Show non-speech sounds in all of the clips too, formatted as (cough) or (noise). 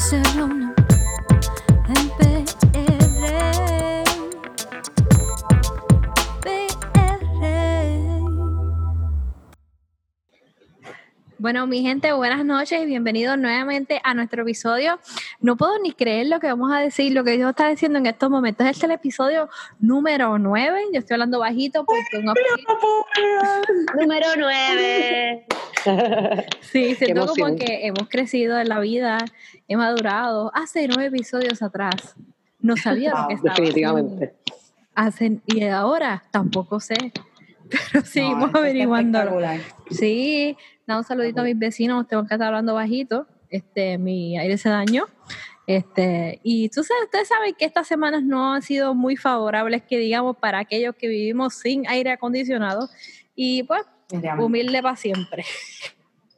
se Bueno, mi gente, buenas noches y bienvenidos nuevamente a nuestro episodio. No puedo ni creer lo que vamos a decir, lo que yo está diciendo en estos momentos. Este es el episodio número 9. Yo estoy hablando bajito porque un Número 9. Sí, siento como que hemos crecido en la vida, he madurado. Hace nueve episodios atrás no sabía lo que estaba Definitivamente. haciendo. Hace- y ahora tampoco sé. (laughs) Pero seguimos No, espectacular. Sí, da un saludito a mis vecinos, tengo que estar hablando bajito, este, mi aire se dañó. Este, y tú sabes, ustedes saben que estas semanas no han sido muy favorables, que digamos, para aquellos que vivimos sin aire acondicionado. Y pues, humilde para siempre.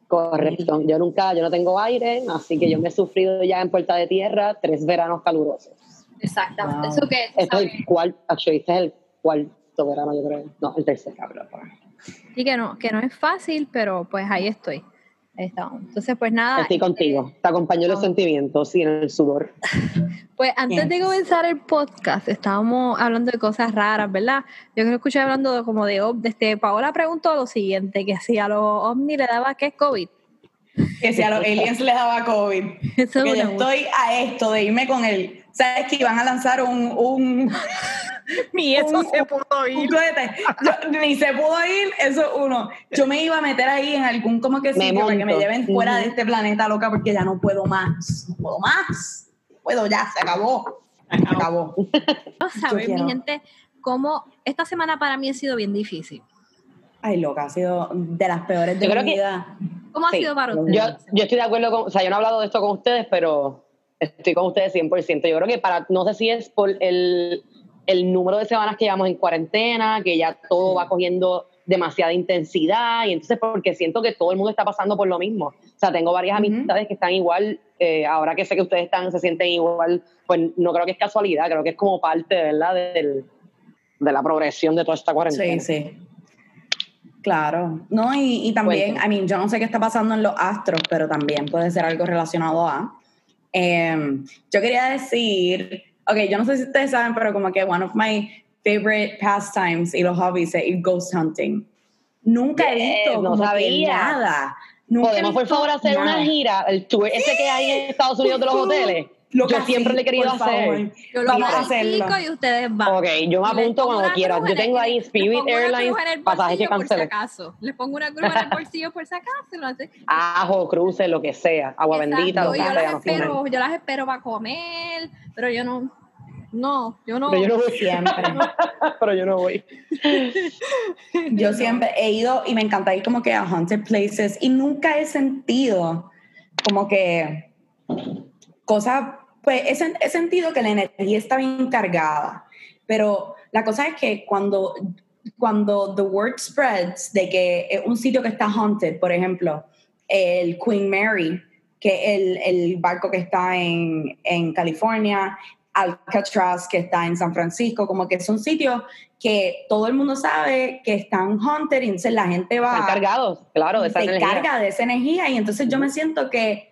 Correcto. Yo nunca, yo no tengo aire, así que yo me he sufrido ya en Puerta de Tierra tres veranos calurosos. Exactamente. Wow. Eso que, tú Este es el cuarto, este es el cuarto verano, yo creo. No, el tercer, cabrón. Y que no, que no es fácil, pero pues ahí estoy. Ahí estamos. Entonces, pues nada. Estoy este, contigo. Te acompaño en los sentimientos y en el sudor. (laughs) Pues antes de comenzar el podcast, estábamos hablando de cosas raras, ¿verdad? Yo creo que escuché hablando de, como de, este, Paola preguntó lo siguiente, que si a los ovnis le daba qué COVID. Que si a los (laughs) aliens les daba COVID. Eso es yo estoy a esto de irme con él. ¿Sabes que iban a lanzar un, un, (laughs) Ni eso un- se pudo? Yo- ni se pudo ir, eso es uno. Yo me iba a meter ahí en algún como que sitio para que me lleven fuera de este planeta loca porque ya no puedo más. No puedo más. No Puedo ya, se acabó. Se acabó. Vamos a ver, mi gente, cómo esta semana para mí ha sido bien difícil. Ay, loca, ha sido de las peores de Yo creo mi que- vida. ¿Cómo ha Sí. sido para ustedes? Yo, yo estoy de acuerdo con, o sea, yo no he hablado de esto con ustedes, pero estoy con ustedes 100%. Yo creo que para, no sé si es por el, el número de semanas que llevamos en cuarentena, que ya todo va cogiendo demasiada intensidad, y entonces porque siento que todo el mundo está pasando por lo mismo. O sea, tengo varias Ujú. amistades que están igual, eh, ahora que sé que ustedes están, se sienten igual, pues no creo que es casualidad, creo que es como parte, ¿verdad?, del, de la progresión de toda esta Sí, cuarentena. sí. Claro. No, y, y también, Cuéntame. I mean, yo no sé qué está pasando en los astros, pero también puede ser algo relacionado a. Em, yo quería decir, ok, yo no sé si ustedes saben, pero como que one of my favorite pastimes y los hobbies es ir ghost hunting. Nunca he visto no sabía. nada. Nunca Podemos, por favor, hacer una nada. gira, el tour ese que hay en Estados Unidos de los por hoteles. Loca, Yo siempre le he querido hacer. favor. Yo lo Vamos a planifico hacerlo. y ustedes van. Ok, yo me apunto cuando cruz Yo tengo ahí Spirit Airlines, pasajes que bolsillo por si cancelé. acaso. Les pongo una cruz en el bolsillo por si acaso. lo (laughs) Ajo, cruces, lo que sea. Agua bendita, lo que sea. yo las espero para comer, pero yo no, no, yo no. Pero yo no voy. Siempre. (laughs) Pero yo no voy. (laughs) Yo siempre he ido y me encanta ir como que a haunted places y nunca he sentido como que cosas, pues he, he sentido que la energía está bien cargada, pero la cosa es que cuando, cuando the word spreads de que es un sitio que está haunted, por ejemplo, el Queen Mary, que el, el barco que está en, en California, Alcatraz, que está en San Francisco, como que son sitios que todo el mundo sabe que están haunted y entonces la gente va Están cargados, claro, de esa se energía. carga de esa energía y entonces yo me siento que,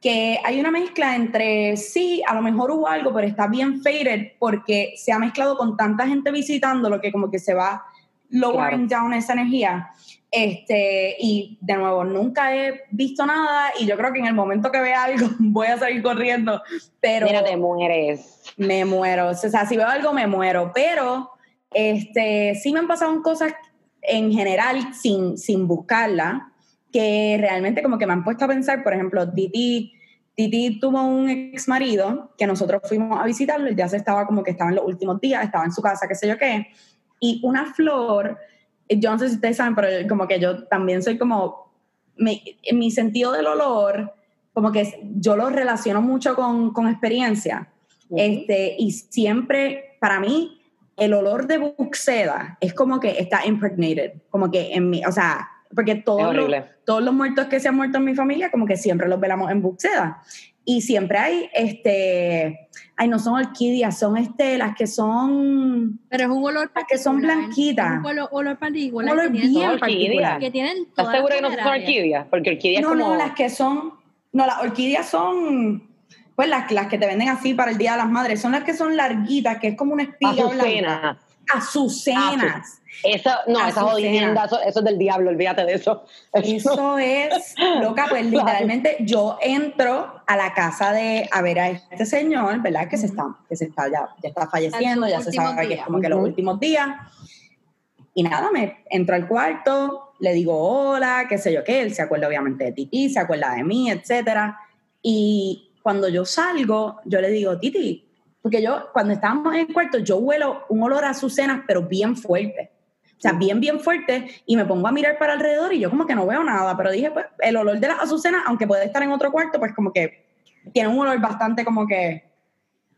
que hay una mezcla entre sí, a lo mejor hubo algo, pero está bien faded porque se ha mezclado con tanta gente visitando lo que como que se va lowering down esa energía. Este, y de nuevo, nunca he visto nada y yo creo que en el momento que vea algo (laughs) voy a salir corriendo, pero Mira, te mueres. me muero. O sea, si veo algo, me muero. Pero este, sí me han pasado cosas en general sin, sin buscarla, que realmente como que me han puesto a pensar, por ejemplo, Titi, Titi tuvo un ex marido que nosotros fuimos a visitarlo, él ya se estaba como que estaba en los últimos días, estaba en su casa, qué sé yo qué, y una flor, yo no sé si ustedes saben, pero como que yo también soy como, mi, en mi sentido del olor, como que yo lo relaciono mucho con, con experiencia. Este, y siempre, para mí, el olor de buxeda es como que está impregnated, como que en mi, o sea, porque todos los, todos los muertos que se han muerto en mi familia, como que siempre los velamos en buxeda. Y siempre hay, este, ay, no son orquídeas, son este, las que son, Pero es un olor Las que son blanquitas. es Un olor, olor particular. un olor que bien particular. orquídeas. Que tienen ¿Estás segura que no son orquídeas? Porque orquídeas No, como... no, las que son, no, las orquídeas son, pues las, las que te venden así para el Día de las Madres, son las que son larguitas, que es como una espiga blanca. Azucena. Azucenas. Eso, no, esa Azucena. jodienda, eso, eso es del diablo, olvídate de eso. Eso (laughs) es, loca, pues literalmente yo entro a la casa de a ver a este señor, ¿verdad? Que se está, que se está ya, ya está falleciendo, ya se sabe que es días. como que los últimos días. Y nada, me entro al cuarto, le digo hola, qué sé yo qué, él se acuerda obviamente de Titi, se acuerda de mí, etcétera. Y cuando yo salgo, yo le digo, Titi, porque yo, cuando estábamos en el cuarto, yo huelo un olor a azucenas, pero bien fuerte. O sea, bien, bien fuerte, y me pongo a mirar para alrededor y yo como que no veo nada, pero dije, pues, el olor de las azucenas, aunque puede estar en otro cuarto, pues como que tiene un olor bastante como que,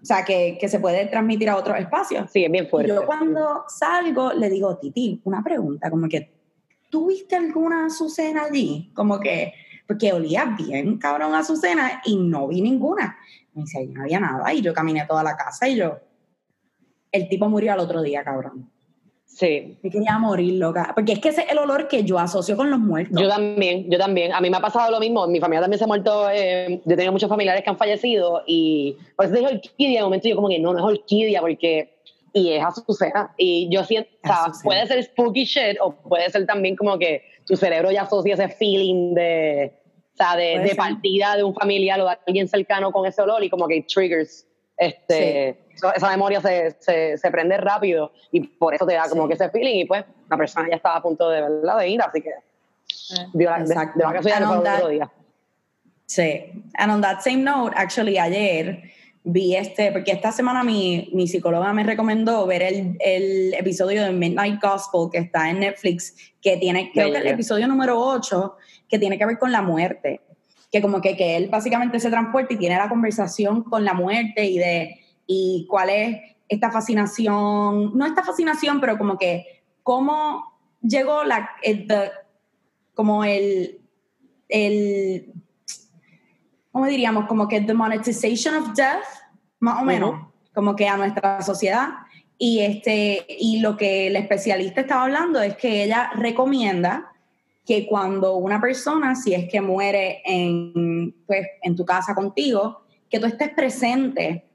o sea, que, que se puede transmitir a otros espacios. Sí, es bien Y fuerte. yo cuando salgo le digo, Titi, una pregunta, como que, ¿tú viste alguna azucena allí? Como que, porque olía bien, cabrón, azucena y no vi ninguna. Me dice, ahí no había nada. Y yo caminé toda la casa y yo, el tipo murió al otro día, cabrón. Sí. Me quería morir, loca. Porque es que ese es el olor que yo asocio con los muertos. Yo también, yo también. A mí me ha pasado lo mismo. Mi familia también se ha muerto. eh, yo he tenido muchos familiares que han fallecido y por eso dije orquídea. De momento yo como que no, no es orquídea porque... Y es azucena. Y yo siento, o sea, puede ser spooky shit o puede ser también como que tu cerebro ya asocia ese feeling de, sea, de, de partida de un familiar o de alguien cercano con ese olor y como que triggers. Este, eso- esa memoria se, se, se prende rápido y por eso te da como Sí. que ese feeling y pues la persona ya estaba a punto de, ¿verdad? de ir, así que dio la, de, de la casualidad And fue otro día. Sí. And on that same note, actually ayer vi este, porque esta semana mi, mi psicóloga me recomendó ver el, el episodio de Midnight Gospel que está en Netflix, que tiene, creo que el episodio número 8, que tiene que ver con la muerte. Que como que, que él básicamente se transporta y tiene la conversación con la muerte y de y cuál es esta fascinación, no esta fascinación, pero como que cómo llegó la, el- the- como el, el ¿cómo diríamos? Como que the monetization of death, más o menos, Ujú. como que a nuestra sociedad. Y, este, y lo que el especialista estaba hablando es que ella recomienda que cuando una persona, si es que muere en, pues, en tu casa contigo, que tú estés presente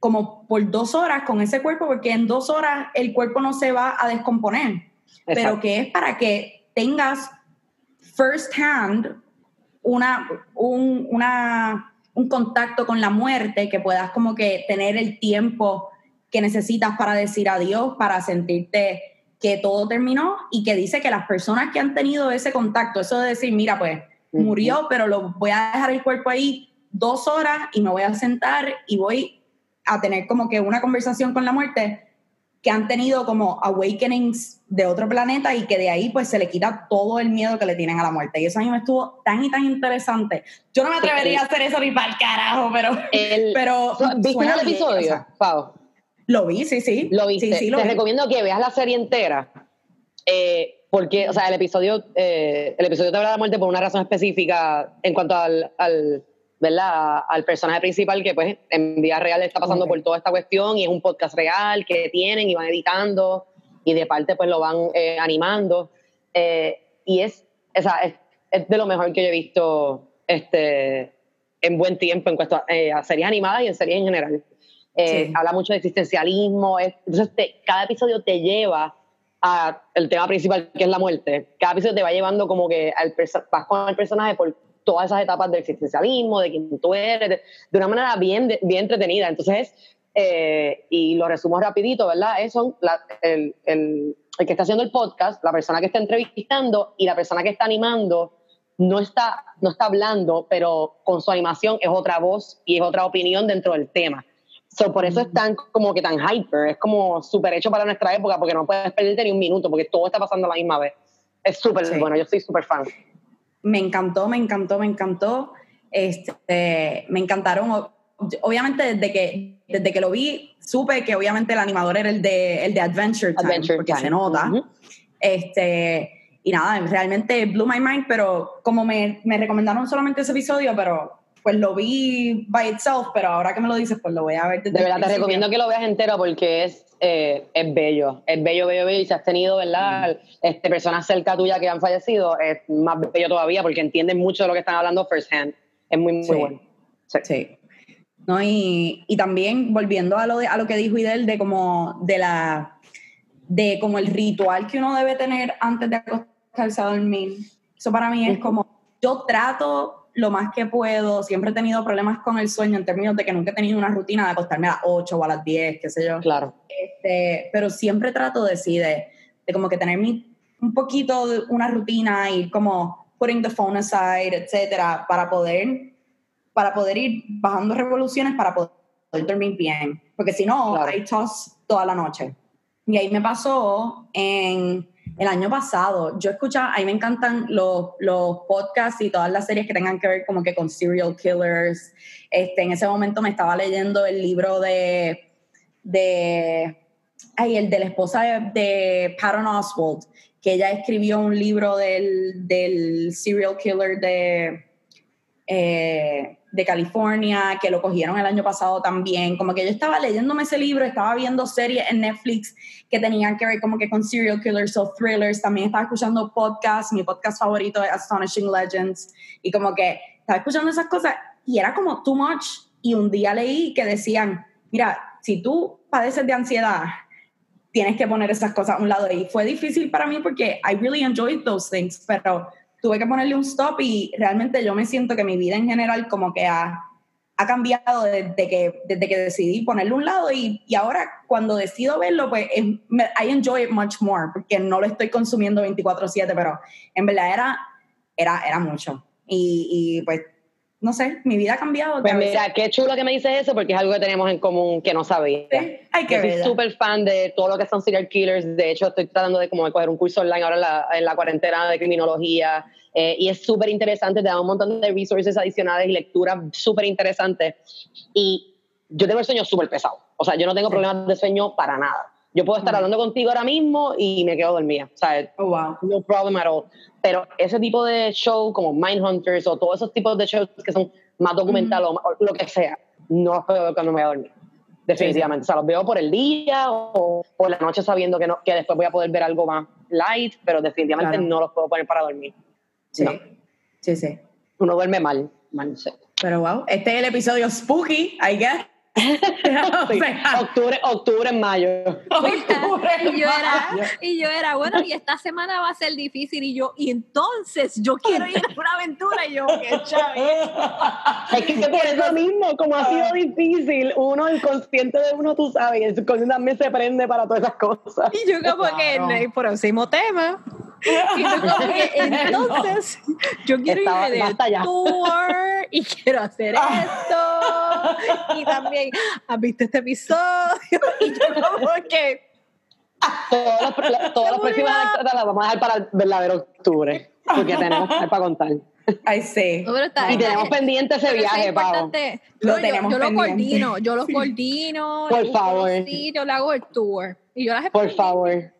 como por dos horas con ese cuerpo, porque en dos horas el cuerpo no se va a descomponer pero que es para que tengas first hand una, un, una- un contacto con la muerte, que puedas como que tener el tiempo que necesitas para decir adiós, para sentirte que todo terminó y que dice que las personas que han tenido ese contacto, eso de decir, mira, pues murió, pero lo voy a dejar el cuerpo ahí dos horas y me voy a sentar y voy a tener como que una conversación con la muerte, que han tenido como awakenings de otro planeta y que de ahí pues se le quita todo el miedo que le tienen a la muerte. Y eso a mí me estuvo tan y tan interesante. Yo no me atrevería a hacer eso ni para el carajo, pero, El- pero ¿Viste el episodio, Pau? Lo vi, sí, sí. Lo viste. Sí, sí, lo Te vi. recomiendo que veas la serie entera. eh, porque, o sea, el episodio, eh, el episodio te habla de la muerte por una razón específica en cuanto al, al, ¿verdad? al personaje principal que pues en vida real está pasando Ok. por toda esta cuestión y es un podcast real que tienen y van editando y de parte pues lo van eh, animando. Eh, y es, o sea, es, es de lo mejor que yo he visto este, en buen tiempo en cuanto a, eh, a series animadas y en series en general. Eh, Sí. Habla mucho de existencialismo, es- entonces te- cada episodio te lleva a el tema principal que es la muerte. Cada episodio te va llevando como que al vas con el personaje por todas esas etapas del existencialismo, de quién tú eres, de, de una manera bien, de- bien entretenida. Entonces, eh, y lo resumo rapidito, ¿verdad? Es son la- el, el- el que está haciendo el podcast, la persona que está entrevistando y la persona que está animando no está, no está hablando, pero con su animación es otra voz y es otra opinión dentro del tema. So, por eso es tan como que tan hyper, es como súper hecho para nuestra época porque no puedes perderte ni un minuto porque todo está pasando a la misma vez. Es súper Sí. bueno, yo soy súper fan. me encantó, me encantó, me encantó. Este, me encantaron. Obviamente, desde que, desde que lo vi, supe que obviamente el animador era el de, el de Adventure Time, Adventure porque Time. se nota. Ujú. Este, y nada, realmente blew my mind, pero como me, me recomendaron solamente ese episodio, pero pues lo vi by itself, pero ahora que me lo dices, pues lo voy a ver desde De verdad te recomiendo que lo veas entero porque es, eh, es bello, es bello, bello, bello. Y si has tenido, ¿verdad? Este, personas cerca tuya que han fallecido, es más bello todavía porque entienden mucho de lo que están hablando first hand. Es muy, muy Sí. bueno. Sí. Sí. ¿no? Y, y también volviendo a lo, de, a lo que dijo Idel de como de la de como el ritual que uno debe tener antes de acostarse a dormir. Eso para mí es como, yo trato lo más que puedo, siempre he tenido problemas con el sueño en términos de que nunca he tenido una rutina de acostarme a las 8 o a las 10, qué sé yo. Claro. Este, pero siempre trato de sí, de, de como que tener mi, un poquito de una rutina y como putting the phone aside, etcétera, para poder, para poder ir bajando revoluciones para poder dormir bien. Porque si no, Claro. hay toss toda la noche. Y ahí me pasó en el año pasado. Yo escuchaba, a mí me encantan los, los podcasts y todas las series que tengan que ver como que con serial killers. Este, en ese momento me estaba leyendo el libro de, de ay, el de la esposa de, de Oswald, que ella escribió un libro del, del serial killer de, eh, de California, que lo cogieron el año pasado también. Como que yo estaba leyéndome ese libro, estaba viendo series en Netflix que tenían que ver como que con serial killers o thrillers. También estaba escuchando podcasts, mi podcast favorito es Astonishing Legends. Y como que estaba escuchando esas cosas y era como too much. Y un día leí que decían, mira, si tú padeces de ansiedad, tienes que poner esas cosas a un lado. Y fue difícil para mí porque I really enjoyed those things, pero tuve que ponerle un stop y realmente yo me siento que mi vida en general como que ha, ha cambiado desde que, desde que decidí ponerle un lado y, ahora cuando decido verlo, pues es- I enjoy it much more porque no lo estoy consumiendo 24/7, pero en verdad era, era, era mucho. Y, pues, no sé, mi vida ha cambiado. Pues que mira, qué chulo que me dices eso porque es algo que tenemos en común que no sabía. Ay, qué Yo soy súper fan de todo lo que son serial killers. De hecho, estoy tratando de como de coger un curso online ahora en la, en la cuarentena de criminología. eh, y es súper interesante, te da un montón de resources adicionales y lecturas súper interesantes. Y yo tengo el sueño súper pesado. O sea, yo no tengo problemas de sueño para nada. Yo puedo estar hablando contigo ahora mismo y me quedo dormida. O sea, Oh, wow. no problem at all. Pero ese tipo de show como Mindhunters o todos esos tipos de shows que son más documentales o más- o lo que sea, no los puedo ver cuando me voy a dormir. Definitivamente. O sea, los veo por el día o por la noche sabiendo que, no, que después voy a poder ver algo más light, pero definitivamente Claro. no los puedo poner para dormir. Sí, No. sí, sí. Uno duerme mal. mal sí. Pero wow, este es el episodio spooky, I guess. (laughs) Sí. Octubre, octubre en mayo. octubre, (laughs) Y yo era, mayo. y yo era, bueno, y esta semana va a ser difícil. Y yo, y entonces yo quiero ir a una aventura. Y yo, qué chévere. (laughs) Es que por eso mismo, como ha sido difícil, uno, el consciente de uno, tú sabes, el subconsciente también se prende para todas esas cosas. Y yo como Claro. que, próximo tema. Y yo como que, (laughs) entonces, yo quiero Estaba- ir de tour y quiero hacer (laughs) esto. Y también, ¿has visto este episodio? (laughs) Y yo como que, todas las próximas anécdotas las vamos a dejar para el verdadero octubre, porque tenemos para contar. Ay, sí. no, está- Y tenemos pendiente ese pero eso es viaje, Pau. Lo No, yo- tenemos yo, lo pendiente. coordino, yo lo coordino. Por favor. los sitios, le hago el tour. Y yo las Por favor.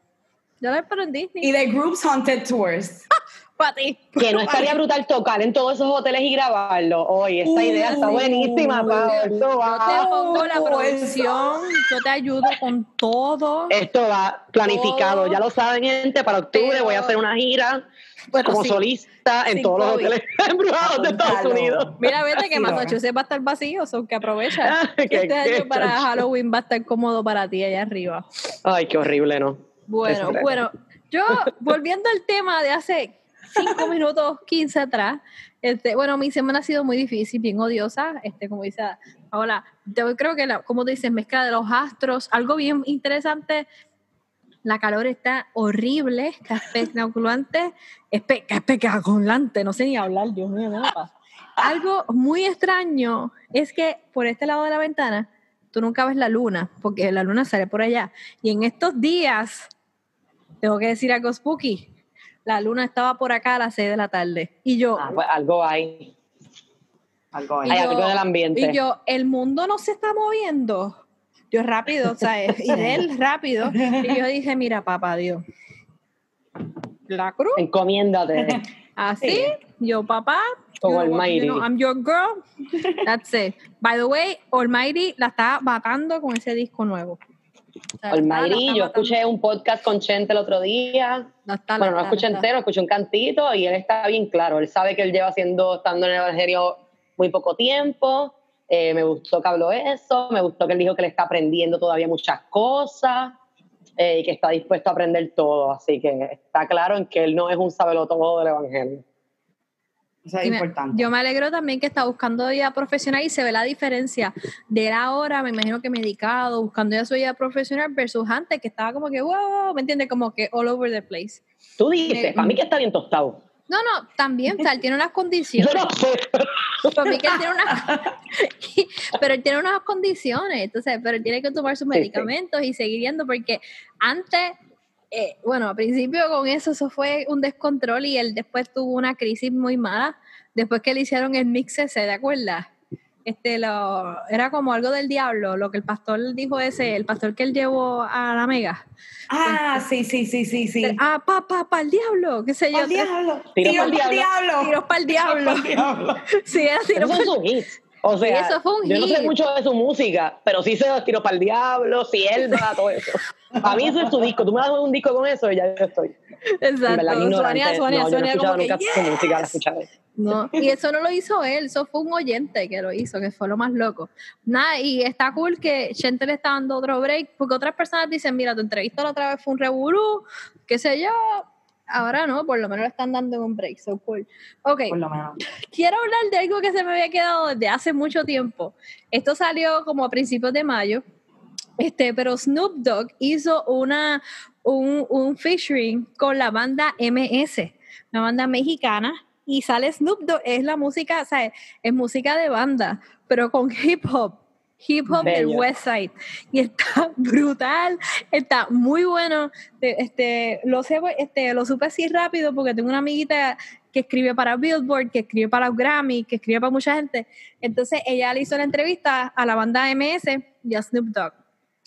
Yo las espero en Disney. Y de Groups Haunted Tours. (laughs) para ti. Que no estaría brutal tocar en todos esos hoteles y grabarlo. Oye, esta Uh, idea está buenísima. Esto Yo te pongo la producción, yo te ayudo con todo. esto va planificado. Todo. Ya lo saben, gente. Para octubre Pero- voy a hacer una gira Bueno, como sí. solista en todos los hoteles (laughs) embrujados de Estados. Unidos. Mira, vete que. Massachusetts va a estar vacío, son que aprovecha. (laughs) Qué- este año para. Halloween va a estar cómodo para ti allá arriba. Ay, qué horrible, ¿no? Bueno, bueno, yo volviendo al tema de hace 5 (laughs) minutos 15 atrás, este, bueno, mi semana ha sido muy difícil, bien odiosa, este, como dice Paola, yo creo que, la, como te dices, mezcla de los astros, algo bien interesante, la calor está horrible, está especulante, espe especulante, no sé ni hablar, Dios mío, ¿qué me pasa? Algo muy extraño es que por este lado de la ventana tú nunca ves la luna, porque la luna sale por allá. Y en estos días, tengo que decir algo spooky, la luna estaba por acá a las 6 de la tarde. Y yo, Ah, pues algo hay. Algo Hay yo- algo del ambiente. y yo, el mundo no se está moviendo. Yo rápido, o sea, (laughs) y de él rápido. Y yo dije, mira, papá Dios, la cruz, Encomiéndate. así, Sí. yo, papá, Como you Almighty. you know, I'm your girl. That's it. By the way, Almighty la está matando con ese disco nuevo. Almighty, yo escuché un podcast con Chente el otro día. La está- Bueno, no lo escuché entero, escuché un cantito y él está bien claro. Él sabe que él lleva haciendo, estando en el Evangelio muy poco tiempo Eh, me gustó que habló eso, me gustó que él dijo que le está aprendiendo todavía muchas cosas eh, y que está dispuesto a aprender todo. Así que está claro en que él no es un sabelotodo del Evangelio. Eso es Y me- importante. yo me alegro también que está buscando vida profesional y se ve la diferencia de él ahora, me imagino que medicado, buscando ya su vida profesional versus antes que estaba como que, wow, ¿me entiendes? Como que all over the place. Tú dices, Eh, para mí que está bien tostado. No, no, también, o sea, él tiene unas Yo condiciones. no sé. Para mí que él tiene unas, (laughs) pero él tiene unas condiciones, entonces, pero él tiene que tomar sus Sí, sí. medicamentos y seguir yendo porque antes, eh, bueno, al principio con eso, eso fue un descontrol y él después tuvo una crisis muy mala después que le hicieron el mix ese, ¿te acuerdas? Este, lo, era como algo del diablo, lo que el pastor dijo ese, el pastor que él llevó a la mega. Ah, sí, sí, sí, sí, sí. Ah, pa, pa, pa, el diablo, qué sé yo. ¡Al diablo! Tiro ¡Tiro pa'l pa'l diablo! Tiros para el diablo. ¡Pa'l diablo! (laughs) Sí, era tiros sus hits. O sea, eso fue un yo no sé mucho de su música, pero sí sé los para el diablo, si él va, todo eso. A mí ese es su disco. Tú me das un disco con eso y ya yo estoy. Exacto. Sonia, Sonia, no, no Sonia que, nunca su música, la he "Yes". No, y eso no lo hizo él, eso fue un oyente que lo hizo, que fue lo más loco. Nada, y está cool que Chente le está dando otro break, porque otras personas dicen, mira, tu entrevista la otra vez fue un revolú, qué sé yo, ahora no, por lo menos le están dando un break, so cool. Ok, Por lo menos. quiero hablar de algo que se me había quedado desde hace mucho tiempo. Esto salió como a principios de mayo, este, pero Snoop Dogg hizo una, un, un featuring con la banda MS, una banda mexicana, y sale Snoop Dogg, es la música, o sea, es música de banda, pero con hip hop. Hip hop del. West Side y está (laughs) brutal, está muy bueno. Te- Este, lo sé, este, lo supe así rápido porque tengo una amiguita que escribe para Billboard, que escribe para los Grammy, que escribe para mucha gente. Entonces ella le hizo la entrevista a la banda MS y a Snoop Dogg,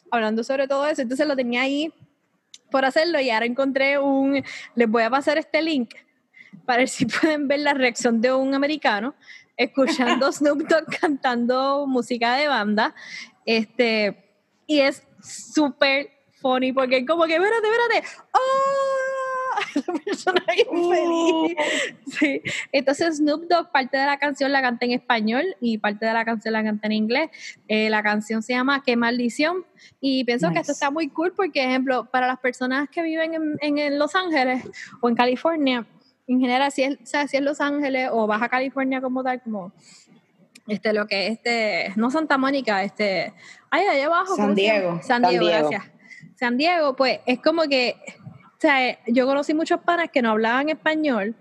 hablando sobre todo eso. Entonces lo tenía ahí por hacerlo y ahora encontré un, les voy a pasar este link para ver si (laughs) pueden ver la reacción de un americano escuchando (laughs) Snoop Dogg cantando música de banda. Este, y es súper funny porque es como que, espérate, espérate, ¡oh! (laughs) La persona bien feliz. Sí. Entonces Snoop Dogg, parte de la canción la canta en español y parte de la canción la canta en inglés. Eh, la canción se llama Qué maldición y pienso que esto Nice. está muy cool porque, ejemplo, para las personas que viven en, en- en Los Ángeles o en California, en general, si es, o sea, si es Los Ángeles o Baja California como tal, como este, lo que es este, no Santa Mónica, este, ay, allá abajo. San. Diego. San Diego, gracias. San Diego, pues es como que, o sea, yo conocí muchos panas que no hablaban español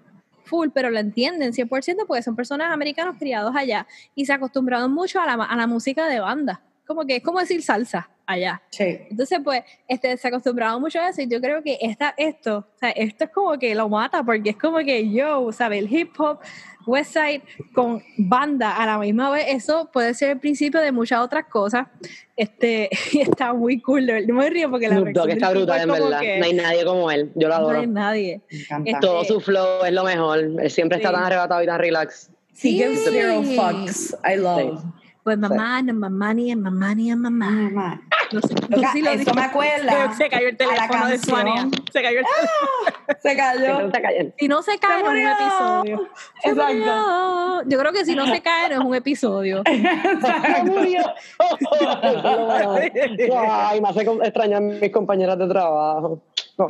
full, pero lo entienden 100% porque son personas americanos criados allá y se acostumbraron mucho a la, a la música de banda. Como que es como decir salsa allá. Sí. Entonces, pues, este, se acostumbraban mucho a eso y yo creo que esta, esto, o sea, esto es como que lo mata porque es como que yo, ¿sabes? El hip hop, West Side con banda a la misma vez, eso puede ser el principio de muchas otras cosas. Este, (laughs) y está muy cool. Yo me río porque la Snoop Dogg está brutal, es en como verdad. que No hay nadie como él. Yo lo no hay adoro. nadie. Me encanta. Esto- Todo su flow es lo mejor. Él siempre está Sí. tan arrebatado y tan relax. He gives Sí. zero fucks. I love. Pues mamá, no mamá, ni mamá, ni mamá. Mamá. No sé, no sé si lo eso me acuerda Se cayó el teléfono de. Suania. Se cayó el teléfono. Se cayó. Si no se cae, no es un episodio. Se Exacto. murió. Yo creo que si no se cae, no es un episodio. (laughs) ¡Se murió! (laughs) Ay, me hace extrañar a mis compañeras de trabajo. No.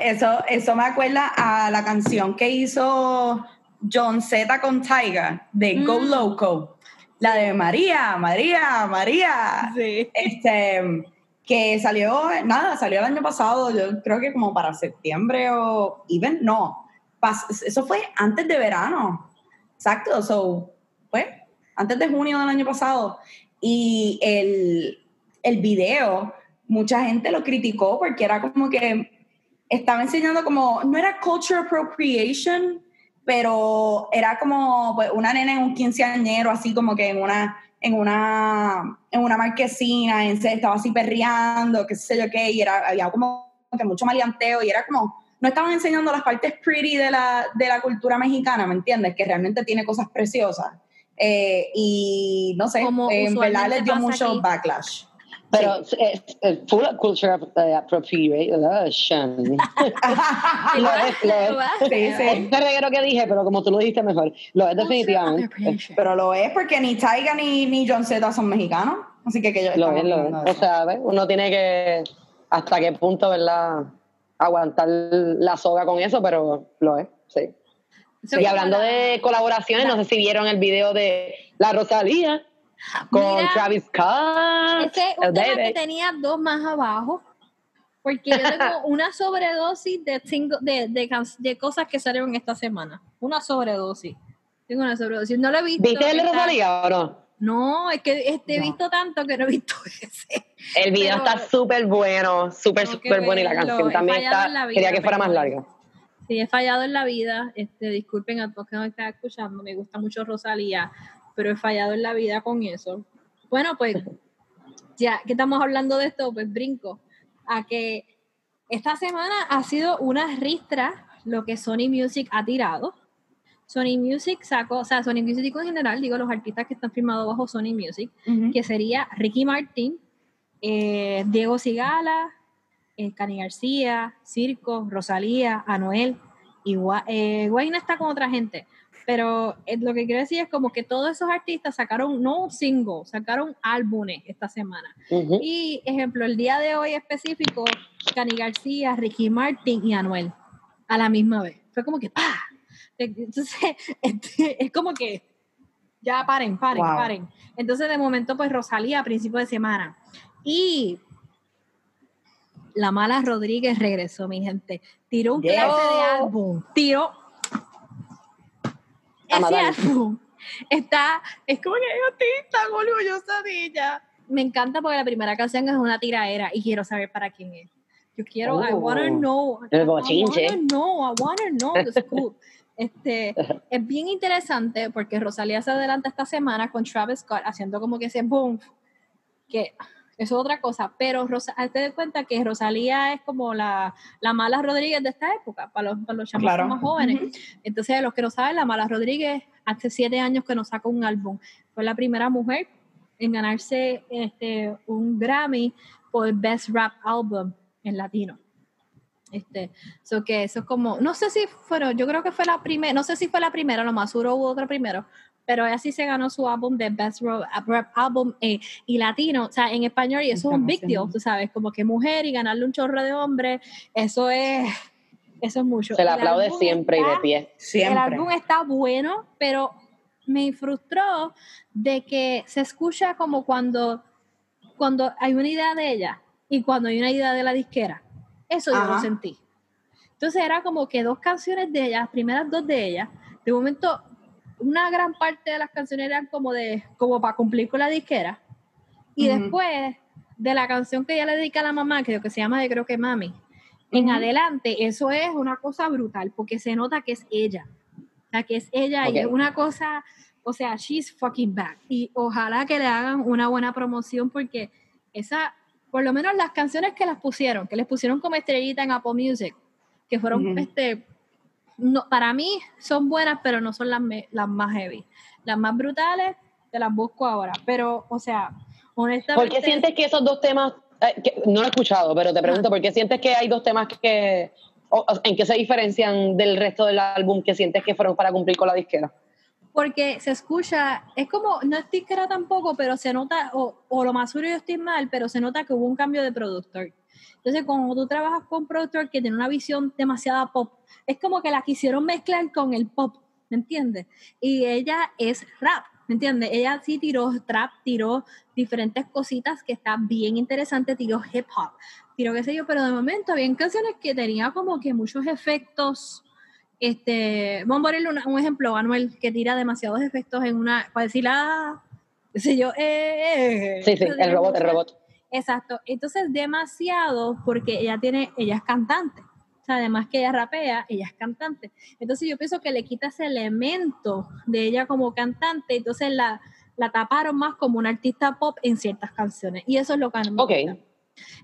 Eso, eso me acuerda a la canción que hizo John Z con Tyga de Go Mm. Loco. La de María, María, María. Sí. Este, que salió, nada, salió el año pasado, yo creo que como para septiembre o even, no, pas- eso fue antes de verano, exacto, so, pues, antes de junio del año pasado, y el, el video, mucha gente lo criticó porque era como que estaba enseñando como, no era culture appropriation, pero era como pues, una nena en un quinceañero, así como que en una, en una, en una marquesina, en, estaba así perreando, qué sé yo qué, y era, había como que mucho maleanteo, y era como, no estaban enseñando las partes pretty de la, de la cultura mexicana, ¿me entiendes? Que realmente tiene cosas preciosas. Eh, y no sé, en verdad les dio mucho aquí. backlash. Pero es, es full culture uh, appropriation. (laughs) (laughs) lo es, lo es. Sí, sí. Este reguero que dije, pero como tú lo dijiste mejor, lo es definitivamente. Pero lo es porque ni Taiga ni, ni John Z son mexicanos. Así que, que ellos Lo es, lo es. O sea, ¿ves? uno tiene que, hasta qué punto, ¿verdad? Aguantar la soga con eso, pero lo es, sí. Y hablando la- de colaboraciones, no sé si vieron el video de la Rosalía con Mira, Travis Scott. Ese es un tema que tenía dos más abajo. Porque yo tengo (laughs) una sobredosis de, single- de, de, de cosas que salieron esta semana. Una sobredosis. Tengo una sobredosis. No lo he visto. ¿Viste el de Rosalía o no? No, es que este, he No. visto tanto que no he visto (laughs) ese. El video Pero- está súper bueno, súper, súper bueno y la canción He también está. vida, Quería que fuera más larga. Sí, he fallado en la vida. Este, disculpen a todos que nos están escuchando. Me gusta mucho Rosalía, pero he fallado en la vida con eso. Bueno, pues ya que estamos hablando de esto, pues brinco a que esta semana ha sido una ristra lo que Sony Music ha tirado. Sony Music sacó, o sea, Sony Music en general, digo los artistas que están firmados bajo Sony Music, que sería Ricky Martin, eh, Diego Sigala, eh, Cani García, Circo, Rosalía, Anuel, y eh, Guayna está con otra gente. Pero eh, lo que quiero decir es como que todos esos artistas sacaron, no un single, sacaron álbumes esta semana. Y, ejemplo, el día de hoy específico, Cani García, Ricky Martin y Anuel, a la misma vez. Fue como que ¡pa! Entonces, (laughs) este, es como que ya paren, paren, Wow. paren. Entonces, de momento, pues Rosalía a principio de semana. Y la mala Rodríguez regresó, mi gente. Tiró un Yes. clase de álbum. Tiró ese (laughs) álbum. Está, es como que yo estoy tan orgullosa de ella. Me encanta porque la primera canción es una tiraera y quiero saber para quién es. Yo quiero, I Oh. wanna know. El I wanna know, I wanna know the (laughs) scoop. Este, es bien interesante porque Rosalía se adelanta esta semana con Travis Scott haciendo como que ese boom, que eso es otra cosa, pero Rosa, hazte de cuenta que Rosalía es como la, la mala Rodríguez de esta época, para los, para los chamacos Claro. más jóvenes. Ujú. Entonces, los que no saben, la mala Rodríguez hace siete años que nos sacó un álbum. Fue la primera mujer en ganarse este, un Grammy por Best Rap Album en latino. Este, so que eso es como, no sé si fueron, yo creo que fue la primera, no sé si fue la primera, lo más seguro hubo otra primero, pero ella sí se ganó su álbum de Best Rap, Rap Album eh, y latino, o sea, en español, y eso es un big deal, tú sabes, como que mujer y ganarle un chorro de hombre, eso es, eso es mucho. Se le El aplaude siempre y de está- pie. el Siempre. álbum está bueno, pero me frustró de que se escucha como cuando, cuando hay una idea de ella y cuando hay una idea de la disquera. Eso yo lo Ajá. sentí. Entonces era como que dos canciones de ella, las primeras dos de ella, de momento una gran parte de las canciones eran como de como para cumplir con la disquera y Ujú. después de la canción que ella le dedica a la mamá, creo que se llama de creo que Mami, en Ujú. adelante, eso es una cosa brutal, porque se nota que es ella. O sea, que es ella y Ok. es una cosa, o sea, she's fucking back. Y ojalá que le hagan una buena promoción, porque esa, por lo menos las canciones que las pusieron, que les pusieron como estrellita en Apple Music, que fueron, Ujú. este, no, para mí son buenas, pero no son las, me- las más heavy. Las más brutales, te las busco ahora. Pero, o sea, ¿Por honestamente. qué sientes que esos dos temas, eh, que- no lo he escuchado, pero te pregunto, ¿por qué sientes que hay dos temas que, o- en qué se diferencian del resto del álbum que sientes que fueron para cumplir con la disquera? porque se escucha, es como, no es disquera tampoco, pero se nota, o, o lo más seguro yo estoy mal, pero se nota que hubo un cambio de productor. Entonces, cuando tú trabajas con un productor que tiene una visión demasiada pop, es como que la quisieron mezclar con el pop, ¿me entiendes? Y ella es rap, ¿me entiendes? Ella sí tiró trap, tiró diferentes cositas que está bien interesante, tiró hip hop, tiró qué sé yo, pero de momento había canciones que tenía como que muchos efectos este, vamos a ponerle un ejemplo, Manuel, que tira demasiados efectos en una, para decir, ah, qué sé yo, eh, eh, Sí, sí, eso el robot, el robot. Exacto, entonces demasiado porque ella tiene, ella es cantante, o sea, además que ella rapea, ella es cantante. Entonces yo pienso que le quita ese elemento de ella como cantante, entonces la, la taparon más como una artista pop en ciertas canciones, y eso es lo que a mí me Ok. gusta.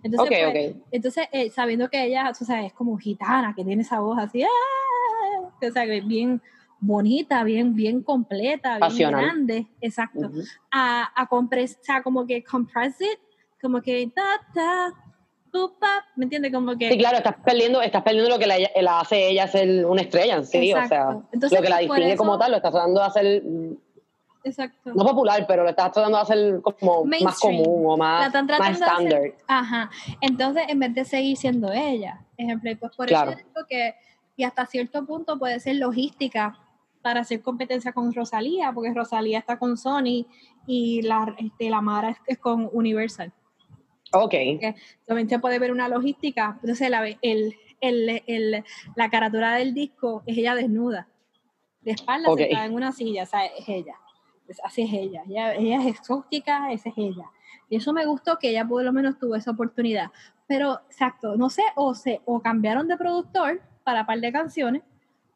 Entonces, Ok, pues, ok. entonces, eh, sabiendo que ella, tú sabes, es como gitana, que tiene esa voz así, ¡ah! o sea, bien bonita, bien, bien completa, bien Pasional. grande, exacto. Ujú. A, a compres- o sea, como que compress it como que ta, ta, pa, ¿me entiendes? Como que... Sí, claro, estás perdiendo, estás perdiendo lo que la, la hace ella ser una estrella en sí, o sea. Entonces, lo que la distingue eso- como tal, lo estás tratando de hacer, Exacto. no popular, pero lo estás tratando de hacer como más común o La más, están más tratando de hacer- estándar. Ajá. Entonces, en vez de seguir siendo ella, ejemplo, y pues por Claro. eso digo que, y hasta cierto punto puede ser logística para hacer competencia con Rosalía, porque Rosalía está con Sony y la, este, la Mara es, es con Universal. Ok, también se puede ver una logística. Entonces, la, el, el, el- la carátula del disco es ella desnuda, de espalda, Ok. sentada en una silla, o sea, es ella. Así es ella. ella. Ella es exótica, esa es ella. Y eso me gustó que ella por lo menos tuvo esa oportunidad. Pero, exacto, no sé, o, se, o cambiaron de productor para par de canciones,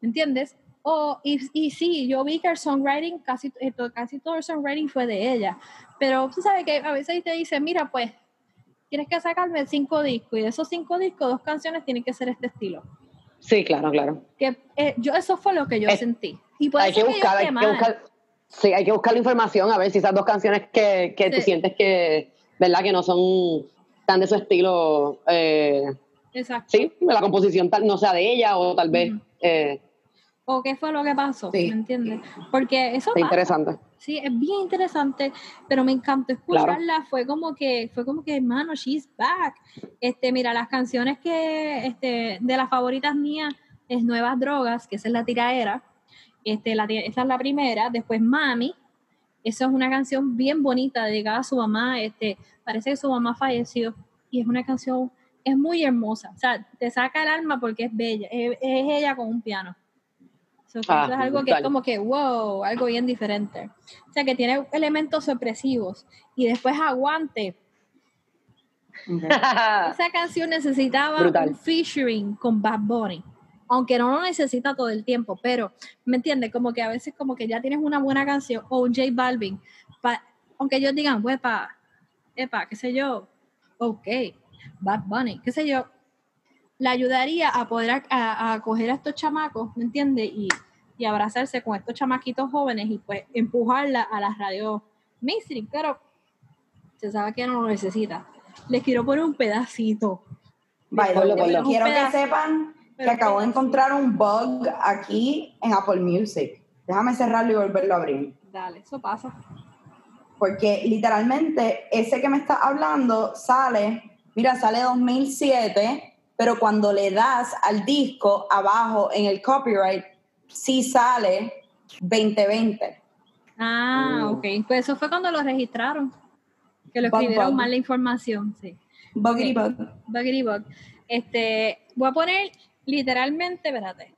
¿me entiendes? O, y, y sí, yo vi que el songwriting, casi, eh, casi todo el songwriting fue de ella. Pero tú sabes que a veces te dicen, mira, pues, tienes que sacarme cinco discos y de esos cinco discos, dos canciones tienen que ser este estilo. sí, claro, claro. Que eh, yo eso fue lo que yo Es- sentí. Y Hay que buscar, hay que buscar, sí, hay que buscar la información a ver si esas dos canciones que, que tú Sí. sientes que, ¿verdad? Que no son tan de su estilo, eh, Exacto. sí, la composición tal, no sea de ella o tal vez, Ujú. eh, O qué fue lo que pasó, Sí. ¿me entiendes? Porque eso es interesante. Sí, es bien interesante, pero me encantó escucharla. Fue como que, fue como que, hermano, she's back. Este, mira, las canciones que, este, de las favoritas mías es Nuevas Drogas, que esa es la tiraera. Este, la, esa es la primera. Después Mami. Eso es una canción bien bonita, dedicada a su mamá. Este, parece que su mamá falleció. Y es una canción, es muy hermosa. O sea, te saca el alma porque es bella. Es, es ella con un piano. So, Ah, eso es algo que es como que, wow, algo bien diferente. O sea, que tiene elementos sorpresivos. Y después Aguante. (laughs) Esa canción necesitaba Brutal. un featuring con Bad Bunny. Aunque no lo necesita todo el tiempo, pero, ¿me entiendes? Como que a veces como que ya tienes una buena canción o un J Balvin. pa- aunque ellos digan, huepa, epa, qué sé yo, ok, Bad Bunny, qué sé yo, le ayudaría a poder a, a- a coger a estos chamacos, ¿me entiendes? Y, y abrazarse con estos chamaquitos jóvenes y pues empujarla a las radios mainstream, pero se sabe que no lo necesita. Les quiero poner un pedacito. Way, ponlo. quiero que sepan que acabo de encontrar un bug aquí en Apple Music. Déjame cerrarlo y volverlo a abrir. Dale, eso pasa. Porque literalmente ese que me está hablando sale, mira, sale 2007, pero cuando le das al disco abajo en el copyright, sí sale 2020. Ah, ok. Pues eso fue cuando lo registraron. Que lo escribieron bug. mal la información, sí. Buggity Ok. bug. Buggity bug. Este, voy a poner literalmente, espérate,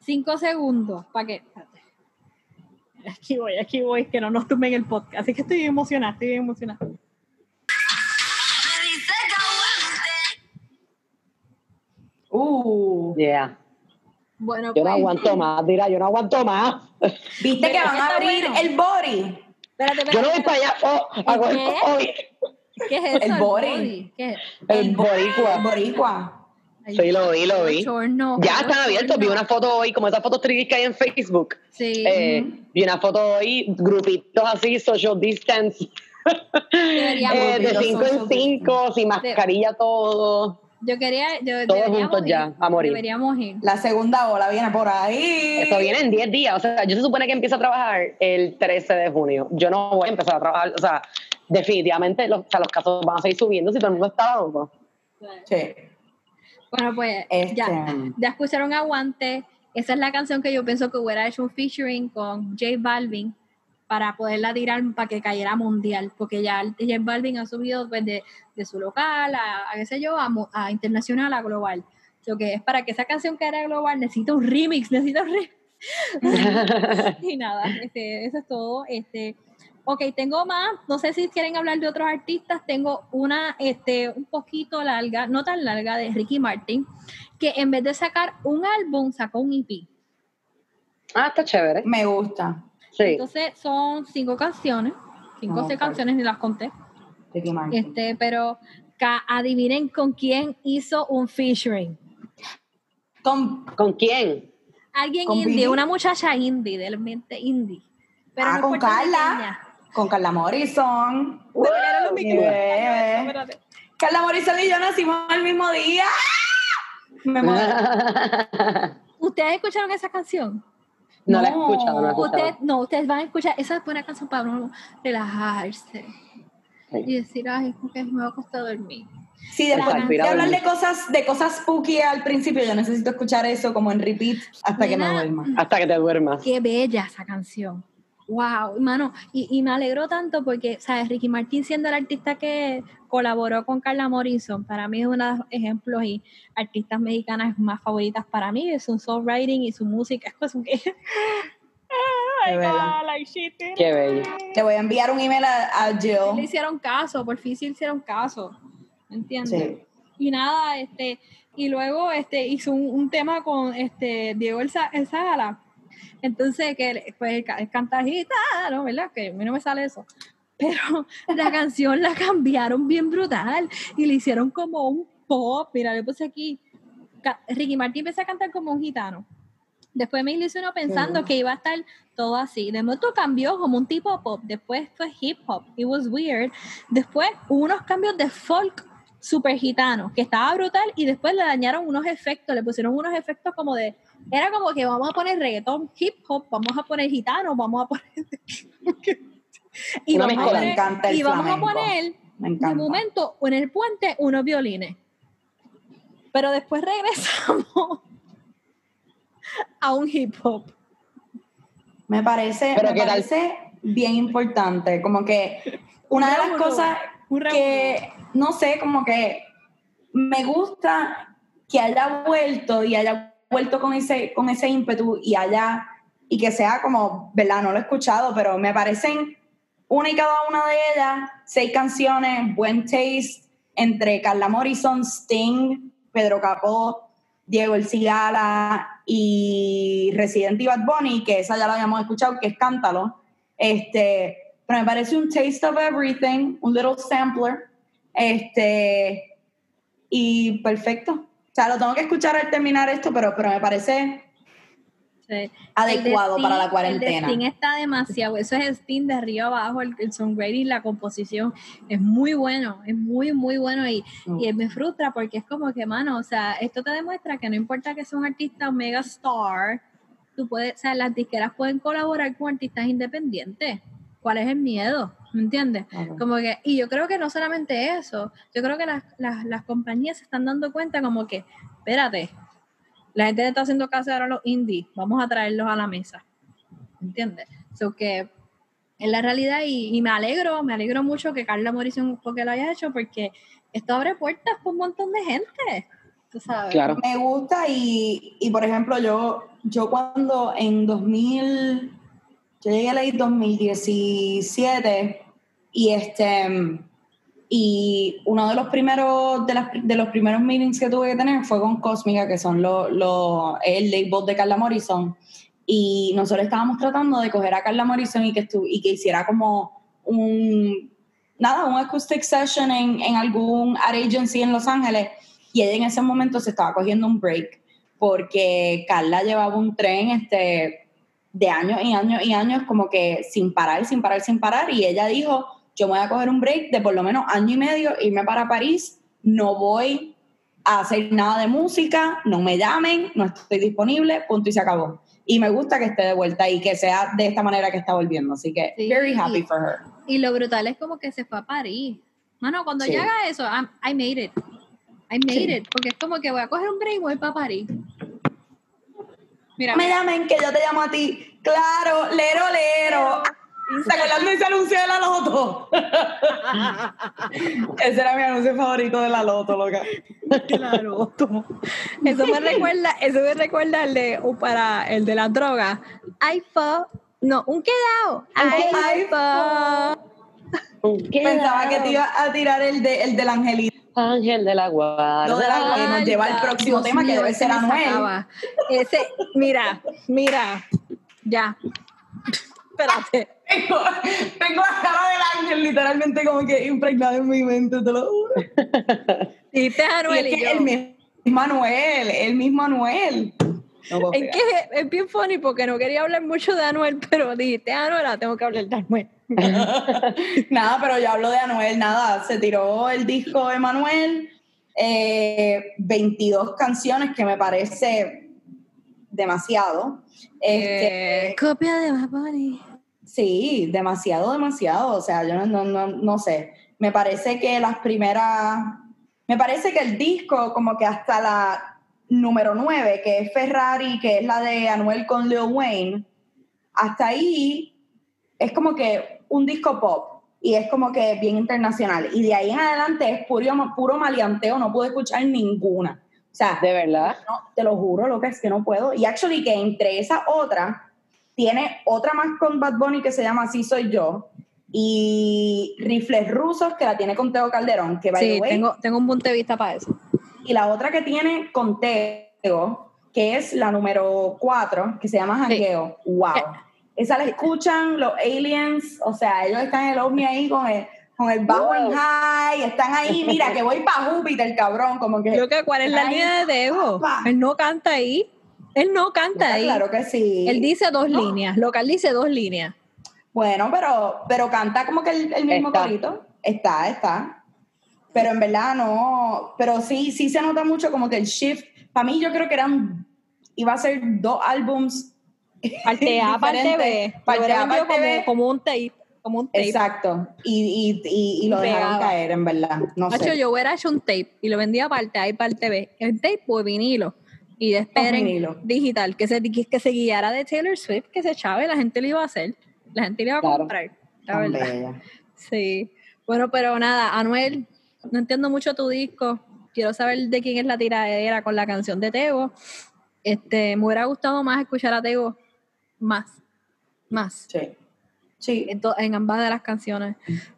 cinco segundos para que. espérate. Aquí voy, aquí voy, que no nos tumben el podcast. Así que estoy emocionada, estoy bien emocionada. Uh, Yeah. Bueno, Yo no pues, aguanto más, dirá, yo no aguanto más. (laughs) ¿Viste que van a abrir bueno. el body? Espérate, espérate. Yo no voy espérate. para allá oh, a coger ¿Qué? COVID. ¿Qué es eso? El body. ¿Qué es? El boricua. El boricua. Ay, Sí, lo vi, lo vi. bochorno, Ya están abiertos, vi una foto hoy, como esas fotos 3D que hay en Facebook. Sí. Eh, Vi una foto hoy, grupitos así, social distance. Deberíamos- (laughs) Eh, de Grupitos 5 en social 5, sin mascarilla todo. Yo quería, yo, Todos deberíamos juntos ir, ya, a morir. Deberíamos ir. La segunda ola viene por ahí. Eso viene en 10 días. O sea, yo se supone que empiezo a trabajar el 13 de junio. Yo no voy a empezar a trabajar. O sea, definitivamente los, o sea, los casos van a seguir subiendo si todo el mundo está loco. Sí. Bueno, pues Este- ya, ya escucharon Aguante. Esa es la canción que yo pienso que hubiera hecho un featuring con J Balvin para poderla tirar para que cayera mundial, porque ya el J Balvin ha subido pues, de, de su local a, a qué sé yo, a, a internacional, a global. Lo que es para que esa canción que era global necesita un remix, (laughs) necesita un remix. (laughs) y nada, este, eso es todo. Este, ok, tengo más. No sé si quieren hablar de otros artistas. Tengo una este, un poquito larga, no tan larga, de Ricky Martin, que en vez de sacar un álbum, sacó un EP. ah, está chévere. Me gusta. Sí. Entonces son cinco canciones, cinco o Ah, seis canciones, ni las conté. Ricky Martin. Este, pero adivinen con quién hizo un featuring. Con- ¿Con quién? Alguien ¿Con indie, una muchacha indie, del ambiente indie. Pero Ah, no con. Carla. con Carla Morrison. Espérate. Carla Morrison y yo nacimos el mismo día. (laughs) Me muero. ¿Ustedes escucharon esa canción? No la he No. escuchado, no la he escuchado. No, ustedes van a escuchar, esa es buena canción para uno relajarse Sí. y decir, ay, es que me va a costar dormir. Sí, Exacto, de a hablar de cosas, de cosas spooky al principio, yo necesito escuchar eso como en repeat hasta que me duerma. Hasta que te duermas. Qué bella esa canción. Wow, hermano, y, y me alegró tanto porque, ¿sabes? Ricky Martin siendo el artista que colaboró con Carla Morrison, para mí es uno de los ejemplos y artistas mexicanas más favoritas para mí, es un songwriting y su música, es cosa que... (laughs) Like shit. Qué bello. Te voy a enviar un email a, a Le Jill. hicieron caso, por fin sí le hicieron caso, ¿me entiendes? Sí. Y nada, este, y luego este hizo un, un tema con este Diego El, Sa- El Zagala. Entonces, que pues canta gitano, ¿verdad? Que a mí no me sale eso. Pero (laughs) la canción la cambiaron bien brutal y le hicieron como un pop. Mira, le puse aquí. Ricky Martin empezó a cantar como un gitano. Después me hizo uno pensando Sí. que iba a estar todo así. De momento cambió como un tipo pop. Después fue hip hop. It was weird. Después hubo unos cambios de folk super gitano, que estaba brutal. Y después le dañaron unos efectos. Le pusieron unos efectos como de. Era como que vamos a poner reggaetón, hip hop, vamos a poner gitano, vamos a poner. (laughs) y vamos, a poner, encanta el y vamos a poner de momento en el puente unos violines. Pero después regresamos (laughs) a un hip hop. Me parece, Pero me parece bien importante. Como que una de las cosas que, no sé, como que me gusta que haya vuelto y haya vuelto con ese, con ese ímpetu y haya, y que sea como, ¿verdad? No lo he escuchado, pero me parecen una y cada una de ellas, seis canciones, buen taste, entre Carla Morrison, Sting, Pedro Capó, Diego El Cigala y Resident y Bad Bunny, que esa ya la habíamos escuchado, que es Cántalo. Este, pero me parece un taste of everything, un little sampler. Este, y perfecto. O sea, lo tengo que escuchar al terminar esto, pero, pero me parece Sí. adecuado para la cuarentena. El de Sting está demasiado. Eso es Sting de arriba abajo. El, el songwriting, la composición es muy bueno. Es muy, muy bueno. Y, Mm. y me frustra porque es como que, mano, o sea, esto te demuestra que no importa que sea un artista mega star, tú puedes, o sea, las disqueras pueden colaborar con artistas independientes. ¿Cuál es el miedo? ¿Me entiendes? Claro. Como que, y yo creo que no solamente eso, yo creo que las, las, las compañías se están dando cuenta como que, espérate, la gente le está haciendo caso ahora a los indies, vamos a traerlos a la mesa. ¿Entiendes? So que es la realidad y, y me alegro, me alegro mucho que Carla Morrison porque lo haya hecho porque esto abre puertas para un montón de gente. Tú sabes. Claro. Me gusta y, y, por ejemplo, yo, yo cuando en 2000, yo llegué a la 2017 y este y uno de los primeros de, las- de los primeros meetings que tuve que tener fue con Cósmica, que son los los- el label de Carla Morrison. Y nosotros estábamos tratando de coger a Carla Morrison y que estu- y que hiciera como un nada, un acoustic session en, en algún ad agency en Los Ángeles. Y ella en ese momento se estaba cogiendo un break porque Carla llevaba un tren este, de años y años y años como que sin parar, sin parar, sin parar y ella dijo, yo me voy a coger un break de por lo menos año y medio, irme para París, no voy a hacer nada de música, no me llamen, no estoy disponible, punto y se acabó. Y me gusta que esté de vuelta y que sea de esta manera que está volviendo, así que Sí. very happy for her. Y lo brutal es como que se fue a París. Mano, cuando Sí. ella haga eso, I'm- I made it. I made Sí. it. Porque es como que voy a coger un break y voy para París. Mira, me llamen que yo te llamo a ti. Claro, lero, lero. ¿Se acuerdan de ese anuncio de la loto? (laughs) ese era mi anuncio favorito de la loto, loca. Claro. (laughs) Eso me recuerda, eso me recuerda el de uh, para el de la droga. Ay, fo. No, un quedado. Fo. Pensaba que te iba a tirar el, de, el del angelito. Ángel de la guarda. Lo de la- que nos lleva al próximo Dios tema, que debe ese ser Anuel. Ese, mira, mira. Ya. Espérate. Tengo, tengo la cara del ángel literalmente como que impregnada en mi mente, te lo juro. Dijiste Y Anuel es y que yo. el mismo Anuel, el mismo Anuel. No puedo Es que es bien funny porque no quería hablar mucho de Anuel, pero dijiste Anuel, ahora tengo que hablar de Anuel. (laughs) nada, pero yo hablo de Anuel, nada. Se tiró el disco de Manuel, eh, 22 canciones que me parece demasiado. Este, Eh, copia de Bad Bunny. Sí, demasiado, demasiado. O sea, yo no, no, no, no sé. Me parece que las primeras. Me parece que el disco, como que hasta la número 9, que es Ferrari, que es la de Anuel con Lil Wayne, hasta ahí es como que un disco pop y es como que bien internacional. Y de ahí en adelante es puro, puro maleanteo, no pude escuchar ninguna. O sea, De verdad. no, te lo juro, lo que es que no puedo. Y actually que entre esa otra, tiene otra más con Bad Bunny que se llama Así Soy Yo. Y Rifles Rusos, que la tiene con Teo Calderón, que by Sí, the way, tengo, tengo un punto de vista para eso. y la otra que tiene con Teo, que es la número 4, que se llama Jangueo. Wow. Esa la escuchan los aliens, o sea, ellos están en el ovni ahí con el, con el bajo en Wow. high, están ahí, mira, que voy para Júpiter, cabrón, como que... Yo que cuál es la línea de papá. Él no canta ahí. Él no canta ahí. Claro que sí. Él dice dos No. líneas. Local dice dos líneas. Bueno, pero, pero canta como que el, el mismo Está. corito. Está, está. Pero en verdad no. Pero sí, sí se nota mucho como que el shift. Para mí, yo creo que eran. Iba a ser dos álbums. (laughs) Parte A, parte B. Parte A, parte B. como, como un tape. Como un tape. Exacto. Y, y, y, y lo dejaron caer, en verdad. No Hacho, sé. yo hubiera hecho un tape y lo vendía parte A y parte B. El tape o vinilo. Y después Con en vinilo. digital, que se, que se guiara de Taylor Swift, que se echaba y la gente lo iba a hacer. La gente lo iba a Claro. comprar. La Tan verdad. bella. (laughs) Sí. Bueno, pero nada, Anuel, no entiendo mucho tu disco. Quiero saber de quién es la tiradera con la canción de Tego. Este, me hubiera gustado más escuchar a Tego más. Más. Sí. Sí. En, en ambas de las canciones.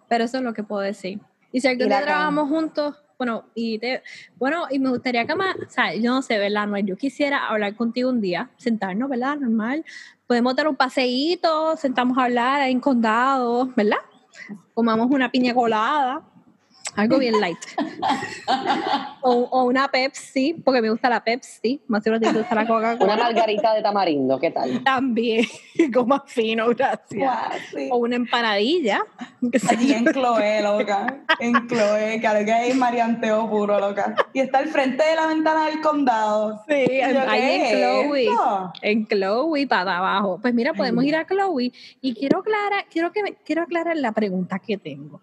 Pero eso es lo que puedo decir. Y si algún día trabajamos juntos, bueno, y te, bueno, y me gustaría que más, o sea, yo no sé, ¿verdad, Anuel? Yo quisiera hablar contigo un día, sentarnos, ¿verdad? Normal. Podemos dar un paseíto, sentamos a hablar en condado, ¿verdad? Comamos una piña colada, algo bien light. (laughs) o, o una Pepsi, porque me gusta la Pepsi, más seguro que te gusta la Una Coca-Cola. margarita de tamarindo, ¿qué tal? También, (laughs) como fino, gracias. Sí. O una empanadilla. Allí en Chloe, loca. En Chloe, que lo que hay es marianteo puro, loca. Y está al frente de la ventana del condado. Sí, ahí en ¿qué es Chloe. esto? En Chloe para abajo. Pues mira, podemos ir a Chloe y quiero aclarar, quiero que me- quiero aclarar la pregunta que tengo.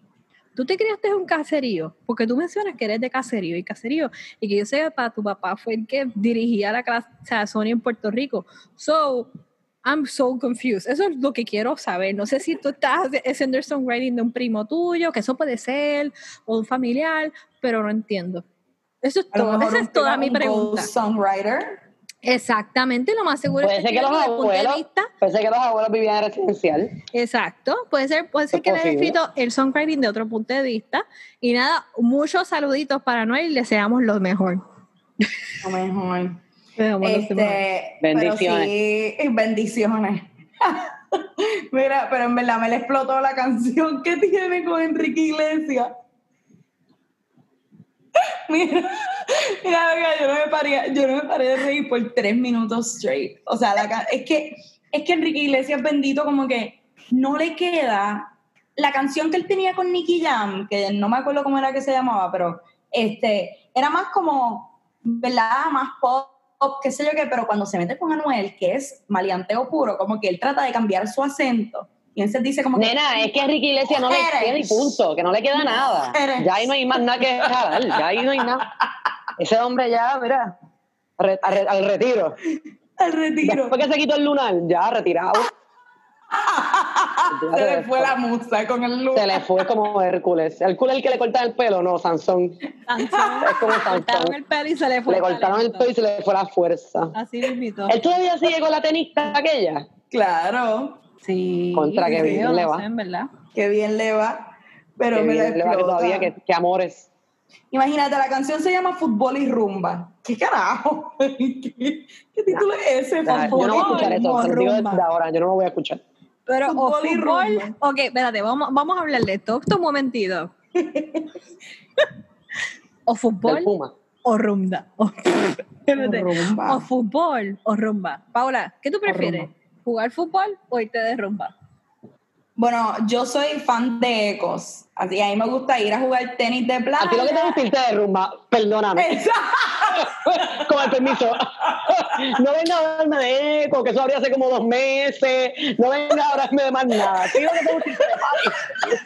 ¿Tú te criaste en un caserío? Porque tú mencionas que eres de caserío y caserío. Y que yo sepa, tu papá fue el que dirigía la clase, o sea, Sony en Puerto Rico. So, I'm so confused. Eso es lo que quiero saber. No sé si tú estás haciendo el songwriting de un primo tuyo, que eso puede ser, o un familiar, pero no entiendo. Eso es todo. Esa es toda mi un pregunta. songwriter. Exactamente, lo más seguro Puede es ser que los abuelos, vista. puede ser que los abuelos vivían en residencial. Exacto, puede ser, puede ser Es que le haya posible. escrito el songwriting de otro punto de vista. Y nada, muchos saluditos para Noel y le deseamos lo mejor. Lo mejor. Este, Bendiciones. Sí, bendiciones. (laughs) Mira, pero en verdad me le explotó la canción que tiene con Enrique Iglesias. (laughs) Mira, mira, yo no me paré, yo no me paré de reír por tres minutos straight. O sea, es que es que Enrique Iglesias bendito como que no le queda la canción que él tenía con Nicky Jam, que no me acuerdo cómo era que se llamaba, pero este era más como, ¿verdad? Más pop, qué sé yo qué, pero cuando se mete con Anuel, que es maleanteo puro, como que él trata de cambiar su acento. Y entonces dice como que, Nena, es que Enrique Iglesias no le queda ni punto, que no le queda nada. Mujeres. Ya ahí no hay más nada que jalar, ya ahí no hay nada. Ese hombre ya, mira, re- al retiro. al retiro. Después que se quitó el lunar, ya retirado. (laughs) se le fue la musa con el look. Se le fue como Hércules. ¿Hércules es el que le cortan el pelo? No, Sansón. Sansón, Es como le cortaron Sansón. el pelo y se le fue. Le cortaron el pelo y se le fue la fuerza. Así mismito. ¿Él todavía sigue con la tenista aquella? Claro, Sí. Contra que bien yo le no va. sé, en verdad. qué bien le va. Pero Que me bien, le va que todavía, que, que amores. Imagínate, la canción se llama Fútbol y Rumba. ¿Qué carajo? (laughs) ¿Qué, qué título es ese? O sea, yo no voy a escuchar se y lo digo desde ahora, yo no lo voy a escuchar. Pero o Fútbol y fútbol. rumba. Ok, espérate, vamos, vamos a hablar de esto. Esto un momentito. (laughs) o fútbol Puma. o rumba. (laughs) O, espérate. rumba. O fútbol o rumba. Paula, ¿qué tú prefieres? ¿Jugar fútbol o irte de rumba? Bueno, yo soy fan de Ecos. Así a mí me gusta ir a jugar tenis de playa. A ti lo que te gusta es irte de rumba, perdóname. (laughs) Con el permiso. (laughs) No venga a hablarme de eco, que eso habría hace como dos meses. No venga a hablarme de más nada. A ti lo que te gusta irte de party.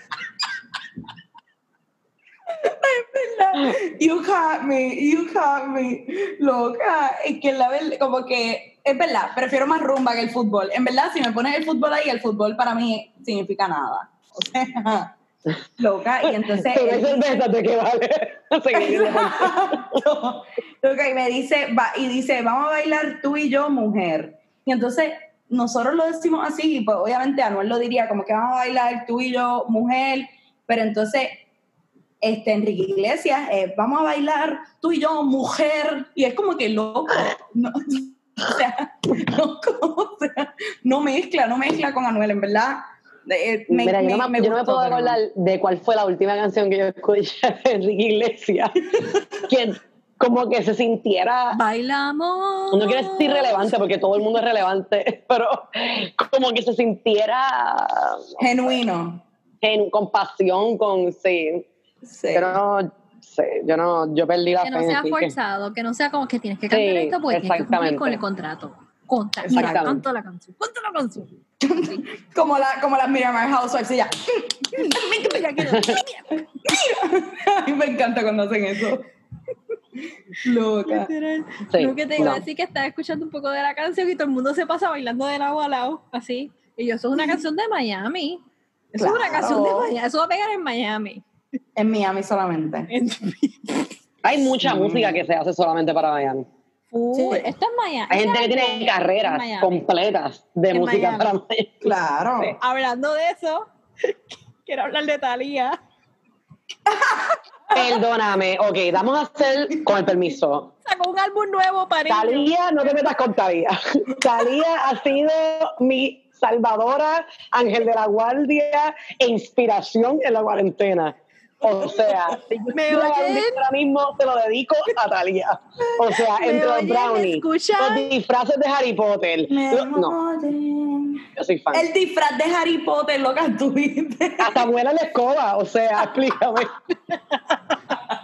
You caught me, you caught me. Loca, es que la verdad, como que, es verdad, prefiero más rumba que el fútbol. En verdad, si me pones el fútbol ahí, el fútbol para mí significa nada. O sea, (laughs) loca, y entonces... Pero él cervezas de que vale. (laughs) Exacto. (laughs) Loca, y me dice, va, y dice, vamos a bailar tú y yo, mujer. Y entonces nosotros lo decimos así, y pues obviamente Anuel lo diría como que vamos a bailar tú y yo, mujer, pero entonces este Enrique Iglesias, eh, vamos a bailar tú y yo, mujer, y es como que loco, no, (laughs) o sea, loco, (laughs) o sea, no mezcla, no mezcla con Anuel, en verdad. eh, me- Mira, yo me- no, me, me yo no me gustó, puedo acordar de cuál fue la última canción que yo escuché (laughs) de Enrique Iglesias. que como que se sintiera Bailamos. no quiero decir relevante porque todo el mundo es relevante, pero como que se sintiera Genuino. en compasión con sí. Sí. Yo no sé, yo no, yo perdí la Que no fe sea forzado, que no sea como que tienes que cantar Sí, esto porque tienes que cumplir con el contrato. Conta, mira, canto la canción, canto la canción. (laughs) Como, la, como las Miramar Housewives, ella. Mira, que- A mí me encanta cuando hacen eso. Loca. Sí, Lo que te iba a no. decir que estaba escuchando un poco de la canción y todo el mundo se pasa bailando de lado a lado, así. Y yo, eso es una canción de Miami. Eso es una Claro. canción de Miami. Eso va a pegar en Miami. En Miami solamente. En- (laughs) Hay mucha Sí. música que se hace solamente para Miami. Sí. Esto es Miami. Hay gente que tiene en carreras completas de En música Miami. para Miami. Claro. Hablando de eso, (laughs) quiero hablar de Thalía. (laughs) Perdóname, ok, vamos a hacer con el permiso. Sacó un álbum nuevo para. Talía, no te metas con Talía. Talía ha sido mi salvadora, ángel de la guardia e inspiración en la cuarentena. O sea, si yo ahora mismo se lo dedico a Talía. O sea, ¿Me entre los brownies, los disfraces de Harry Potter. lo- no, yo soy fan. El disfraz de Harry Potter, loca, tuviste. Hasta vuela la escoba, o sea, (laughs) explícame.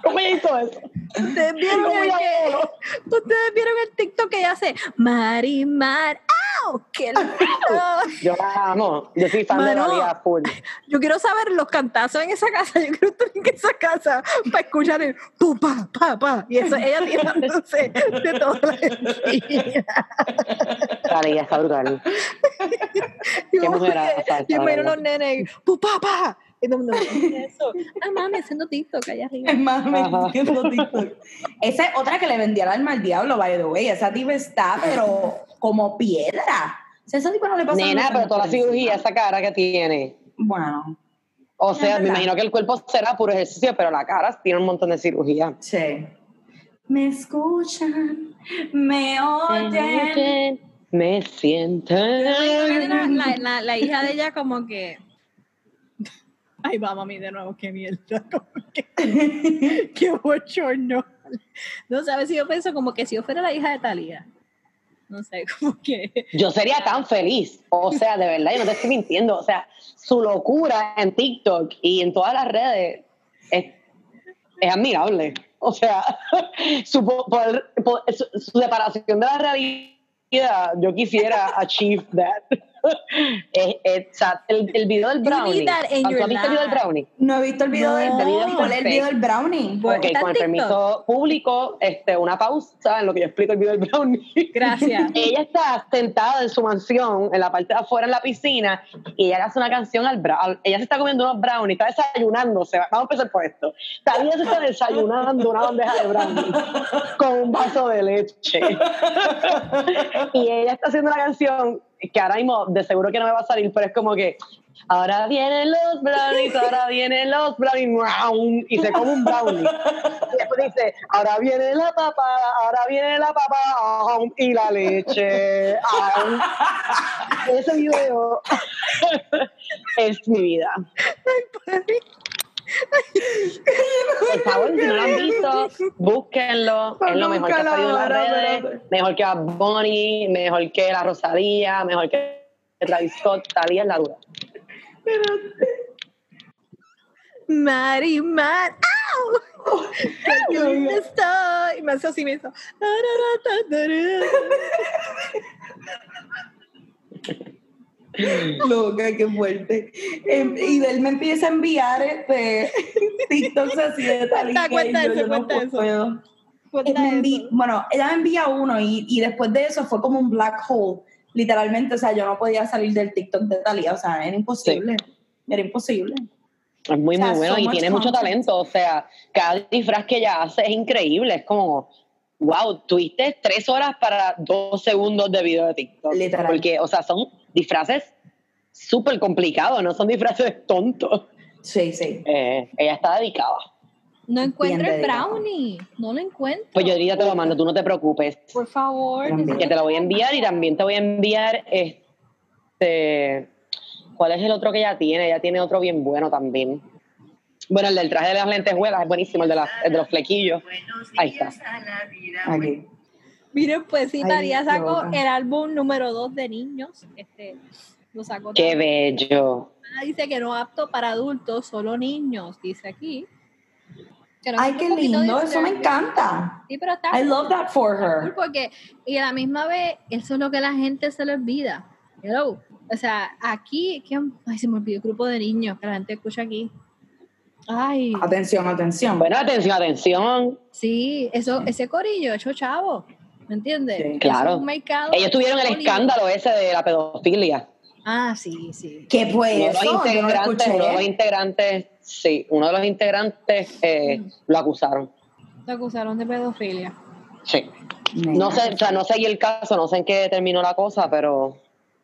¿Cómo ella hizo eso? Ustedes vieron, ¿Cómo el que, ustedes vieron el TikTok que ella hace. Marimar. ¡Au! ¡Qué (laughs) lindo! Yo la amo. Yo soy fan de Mano. Talía full. Yo quiero saber los cantazos en esa casa. Yo quiero estar en esa casa para escuchar el pu, pa, pa. Y eso, ella tirándose de toda la energía. Talía está brutal. (laughs) Qué yo, mujeraza yo ¿verdad? los nenes, pu, pa, pa. Y todo el mundo, ¿qué es eso? Ah, mami, haciendo TikTok allá arriba. Entiendo TikTok. Esa es otra que le vendía el alma al diablo, by the way. Esa tipa está, pero como piedra. O sea, esa tipa no le pasa Nena, nada pero toda la cirugía, esa cara que tiene. Bueno, O sea, me imagino que el cuerpo será puro ejercicio, pero la cara tiene un montón de cirugía. sí. Me escuchan, me oyen. Me sienten. La, la, la hija de ella como que... Ay, va, mami, de nuevo, qué mierda. (laughs) como que- (laughs) qué bochorno. No sabes si yo pienso como que si yo fuera la hija de Talía. No sé, (laughs) como que... Yo sería tan feliz. O sea, de verdad, yo no te estoy mintiendo. O sea, su locura en TikTok y en todas las redes es, es admirable. O sea, su, po- poder- po- su, su separación de la realidad, yo quisiera achieve that. Es- es- o sea, el, el video del You brownie. ¿Tú has visto el video del brownie? No he visto el video del No. brownie. el video del brownie. Ok, ¿está en con el permiso público, este, una pausa en lo que yo explico el video del brownie. Gracias. (laughs) ella está sentada en su mansión, en la parte de afuera en la piscina, y ella le hace una canción al brownie. Ella se está comiendo unos brownies, está desayunándose. Vamos a empezar por esto. Talía se está (laughs) desayunando una bandeja de brownies con un vaso de leche. (laughs) y ella está haciendo una canción que ahora mismo de seguro que no me va a salir, pero es como que ahora vienen los brownies, ahora vienen los brownies, y se come un brownie. Y después dice, ahora viene la papa, ahora viene la papa y la leche. Ese video (laughs) es mi vida. Por favor, si no lo han visto, búsquenlo. Es lo mejor que ha salido en las redes. Mejor que Bad Bunny, mejor que la Rosalía, mejor que Travis Scott. Talía es la dura. Marimar. ¡Au! Qué (laughs) linda estoy. Me hace así, hizo. (laughs) (laughs) Loca, qué fuerte. Em, y él me empieza a enviar este (laughs) TikToks así de tal y Cuenta, que cuenta yo, eso, yo no cuenta eso. puedo. Me envi- eso. bueno, ella me envía uno y, y después de eso fue como un black hole. Literalmente, o sea, yo no podía salir del TikTok de Talía, o sea, era imposible. Era imposible. Es muy, O sea, muy bueno so y much tiene mucho content. talento. O sea, cada disfraz que ella hace es increíble. Es como, wow, tuviste tres horas para dos segundos de video de TikTok. Literal. Porque, o sea, son disfraces súper complicados, no son disfraces tontos. Sí, sí. Eh, ella está dedicada. No encuentro el brownie. No lo encuentro. Pues yo ahorita te lo mando, tú no te preocupes. Por favor. Que te lo voy a enviar y también te voy a enviar este. ¿Cuál es el otro que ella tiene? Ella tiene otro bien bueno también. Bueno, el del traje de las lentejuelas es buenísimo, el de, las- el de los flequillos. Ahí está. Aquí. Miren, pues sí, María sacó el álbum número 2 de niños. Este, lo sacó Qué también. bello. Ah, Dice que no apto para adultos, solo niños, dice aquí. Ay, qué lindo, eso me encanta. Sí, pero está I cool, love that for her. porque, y a la misma vez, eso es lo que la gente se le olvida. Hello. O sea, aquí, que, ay, se me olvidó el grupo de niños que la gente escucha aquí. Ay, Atención, atención. Bueno, atención, atención. sí, eso, ese corillo, hecho chavo, ¿me entiendes? Sí. Eso es Claro. un mercado Ellos tuvieron el escándalo ese de la pedofilia. Ah, sí, sí. ¿Qué fue Uno los Yo no lo integrantes, uno de los integrantes, sí, uno de los integrantes eh, lo acusaron. Te acusaron de pedofilia. Sí. No sé, o sea, no seguí el caso, no sé en qué terminó la cosa, pero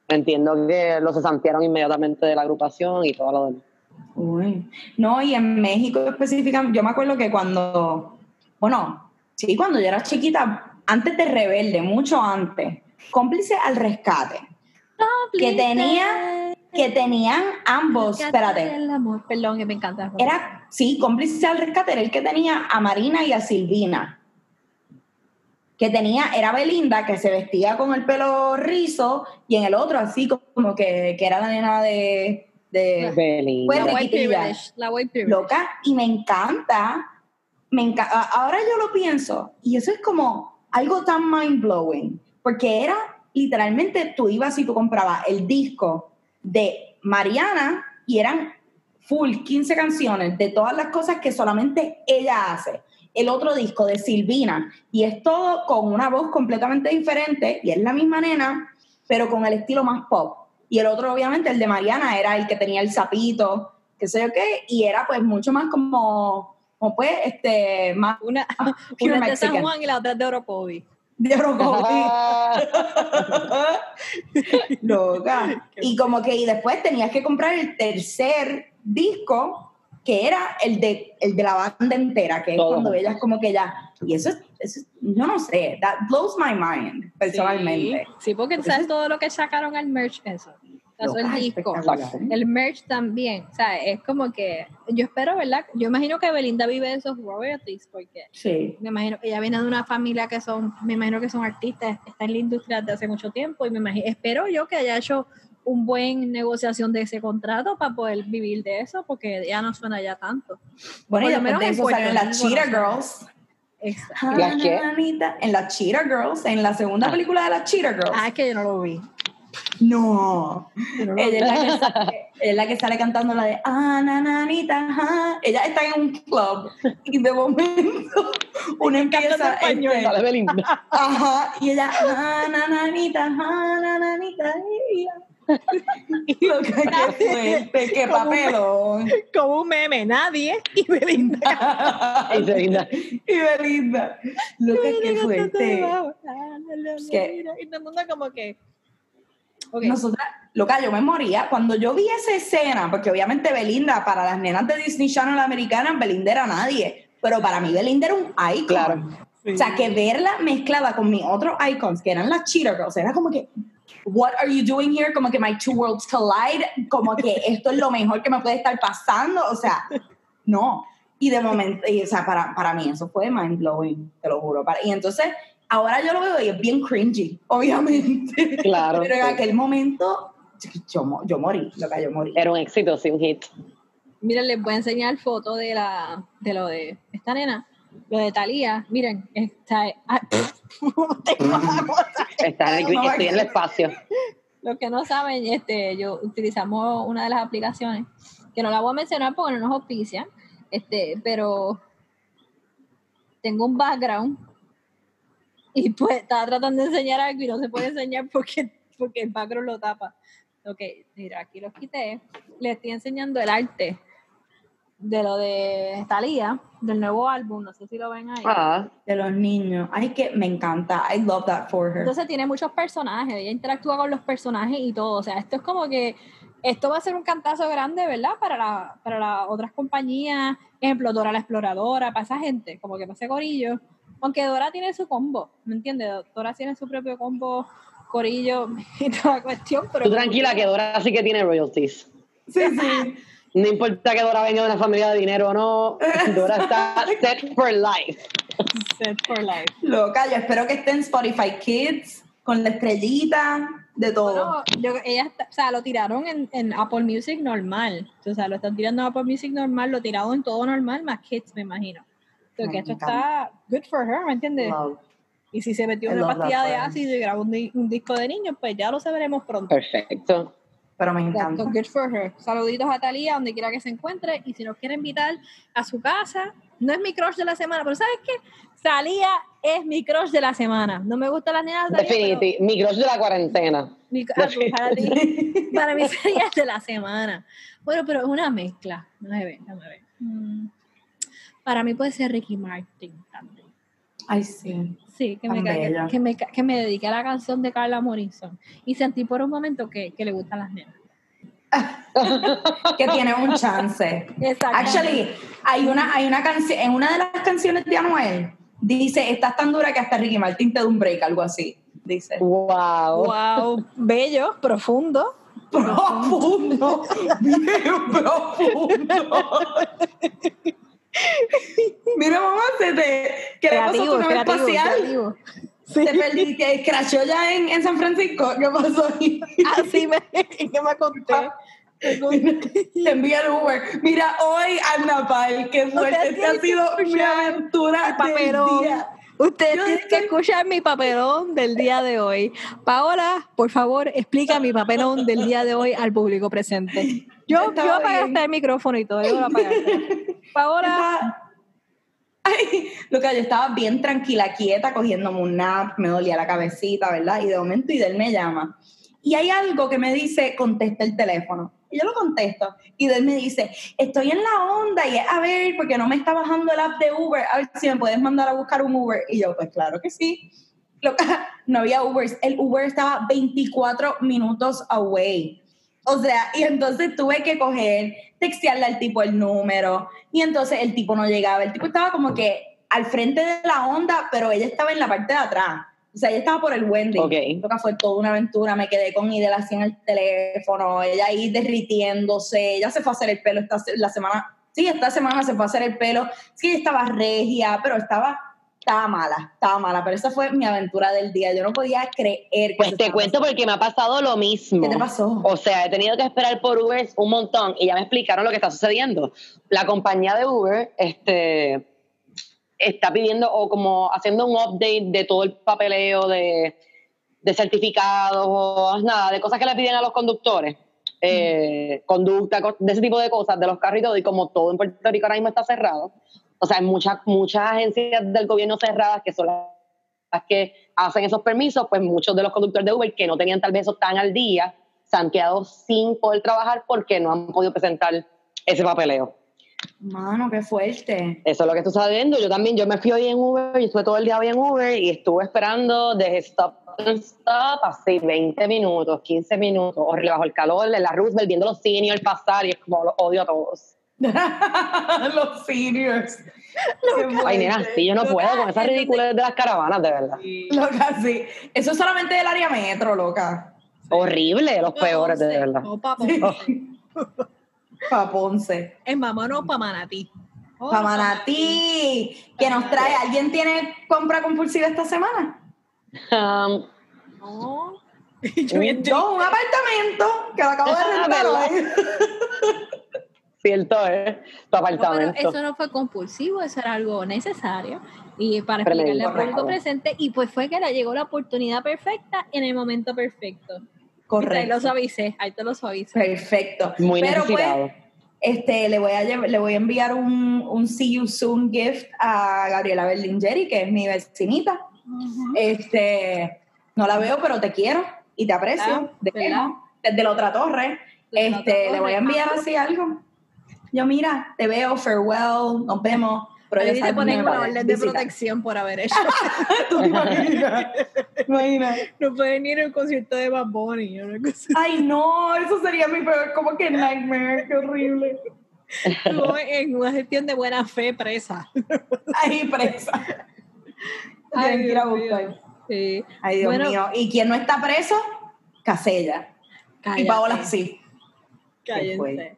entiendo que lo cesantearon inmediatamente de la agrupación y todo lo demás. Uy. No, y en México específicamente, yo me acuerdo que cuando, bueno, sí, cuando yo era chiquita, antes de Rebelde, mucho antes, cómplice al rescate, que tenía, que tenían ambos, espérate, El amor, perdón, que me encanta. era, sí, cómplice al rescate era el que tenía a Marina y a Silvina. Que tenía, era Belinda, que se vestía con el pelo rizo, y en el otro así como que, que era la nena de, de Belinda. Pues, la white riquitilla. privilege, la white privilege. loca, y me encanta, me enca- a- ahora yo lo pienso, y eso es como algo tan mind blowing, porque era literalmente, tú ibas y tú comprabas el disco de Mariana, y eran full 15 canciones de todas las cosas que solamente ella hace. El otro disco de Silvina, y es todo con una voz completamente diferente, y es la misma nena, pero con el estilo más pop. Y el otro, obviamente, el de Mariana, era el que tenía el sapito, qué sé yo qué, y era pues mucho más como, como pues, este, más Una, (laughs) una (laughs) de San. Juan y la otra es de Orocovi. de Orocovi. (laughs) Loca. Y como que y después tenías que comprar el tercer disco, que era el de, el de la banda entera, que es cuando ellas como que ya... Y eso es, eso es- yo no sé, that blows my mind, personalmente. Sí, sí, porque sabes todo lo que sacaron al merch, eso. El disco. El merch también. O sea, es como que. Yo espero, ¿verdad? Yo imagino que Belinda vive de esos royalties, porque Sí. me imagino ella viene de una familia que son, me imagino que son artistas, está en la industria desde hace mucho tiempo y me imagino, espero yo que haya hecho un buen negociación de ese contrato para poder vivir de eso, porque ya no suena ya tanto. Bueno, y después menos de en eso salen las Cheetah. Girls. Exacto. ¿Las qué? Ananita, En las Cheetah Girls, en la segunda Ah. película de las Cheetah Girls. Ah, es que yo no lo vi. No. Lo Ella es la que (laughs) sale, es la que sale cantando la de ah, nananita, ajá". Ella está en un club y de momento (laughs) una empieza español. este, Belinda. (laughs) ajá, y ella ah, nananita, ajá, nananita, y ella. Loca, qué fuerte, papelón. Como un meme, nadie y Belinda. Y Belinda. y Belinda. Fuerte. Es que- Y todo el mundo como que... Ok. Nosotras, loca, yo me moría cuando yo vi esa escena, porque obviamente Belinda, para las nenas de Disney Channel americanas, Belinda era nadie, pero para mí Belinda era un icon. Claro. O sea, que verla mezclada con mis otros icons, que eran las Cheetah Girls, era como que, what are you doing here? Como que my two worlds collide, como que (laughs) esto es lo mejor que me puede estar pasando, o sea, no. Y de momento, y, o sea, para, para mí eso fue mind blowing, te lo juro. Para- y entonces, ahora yo lo veo y es bien cringy, obviamente. Claro. (laughs) Pero en sí. aquel momento, yo, yo morí, loca, yo morí. Era un éxito, sí, un hit. Miren, les voy a enseñar foto de la de lo de esta nena, lo de Talía. Miren, está ah. (laughs) (laughs) Está en el, No, estoy en el espacio. Los que no saben, este, yo utilizamos una de las aplicaciones que no la voy a mencionar porque no nos auspician, este, pero tengo un background y pues estaba tratando de enseñar algo y no se puede enseñar porque, porque el background lo tapa. Ok, mira, aquí los quité. Les estoy enseñando el arte de lo de Thalía, del nuevo álbum, no sé si lo ven ahí. Ah, De los niños. Ay, que me encanta. I love that for her. Entonces tiene muchos personajes, ella interactúa con los personajes y todo. O sea, esto es como que esto va a ser un cantazo grande, ¿verdad? Para, la, para las otras compañías, ejemplo, Dora la Exploradora, para esa gente, como que para ese corillo. Aunque Dora tiene su combo, ¿me entiendes? Dora tiene su propio combo, corillo (laughs) y toda la cuestión, pero... tú tranquila que Dora sí que tiene royalties. Sí, sí. (laughs) No importa que Dora venga de una familia de dinero o no, (laughs) Dora está set for life. Set for life. Loca, yo espero que esté en Spotify Kids, con la estrellita, de todo. Bueno, yo- ella está- o sea, lo tiraron en, en Apple Music normal. O sea, lo están tirando en Apple Music normal, lo tirado en todo normal, más kids, me imagino. Porque Me esto encanta. está good for her, ¿me entiendes? Love. Y si se metió I una pastilla de ácido y grabó un, di- un disco de niños, pues ya lo sabremos pronto. Perfecto. Pero me Exacto, encanta. good for her. Saluditos a Talía, donde quiera que se encuentre. Y si nos quiere invitar a su casa, no es mi crush de la semana, pero ¿sabes qué? Talía es mi crush de la semana. No me gusta la nena de Definitivo. Mi crush de la cuarentena. mi- ah, pues para, ti, (laughs) para mí sería de la semana. Bueno, pero es una mezcla. Déjame ver, déjame ver. Mm, Para mí puede ser Ricky Martin también. Ay, sí. Sí, que me, que, me, que me dediqué a la canción de Carla Morrison. Y sentí por un momento que, que le gustan las nenas. (laughs) Que tiene un chance. Exacto. Actually, hay una, hay una canción, en una de las canciones de Anuel, dice, estás tan dura que hasta Ricky Martin te da un break, algo así. Dice. Wow. Wow, bello, profundo. Profundo, (laughs) bien profundo. (laughs) (laughs) Mira, mamá, se te. ¿Qué le pasó tu Creativo, creativo, espacial? creativo. Te perdí, que crashó ya en, en San Francisco. ¿Qué pasó? Así (laughs) me, (laughs) que me conté. Conté. Te envía el Uber. Mira, hoy Anapal, qué fuerte. Esta ha que sido mi aventura del papelón. día. Ustedes tienen que estoy- escuchar mi papelón del día de hoy. Paola, por favor, explica mi papelón del día de hoy al público presente. Yo, yo bien. hasta el micrófono y todo, yo lo apagaste. (laughs) Paola, Ay, loca, yo estaba bien tranquila, quieta, cogiéndome un nap, me dolía la cabecita, ¿verdad? Y de momento Idel me llama. Y hay algo que me dice, contesta el teléfono. Y yo lo contesto. Y Idel me dice, estoy en la onda y es, a ver, porque no me está bajando el app de Uber, a ver si me puedes mandar a buscar un Uber. Y yo, pues claro que sí. Loca, (laughs) no había Ubers. El Uber estaba 24 minutos away. O sea, y entonces tuve que coger, textearle al tipo el número, y entonces el tipo no llegaba. El tipo estaba como que al frente de la onda, pero ella estaba en la parte de atrás. O sea, ella estaba por el Wendy. Ok. Lo que fue toda una aventura. Me quedé con Idel así en el teléfono, ella ahí derritiéndose. Ella se fue a hacer el pelo esta la semana. Sí, esta semana se fue a hacer el pelo. Sí, ella estaba regia, pero estaba, estaba mala, estaba mala. Pero esa fue mi aventura del día. Yo no podía creer que. Pues te cuento pasando. porque me ha pasado lo mismo. ¿Qué te pasó? O sea, he tenido que esperar por Uber un montón y ya me explicaron lo que está sucediendo. La compañía de Uber este, está pidiendo o como haciendo un update de todo el papeleo de, de certificados o nada, de cosas que le piden a los conductores. eh, conducta, co- de ese tipo de cosas, de los carros y todo, y como todo en Puerto Rico ahora mismo está cerrado, o sea, hay muchas, muchas agencias del gobierno cerradas que son las que hacen esos permisos, pues muchos de los conductores de Uber que no tenían tal vez eso tan al día, se han quedado sin poder trabajar porque no han podido presentar ese papeleo. Mano, qué fuerte. Eso es lo que tú estás viendo. Yo también, yo me fui hoy en Uber, y estuve todo el día hoy en Uber y estuve esperando desde stop and stop así 20 minutos, 15 minutos, horrible bajo el calor, en la Roosevelt, viendo los seniors pasar y es como los odio a todos. (laughs) Los seniors. Ay, nena, sí, yo no puedo con esas ridiculez de las caravanas, de verdad. Loca, sí. Eso es solamente del área metro, loca. Horrible, los peores, de verdad. O (laughs) pa' Ponce. Pa' Ponce. Es mamá, no pa' Manatí. Oh, Pa' Manatí. Que nos trae. ¿Alguien tiene compra compulsiva esta semana? Um, No. (laughs) Yo un apartamento que lo acabo de rentar ¿Verdad? hoy. Cierto, ¿eh? Tu No, pero apartamento. eso no fue compulsivo, eso era algo necesario y para explicarle al público presente y pues fue que le llegó la oportunidad perfecta en el momento perfecto. Ahí lo Correcto. suavicé, ahí te lo suavicé. Perfecto. Muy Pero pues, necesitado. este, le voy a le voy a enviar un, un See You Soon gift a Gabriela Berlingeri, que es mi vecinita. Este, no la veo, pero te quiero y te aprecio. Ah, desde la otra torre. Desde la este, otra le voy a torre. enviar así algo. Yo, mira, te veo, farewell, nos vemos. Pero ya te ponen una orden de protección por haber hecho. (laughs) ¿Tú imaginas? Imagina. no pueden ir a un concierto de Bad Bunny Ay, no, eso sería mi peor, como que nightmare, qué horrible. Tú en una gestión de buena fe presa. Ay, presa. A Dios mío. Sí. Ay, Dios Bueno, mío. ¿Y quién no está preso? Casella. Y Paola sí. cállense.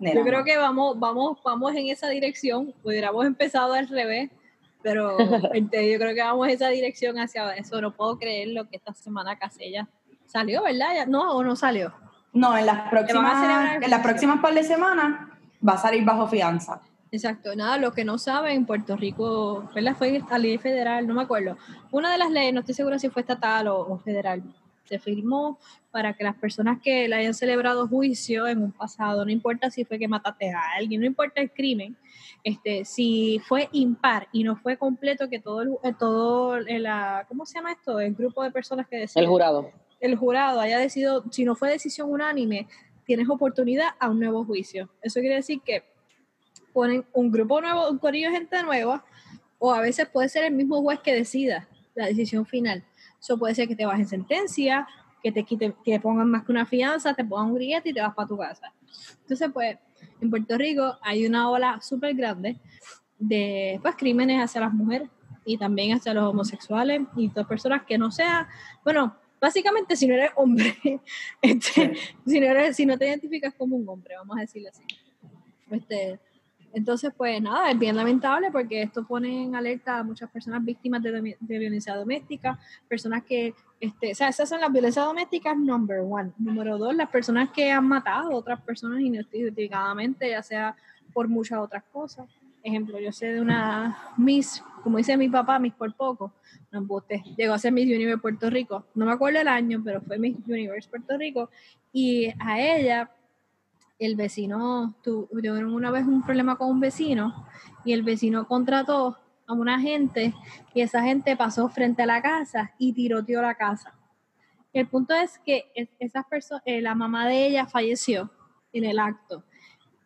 Yo creo que vamos, vamos, vamos en esa dirección. Hubiéramos empezado al revés, pero (laughs) este, yo creo que vamos en esa dirección hacia eso. No puedo creer lo que esta semana Casella salió, ¿verdad? No, o no salió. No, en las próximas, en las próximas par de semanas va a salir bajo fianza. Exacto, nada, los que no saben, Puerto Rico, ¿verdad? Fue a ley federal, no me acuerdo. Una de las leyes, no estoy segura si fue estatal o, o federal, se firmó para que las personas que le hayan celebrado juicio en un pasado, no importa si fue que mataste a alguien, no importa el crimen, este, si fue impar y no fue completo, que todo, el, eh, todo la- ¿cómo se llama esto? El grupo de personas que deciden El jurado. el jurado haya decidido, si no fue decisión unánime, tienes oportunidad a un nuevo juicio. Eso quiere decir que ponen un grupo nuevo, un corillo de gente nueva, o a veces puede ser el mismo juez que decida la decisión final. Eso puede ser que te bajen sentencia, que te quiten, que te pongan más que una fianza, te pongan un grillete y te vas para tu casa. Entonces, pues, en Puerto Rico hay una ola súper grande de pues, crímenes hacia las mujeres y también hacia los homosexuales y todas personas que no sean, bueno, básicamente si no eres hombre, (laughs) este, si, no eres, si no te identificas como un hombre, vamos a decirlo así. Este, entonces, pues nada, es bien lamentable porque esto pone en alerta a muchas personas víctimas de, violencia doméstica, personas que, este, o sea, esas son las violencias domésticas number one. Número dos, las personas que han matado a otras personas injustificadamente, ya sea por muchas otras cosas. Ejemplo, yo sé de una Miss, como dice mi papá, Miss por poco, no embuste, llegó a ser Miss Universe Puerto Rico. No me acuerdo el año, pero fue Miss Universe Puerto Rico. Y a ella, el vecino, tu- tuvieron una vez un problema con un vecino y el vecino contrató a una gente y esa gente pasó frente a la casa y tiroteó la casa. El punto es que es- esas personas, la mamá de ella falleció en el acto.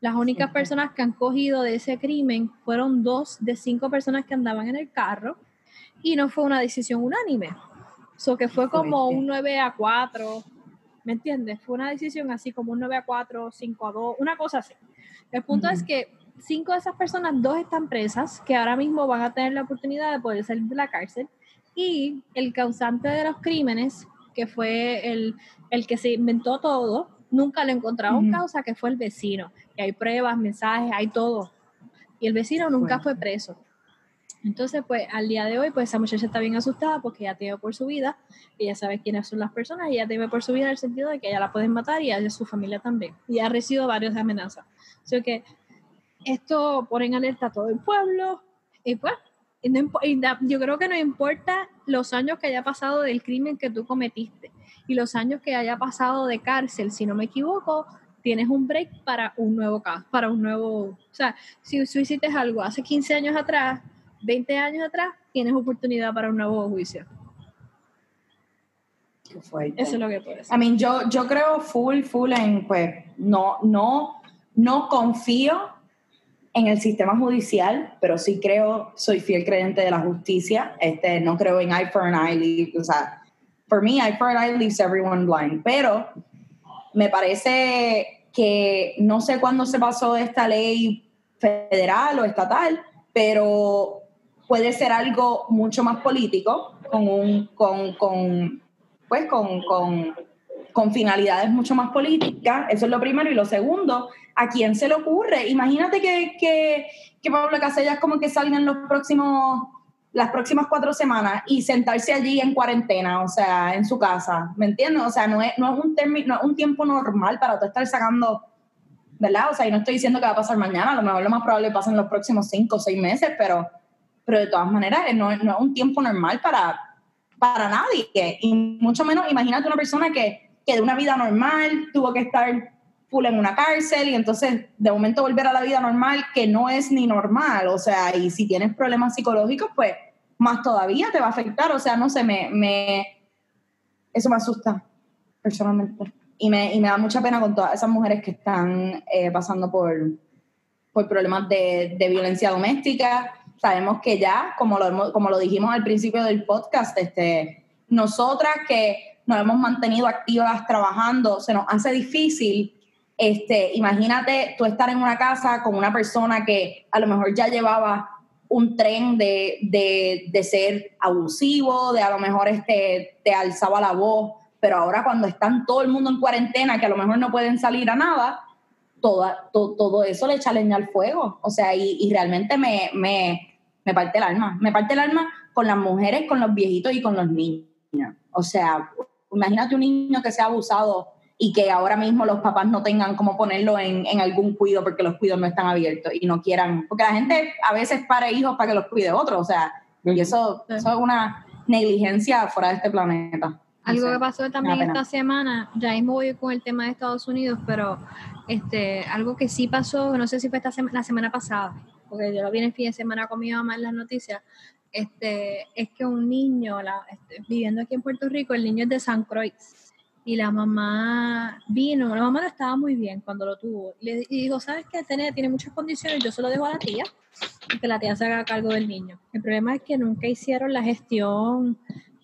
Las únicas personas que han cogido de ese crimen fueron dos de cinco personas que andaban en el carro y no fue una decisión unánime. So que fue como un 9 a 4, ¿me entiendes? Fue una decisión así como un 9 a 4, 5 a 2, una cosa así. El punto es que cinco de esas personas, dos están presas, que ahora mismo van a tener la oportunidad de poder salir de la cárcel, y el causante de los crímenes, que fue el, el que se inventó todo, nunca le encontraron Ujú. causa, que fue el vecino. Y hay pruebas, mensajes, hay todo. Y el vecino nunca fue preso. Entonces, pues al día de hoy, pues esa muchacha está bien asustada porque ya teme por su vida, ella sabe quiénes son las personas y ella teme por su vida en el sentido de que ella la pueden matar y a ella su familia también. Y ha recibido varias amenazas. Sea que esto pone en alerta a todo el pueblo y pues y no y da- yo creo que no importa los años que haya pasado del crimen que tú cometiste y los años que haya pasado de cárcel, si no me equivoco, tienes un break para un nuevo caso, para un nuevo, o sea, si tú hiciste algo hace 15 años atrás, 20 años atrás, tienes oportunidad para un nuevo juicio. Qué fuerte. Eso es lo que puedo decir. I mean, yo, yo creo full, full en, pues, no, no, no confío en el sistema judicial, pero sí creo, soy fiel creyente de la justicia. Este, no creo en eye for an eye, leave- o sea, for me, eye for an eye leaves everyone blind. Pero me parece que no sé cuándo se pasó esta ley federal o estatal, pero puede ser algo mucho más político, con un, con, con pues con, con, con finalidades mucho más políticas, eso es lo primero, y lo segundo, ¿a quién se le ocurre? Imagínate que, que, que Pablo Casellas como que salga en los próximos las próximas cuatro semanas y sentarse allí en cuarentena, o sea, en su casa, ¿me entiendes? O sea, no es, no es, un, término, no es un tiempo normal para tú estar sacando, ¿verdad? O sea, y no estoy diciendo que va a pasar mañana, a lo mejor lo más probable pasa en los próximos cinco o seis meses, pero, pero de todas maneras no, no es un tiempo normal para, para nadie, y mucho menos imagínate una persona que, que de una vida normal tuvo que estar full en una cárcel y entonces de momento volver a la vida normal que no es ni normal, o sea, y si tienes problemas psicológicos, pues más todavía te va a afectar, o sea, no sé, me, me eso me asusta personalmente. Y me, y me da mucha pena con todas esas mujeres que están eh, pasando por, por problemas de, de, violencia doméstica. Sabemos que ya, como lo, como lo dijimos al principio del podcast, este, nosotras que nos hemos mantenido activas trabajando, se nos hace difícil este, imagínate tú estar en una casa con una persona que a lo mejor ya llevaba un tren de, de, de ser abusivo, de a lo mejor este, te alzaba la voz, pero ahora cuando están todo el mundo en cuarentena, que a lo mejor no pueden salir a nada, toda, to, todo eso le echa leña al fuego. O sea, y, y realmente me, me, me, parte el alma. Me parte el alma con las mujeres, con los viejitos y con los niños. O sea, imagínate un niño que sea abusado y que ahora mismo los papás no tengan cómo ponerlo en, en, algún cuido porque los cuidos no están abiertos y no quieran, porque la gente a veces para hijos para que los cuide otro, o sea, y eso, eso es una negligencia fuera de este planeta. Algo que pasó también esta semana, ya mismo voy con el tema de Estados Unidos, pero este, algo que sí pasó, no sé si fue esta semana, la semana pasada, porque yo lo vi en el fin de semana con mi mamá en las noticias, este, es que un niño, este, viviendo aquí en Puerto Rico, el niño es de San Croix, y la mamá vino, la mamá no estaba muy bien cuando lo tuvo, y, le, y dijo, ¿sabes qué? Tiene, tiene muchas condiciones, yo se lo dejo a la tía, y que la tía se haga cargo del niño. El problema es que nunca hicieron la gestión,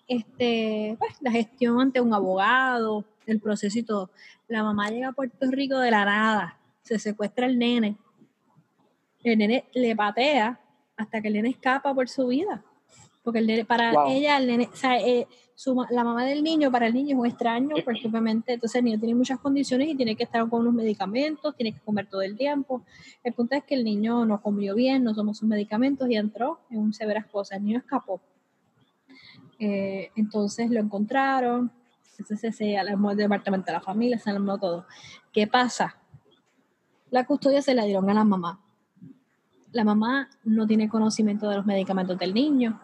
este, pues, la gestión ante un abogado, el proceso y todo. La mamá llega a Puerto Rico de la nada, se secuestra el nene, el nene le patea hasta que el nene escapa por su vida. Porque el nene, para wow. ella, el nene, o sea, eh, su, la mamá del niño, para el niño es un extraño, porque obviamente entonces el niño tiene muchas condiciones y tiene que estar con unos medicamentos, tiene que comer todo el tiempo. El punto es que el niño no comió bien, no tomó sus medicamentos y entró en severas cosas. El niño escapó. Eh, entonces lo encontraron, entonces se alarmó el departamento de la familia, se alarmó todo. ¿Qué pasa? La custodia se la dieron a la mamá. La mamá no tiene conocimiento de los medicamentos del niño.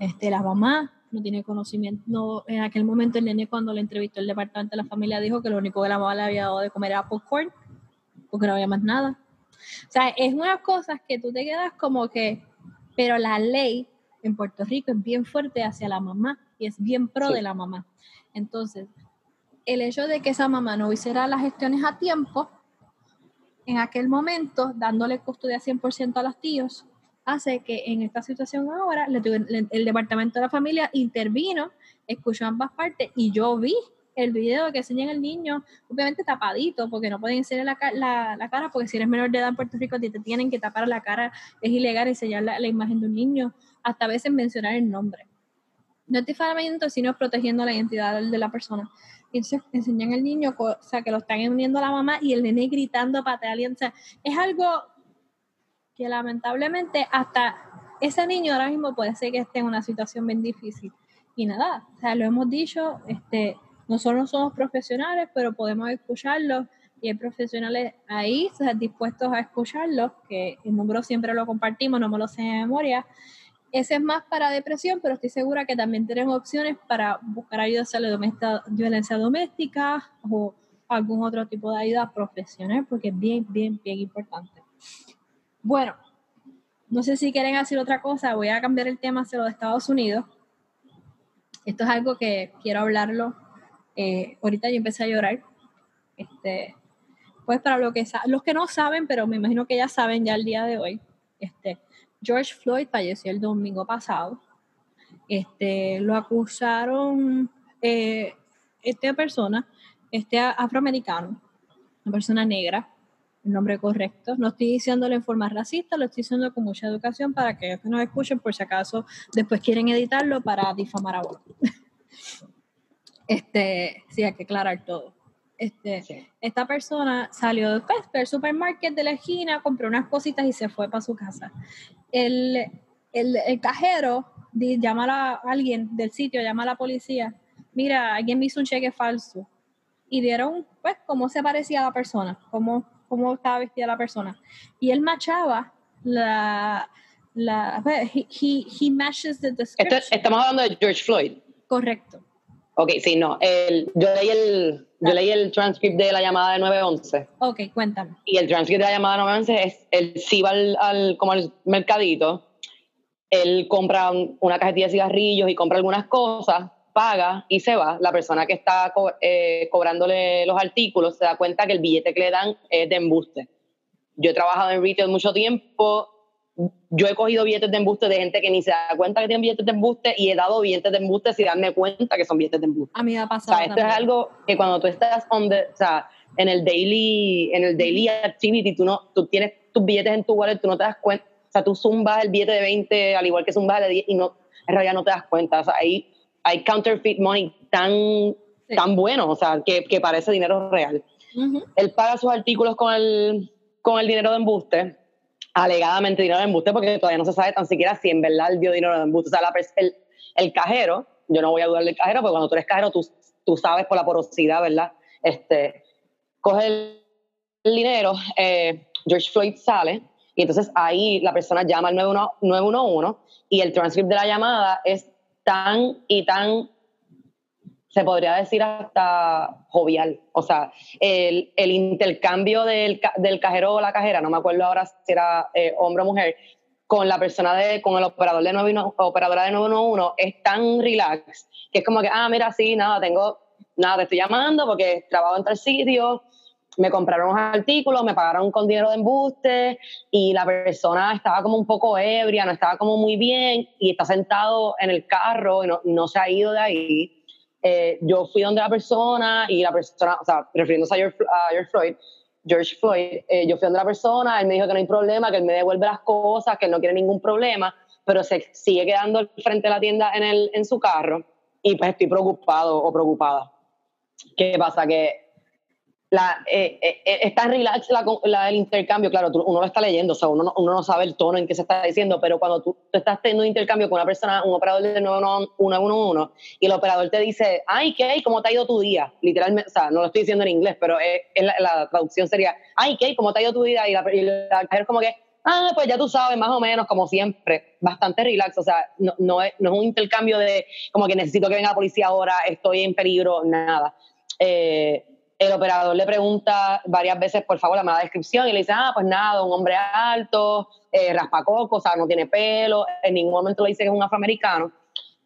Este, la mamá no tiene conocimiento. No, en aquel momento el nene cuando le entrevistó el departamento de la familia dijo que lo único que la mamá le había dado de comer era popcorn, porque no había más nada. O sea, es unas cosas que tú te quedas como que, pero la ley en Puerto Rico es bien fuerte hacia la mamá y es bien pro sí. de la mamá. Entonces, el hecho de que esa mamá no hiciera las gestiones a tiempo, en aquel momento, dándole custodia 100% a los tíos, hace que en esta situación ahora el, el departamento de la familia intervino, escuchó ambas partes y yo vi el video que enseñan al niño, obviamente tapadito, porque no pueden enseñar la, cara, porque si eres menor de edad en Puerto Rico te, tienen que tapar la cara, es ilegal enseñar la, la, imagen de un niño, hasta a veces mencionar el nombre. No es difamamiento, sino protegiendo la identidad de la persona. Entonces enseñan al niño, o sea, que lo están uniendo a la mamá y el nene gritando, pateando, o sea, es algo que lamentablemente hasta ese niño ahora mismo puede ser que esté en una situación bien difícil. Y nada, o sea, lo hemos dicho, este, nosotros no somos profesionales, pero podemos escucharlos y hay profesionales ahí o sea, dispuestos a escucharlos, que el número siempre lo compartimos, no me lo sé de memoria. Ese es más para depresión, pero estoy segura que también tenemos opciones para buscar ayuda a la violencia doméstica o algún otro tipo de ayuda profesional, porque es bien, bien, bien importante. Bueno, no sé si quieren hacer otra cosa, voy a cambiar el tema hacia lo de Estados Unidos. Esto es algo que quiero hablarlo eh, ahorita yo empecé a llorar. Este, pues para lo que los que no saben, pero me imagino que ya saben ya el día de hoy, este, George Floyd falleció el domingo pasado. Este, lo acusaron eh, esta persona, este afroamericano, una persona negra, el nombre correcto. No estoy diciéndolo en forma racista, lo estoy diciendo con mucha educación para que nos escuchen por si acaso después quieren editarlo para difamar a vos. (laughs) Este, sí, hay que aclarar todo. Este, sí. Esta persona salió después del supermarket de la esquina, compró unas cositas y se fue para su casa. El, el, el cajero di- llama a alguien del sitio, llama a la policía, mira, alguien me hizo un cheque falso. Y vieron, pues, cómo se parecía a la persona, cómo, cómo estaba vestida la persona. Y él machaba la... la pues, he, he, he matches the description. estamos hablando de George Floyd. Correcto. Ok, sí, no. El, yo, leí el, yo leí el transcript de la llamada de 911 Ok, cuéntame. y el transcript de la llamada de 911 es, él sí va al, al- como al mercadito, él compra un- una cajetilla de cigarrillos y compra algunas cosas, paga y se va. La persona que está co- eh, cobrándole los artículos se da cuenta que el billete que le dan es de embuste. Yo he trabajado en retail mucho tiempo, yo he cogido billetes de embuste de gente que ni se da cuenta que tienen billetes de embuste y he dado billetes de embuste sin darme cuenta que son billetes de embuste. A mí me ha O pasado. sea, esto es también. algo que cuando tú estás on the- o sea, en el daily, en el daily activity, tú no, tú tienes tus billetes en tu wallet, tú no te das cuenta, o sea, tú zumbas el billete de 20 al igual que zumbas el de 10 y no, en realidad no te das cuenta, o sea, hay, hay counterfeit money tan, Sí. tan bueno, o sea, que, que parece dinero real. Ujú. Él paga sus artículos con el, con el dinero de embuste, alegadamente dinero de embuste, porque todavía no se sabe tan siquiera si en verdad él dio dinero de embuste. O sea, el, el cajero, yo no voy a dudar del cajero, porque cuando tú eres cajero, tú, tú sabes por la porosidad, ¿verdad? Este, coge el, dinero, eh, George Floyd sale, y entonces ahí la persona llama al 91 911 y el transcript de la llamada es tan y tan se podría decir hasta jovial. O sea, el, el intercambio del, del cajero o la cajera, no me acuerdo ahora si era eh, hombre o mujer, con la persona de, con el operador de 91 operadora de 911 es tan relax que es como que, ah, mira, sí, nada, tengo, nada, te estoy llamando porque trabajo en tal sitio, me compraron unos artículos, me pagaron con dinero de embuste y la persona estaba como un poco ebria, no estaba como muy bien y está sentado en el carro y no, no se ha ido de ahí. Eh, yo fui donde la persona y la persona, o sea, refiriéndose a George, a George Floyd, George Floyd, eh, yo fui donde la persona, él me dijo que no hay problema, que él me devuelve las cosas, que él no quiere ningún problema, pero se sigue quedando frente de la tienda en, el, en su carro y pues estoy preocupado o preocupada. ¿Qué pasa? Que la, eh, eh, eh, es tan relax la, la- el intercambio, claro, tú- uno lo está leyendo, o sea, uno no, uno no sabe el tono en que se está diciendo, pero cuando tú, tú estás teniendo un intercambio con una persona, un operador de 911, y el operador te dice, ay, ¿qué? ¿Cómo te ha ido tu día? Literalmente, o sea, no lo estoy diciendo en inglés, pero es, es la, la traducción sería, ay, ¿qué? ¿Cómo te ha ido tu día? Y la, y la mujer como que, ah, pues ya tú sabes, más o menos, como siempre, bastante relax, o sea, no, no, es, no es un intercambio de como que necesito que venga la policía ahora, estoy en peligro, nada. Eh, el operador le pregunta varias veces, por favor, la mala descripción, y le dice, ah, pues nada, un hombre alto, eh, raspacoco, o sea, no tiene pelo, en ningún momento le dice que es un afroamericano.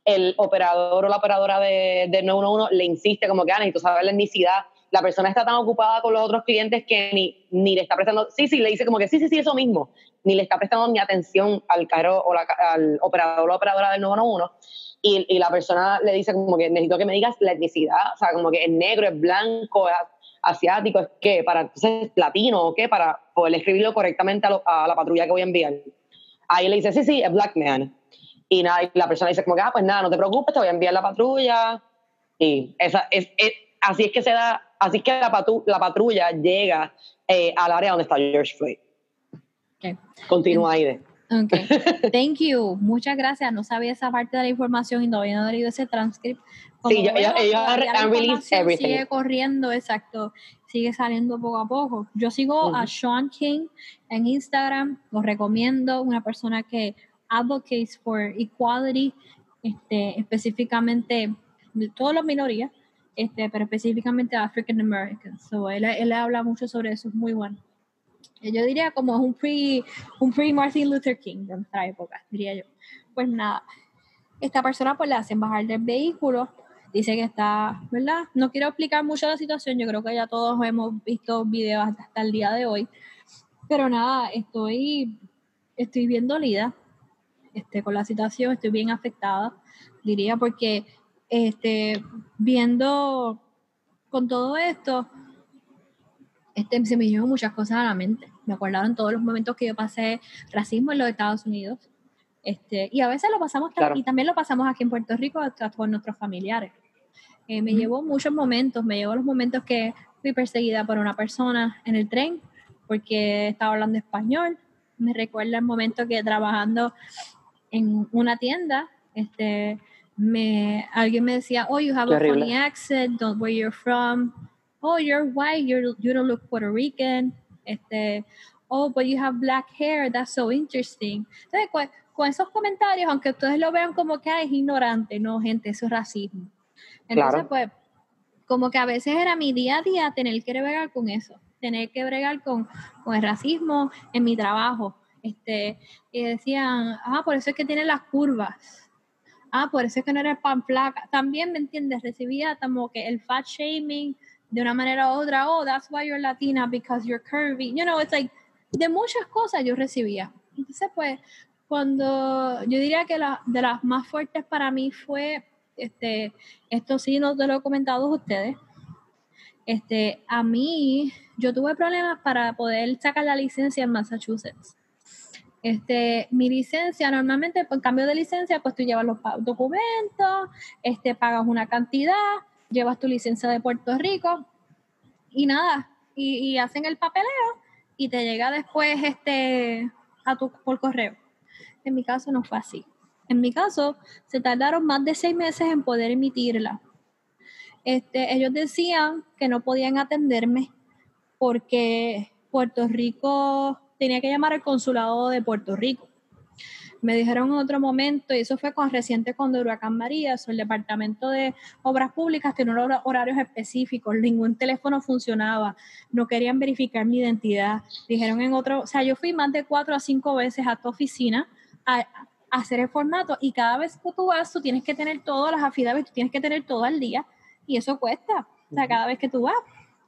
El operador o la operadora de, de 911 le insiste como que, ah, necesito saber la etnicidad. La persona está tan ocupada con los otros clientes que ni, ni le está prestando, sí, sí, le dice como que sí, sí, sí, eso mismo, ni le está prestando ni atención al carro o la, al operador o la operadora del 911 y, y la persona le dice como que necesito que me digas la etnicidad, o sea, como que es negro, es blanco, es asiático, es qué, para entonces latino o qué, para poder escribirlo correctamente a, lo- a la patrulla que voy a enviar. Ahí le dice, sí, sí, es black man. Y nada, y la persona dice como que, ah, pues nada, no te preocupes, te voy a enviar la patrulla. Y esa, es, es- así es que se da, así es que la, patu- la patrulla llega eh, al área donde está George Floyd. Ok. Continúa, Aide. Ok, (laughs) thank you. Muchas gracias. No sabía esa parte de la información y no había leído ese transcript. Sí, ellos- everything. Sigue corriendo, exacto. Sigue saliendo poco a poco. Yo sigo a. Sean King en Instagram. Lo recomiendo. Una persona que advocates for equality, este, específicamente de todas las minorías, este, pero específicamente African Americans. So, él, él habla mucho sobre eso. Es muy bueno. Yo diría como es un pre, un pre Martin Luther King de nuestra época, diría yo. Pues nada, esta persona pues le hacen bajar del vehículo, dice que está, ¿verdad? No quiero explicar mucho la situación, yo creo que ya todos hemos visto videos hasta, el día de hoy, pero nada, estoy, estoy bien dolida este, con la situación, estoy bien afectada, diría, porque este, viendo con todo esto, este, se me vinieron muchas cosas a la mente. Me acordaron todos los momentos que yo pasé racismo en los Estados Unidos. Este, y a veces lo pasamos, Claro. y también lo pasamos aquí en Puerto Rico con nuestros familiares. Eh, me Ujú. llevó muchos momentos, me llevó los momentos que fui perseguida por una persona en el tren porque estaba hablando español. Me recuerda el momento que trabajando en una tienda, Este, me, alguien me decía, oh, you have Qué a horrible. funny accent, don't where you're from. Oh, you're white, you're, you don't look Puerto Rican. Este, oh, but you have black hair, that's so interesting. Entonces, con, con esos comentarios, aunque ustedes lo vean como que "Ah, es ignorante, no, gente, eso es racismo. Entonces, Claro. pues, como que a veces era mi día a día tener que bregar con eso, tener que bregar con, con el racismo en mi trabajo. Este, y decían, ah, por eso es que tiene las curvas. Ah, por eso es que no eres pan flaca. También, ¿me entiendes? Recibía como que el fat shaming de una manera u otra. Oh, that's why you're Latina, because you're curvy. You know, it's like, de muchas cosas yo recibía. Entonces, pues, cuando yo diría que la, de las más fuertes para mí fue, este, esto sí no te lo he comentado a ustedes, este, a mí, yo tuve problemas para poder sacar la licencia en Massachusetts. Este, mi licencia, normalmente por cambio de licencia, pues tú llevas los documentos, este, pagas una cantidad, llevas tu licencia de Puerto Rico y nada, y, hacen el papeleo y te llega después este, a tu, por correo. En mi caso no fue así. En mi caso, se tardaron más de seis meses en poder emitirla. Este, ellos decían que no podían atenderme porque Puerto Rico tenía que llamar al consulado de Puerto Rico. Me dijeron en otro momento, y eso fue con reciente con el huracán María, eso, el departamento de obras públicas tiene unos hora- horarios específicos, ningún teléfono funcionaba, no querían verificar mi identidad. Dijeron en otro, o sea, yo fui más de cuatro a cinco veces a tu oficina a, a hacer el formato y cada vez que tú vas, tú tienes que tener todas las affidavits, tú tienes que tener todo al día y eso cuesta, o sea, cada vez que tú vas.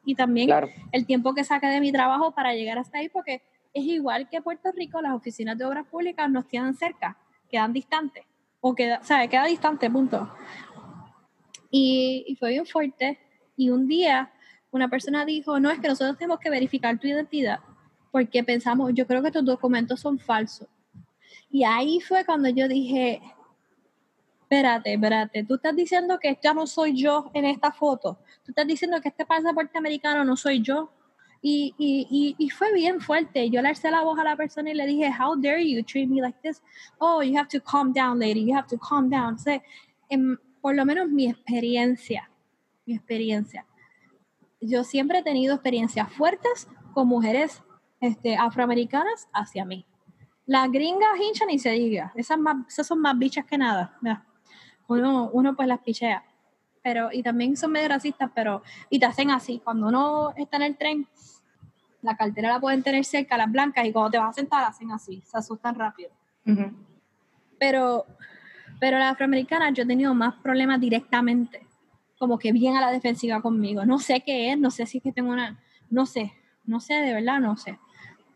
Y también Claro. el tiempo que saqué de mi trabajo para llegar hasta ahí, porque es igual que Puerto Rico, las oficinas de obras públicas nos tienen cerca, quedan distantes, o queda, o sea, queda distante, punto. Y, y fue bien fuerte. Y un día una persona dijo, no, es que nosotros tenemos que verificar tu identidad, porque pensamos, yo creo que tus documentos son falsos. Y ahí fue cuando yo dije, espérate, espérate, tú estás diciendo que ya no soy yo en esta foto, tú estás diciendo que este pasaporte americano no soy yo. Y, y, y, y fue bien fuerte. Yo le alcé la voz a la persona y le dije, how dare you treat me like this? Oh, you have to calm down, lady, you have to calm down. O em, por lo menos mi experiencia, mi experiencia. Yo siempre he tenido experiencias fuertes con mujeres este, afroamericanas hacia mí. Las gringas hinchan ni se diga. Esas, más, esas son más bichas que nada. Uno, uno pues las pichea. Pero, y también son medio racistas, pero, y te hacen así. Cuando uno está en el tren, la cartera la pueden tener cerca, las blancas, y cuando te vas a sentar, hacen así. Se asustan rápido. Ujú. Pero, pero la afroamericana yo he tenido más problemas directamente, como que bien a la defensiva conmigo. No sé qué es, no sé si es que tengo una, no sé, no sé, de verdad no sé.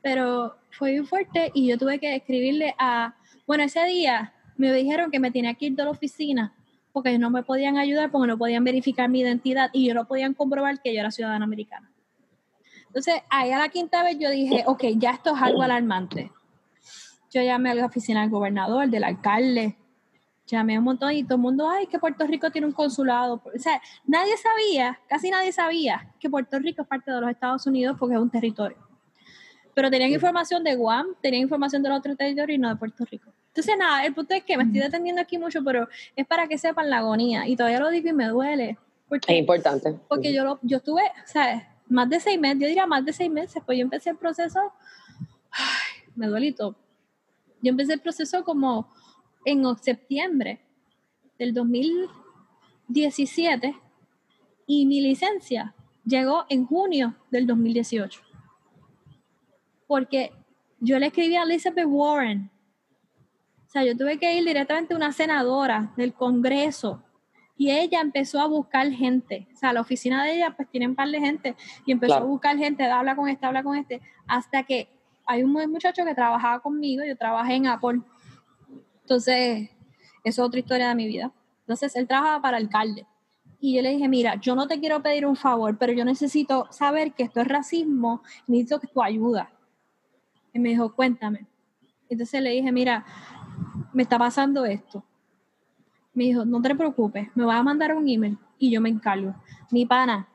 Pero fue bien fuerte y yo tuve que escribirle a, bueno, ese día me dijeron que me tenía que ir de la oficina porque no me podían ayudar, porque no podían verificar mi identidad y yo no podían comprobar que yo era ciudadana americana. Entonces, ahí a la quinta vez yo dije, ok, ya esto es algo alarmante. Yo llamé a la oficina del gobernador, del alcalde, llamé a un montón y todo el mundo, ay, que Puerto Rico tiene un consulado. O sea, nadie sabía, casi nadie sabía que Puerto Rico es parte de los Estados Unidos porque es un territorio. Pero tenían información de Guam, tenían información de los otros territorios y no de Puerto Rico. Entonces, nada, el punto es que me estoy detendiendo aquí mucho, pero es para que sepan la agonía. Y todavía lo digo y me duele. Es Porque, importante. porque yo, lo, yo estuve, o sea, más de seis meses, yo diría más de seis meses, pues yo empecé el proceso, ay, me todo. Yo empecé el proceso como en septiembre del 2017 y mi licencia llegó en junio del 2018. Porque yo le escribí a Elizabeth Warren. O sea, yo tuve que ir directamente a una senadora del Congreso y ella empezó a buscar gente. O sea, la oficina de ella pues tiene un par de gente y empezó Claro. a buscar gente, habla con este, habla con este, hasta que hay un muchacho que trabajaba conmigo, yo trabajé en Apple. Entonces, eso es otra historia de mi vida. Entonces, él trabajaba para alcalde. Y yo le dije, mira, yo no te quiero pedir un favor, pero yo necesito saber que esto es racismo, necesito que tu ayuda. Y me dijo, cuéntame. Entonces le dije, mira, me está pasando esto. Me dijo, no te preocupes, me vas a mandar un email y yo me encargo. Mi pana,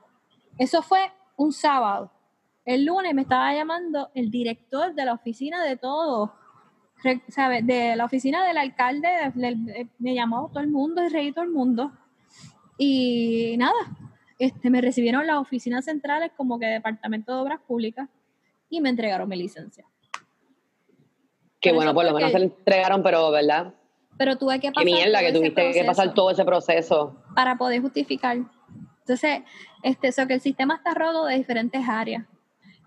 eso fue un sábado. El lunes me estaba llamando el director de la oficina de todo, ¿sabes? De la oficina del alcalde, le- me llamó todo el mundo, el rey todo el mundo. Y nada, este, me recibieron las oficinas centrales como que Departamento de Obras Públicas y me entregaron mi licencia. Que bueno, por lo menos se le entregaron, pero ¿verdad? Pero tuve que Qué pasar mierda todo que tuviste que pasar todo ese proceso. para poder justificar. Entonces, este, eso que el sistema está roto de diferentes áreas.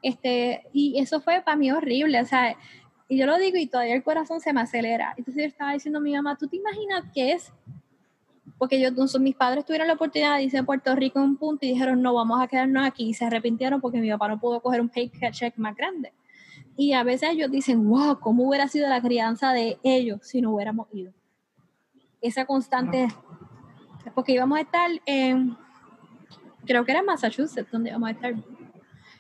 Este, y eso fue para mí horrible, o sea, y yo lo digo y todavía el corazón se me acelera. Entonces yo estaba diciendo a mi mamá, ¿tú te imaginas qué es? Porque yo, entonces, mis padres tuvieron la oportunidad de irse a Puerto Rico en un punto y dijeron, no, vamos a quedarnos aquí. Y se arrepintieron porque mi papá no pudo coger un pay check más grande. Y a veces ellos dicen, wow, ¿cómo hubiera sido la crianza de ellos si no hubiéramos ido? Esa constante, porque íbamos a estar en, creo que era en Massachusetts donde íbamos a estar.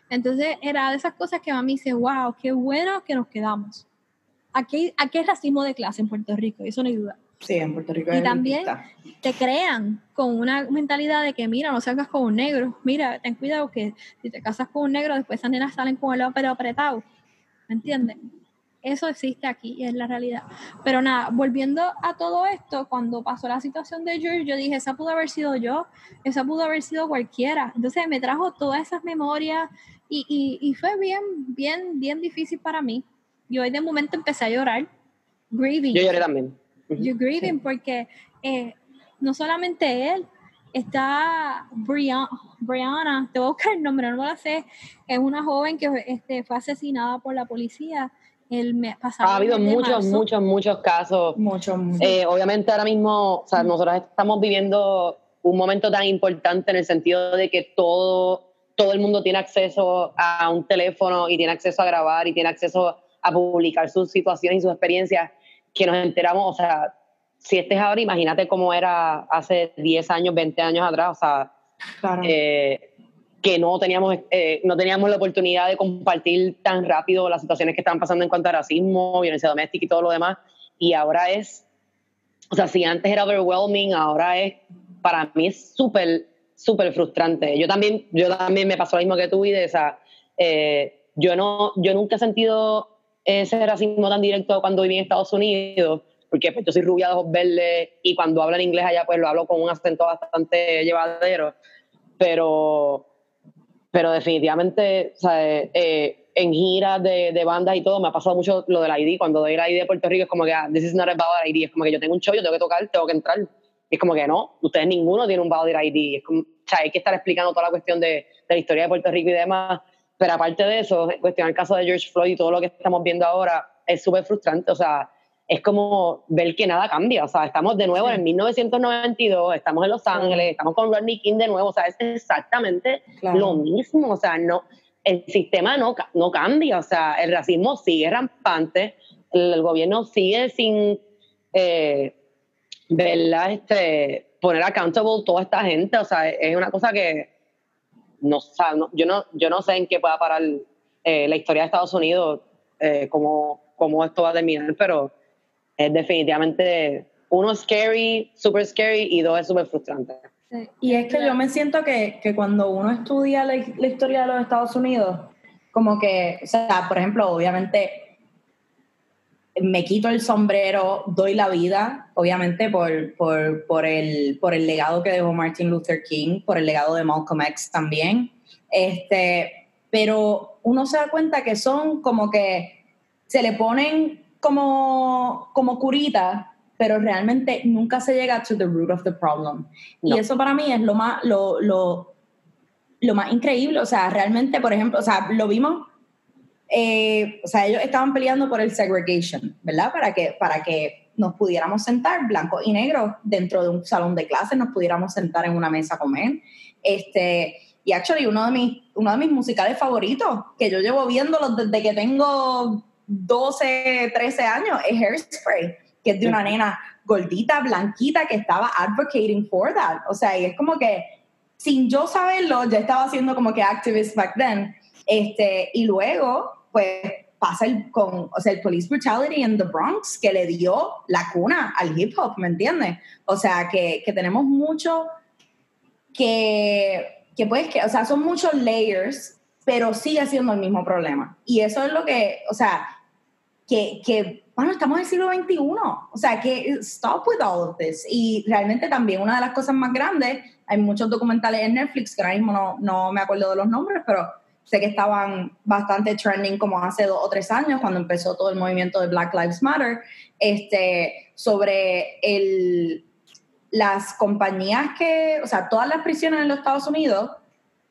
Entonces era de esas cosas que mami dice, wow, qué bueno que nos quedamos. Aquí, aquí hay racismo de clase en Puerto Rico, eso no hay duda. Sí, en Puerto Rico Y es también-. Te crean con una mentalidad de que, mira, no salgas con un negro, mira, ten cuidado que si te casas con un negro, después esas nenas salen con el pelo apretado. ¿Me entiendes? Eso existe aquí y es la realidad. Pero nada, volviendo a todo esto, cuando pasó la situación de George, yo dije, esa pudo haber sido yo, esa pudo haber sido cualquiera. Entonces me trajo todas esas memorias y, y, y fue bien, bien, bien difícil para mí. Y hoy de momento empecé a llorar, grieving. Yo lloré también. You're grieving porque eh, no solamente él, está Brian- Brianna, te voy a buscar el nombre, no me lo sé, es una joven que este, fue asesinada por la policía el mes pasado. Ha habido muchos, marzo. muchos, muchos casos. Mucho, mucho. Eh, obviamente ahora mismo, o sea, nosotros estamos viviendo un momento tan importante en el sentido de que todo, todo el mundo tiene acceso a un teléfono y tiene acceso a grabar y tiene acceso a publicar sus situaciones y sus experiencias que nos enteramos, o sea, si este es ahora, imagínate cómo era hace 10 años, 20 años atrás, o sea, claro. eh, que no teníamos, eh, no teníamos la oportunidad de compartir tan rápido las situaciones que estaban pasando en cuanto a racismo, violencia doméstica y todo lo demás. Y ahora es, o sea, si antes era overwhelming, ahora es, para mí es súper, súper frustrante. Yo también, yo también me pasó lo mismo que tú y de esa, eh, yo no, yo nunca he sentido ese racismo tan directo cuando viví en Estados Unidos, porque pues, yo soy rubia de ojos verdes y cuando hablo en inglés allá pues lo hablo con un acento bastante llevadero, pero, pero definitivamente, sea, eh, en giras de, de bandas y todo, me ha pasado mucho lo del ID, cuando doy el ID de Puerto Rico es como que, ah, this is not about ID, es como que yo tengo un show, yo tengo que tocar, tengo que entrar, y es como que no, ustedes ninguno tiene un valid ID, es como, o sea, hay que estar explicando toda la cuestión de, de la historia de Puerto Rico y demás, pero aparte de eso, en cuestión del caso de George Floyd y todo lo que estamos viendo ahora, es súper frustrante, o sea, es como ver que nada cambia, o sea, estamos de nuevo Sí. en 1992, estamos en Los Ángeles, estamos con Rodney King de nuevo, o sea, es exactamente claro. lo mismo, o sea, no, el sistema no, no cambia, o sea, el racismo sigue rampante, el, el gobierno sigue sin, eh, ¿verdad? Este, poner accountable toda esta gente, o sea, es una cosa que no, o sea, no- yo, no, yo no sé en qué pueda parar eh, la historia de Estados Unidos, eh, cómo, cómo esto va a terminar, pero es definitivamente, uno es scary, super scary, y dos es súper frustrante. Y es que yo me siento que, que cuando uno estudia la, la historia de los Estados Unidos, como que, o sea, por ejemplo, obviamente me quito el sombrero, doy la vida, obviamente por, por, por, el, por el legado que dejó Martin Luther King, por el legado de Malcolm X también. Este, pero uno se da cuenta que son como que se le ponen como, como curitas, pero realmente nunca se llega to the root of the problem. No. Y eso para mí es lo más, lo, lo, lo más increíble. O sea, realmente, por ejemplo, o sea, lo vimos, eh, o sea, ellos estaban peleando por el segregation, ¿verdad? Para que, para que nos pudiéramos sentar, blancos y negros, dentro de un salón de clases, nos pudiéramos sentar en una mesa a comer. Este, y actually, uno de mis, uno de mis musicales favoritos, que yo llevo viéndolos desde que tengo 12, 13 años, es Hairspray, que es de una nena gordita, blanquita, que estaba advocating for that. O sea, y es como que, sin yo saberlo, ya estaba haciendo como que activist back then. Este, y luego, pues, pasa el, con, o sea, el police brutality in the Bronx, que le dio la cuna al hip hop, ¿me entiendes? O sea, que, que tenemos mucho que, que pues, que, o sea, son muchos layers, pero sigue siendo el mismo problema. Y eso es lo que, o sea, que, que bueno, estamos en el siglo XXI, o sea, que stop with all of this. Y realmente también una de las cosas más grandes, hay muchos documentales en Netflix, que ahora mismo no, no me acuerdo de los nombres, pero sé que estaban bastante trending como hace dos o tres años, cuando empezó todo el movimiento de Black Lives Matter, este, sobre el, las compañías que, o sea, todas las prisiones en los Estados Unidos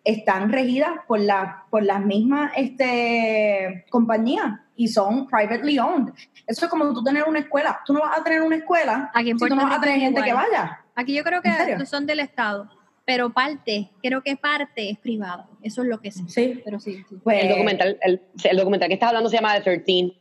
están regidas por, la, por las mismas este, compañías y son privately owned. Eso es como tú tener una escuela. Tú no vas a tener una escuela Aquí en si tú no vas a tener es gente que vaya. Aquí yo creo que son del Estado, pero parte, creo que parte es privado. Eso es lo que sé. Sí. Pero sí, sí. Pues, El documental, el, el documental que estás hablando se llama The 13.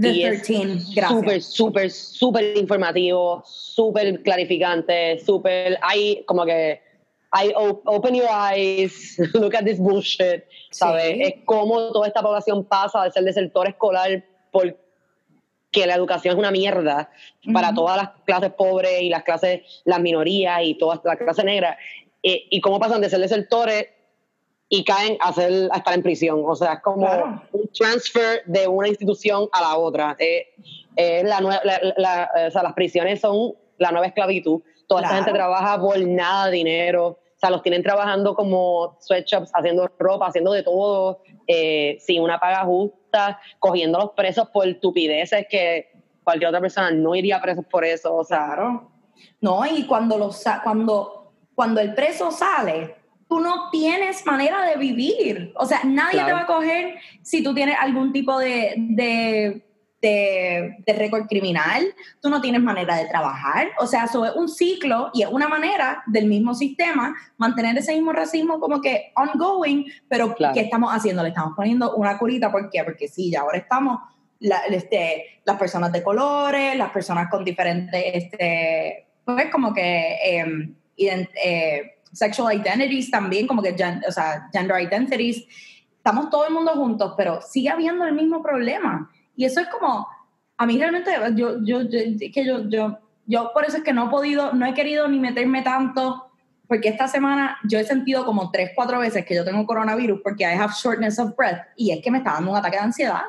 The y es 13, gracias. Súper, súper, súper informativo, súper clarificante, súper. Hay como que. Hay o- open your eyes, (laughs) look at this bullshit, ¿sabes? Sí. Es como toda esta población pasa de ser desertor escolar porque la educación es una mierda para Ujú. todas las clases pobres y las clases, las minorías y toda la clase negra. Eh, y cómo pasan de ser desertores y caen a, ser, a estar en prisión. O sea, es como Claro. un transfer de una institución a la otra. Eh, eh, la la- la- o sea, las prisiones son la nueva esclavitud. Toda esta Claro. gente trabaja por nada de dinero. O sea, los tienen trabajando como sweatshops, haciendo ropa, haciendo de todo, eh, sin una paga justa, cogiendo a los presos por estupideces que cualquier otra persona no iría preso por eso. O sea, Claro. No, y cuando, los, cuando, cuando el preso sale, tú no tienes manera de vivir. O sea, nadie Claro. te va a coger si tú tienes algún tipo de, de, de, de récord criminal. Tú no tienes manera de trabajar. O sea, eso es un ciclo y es una manera del mismo sistema mantener ese mismo racismo como que ongoing, pero Claro. ¿qué estamos haciendo? Le estamos poniendo una curita. ¿Por qué? Porque sí, ya ahora estamos la- este, las personas de colores, las personas con diferentes, este, pues como que em, ident- eh, sexual identities también, como que gen- o sea, gender identities. Estamos todo el mundo juntos, pero sigue habiendo el mismo problema. Y eso es como, a mí realmente, yo, yo, yo, es que yo, yo, yo por eso es que no he podido, no he querido ni meterme tanto, porque esta semana yo he sentido como tres, cuatro veces que yo tengo coronavirus porque I have shortness of breath y es que me está dando un ataque de ansiedad.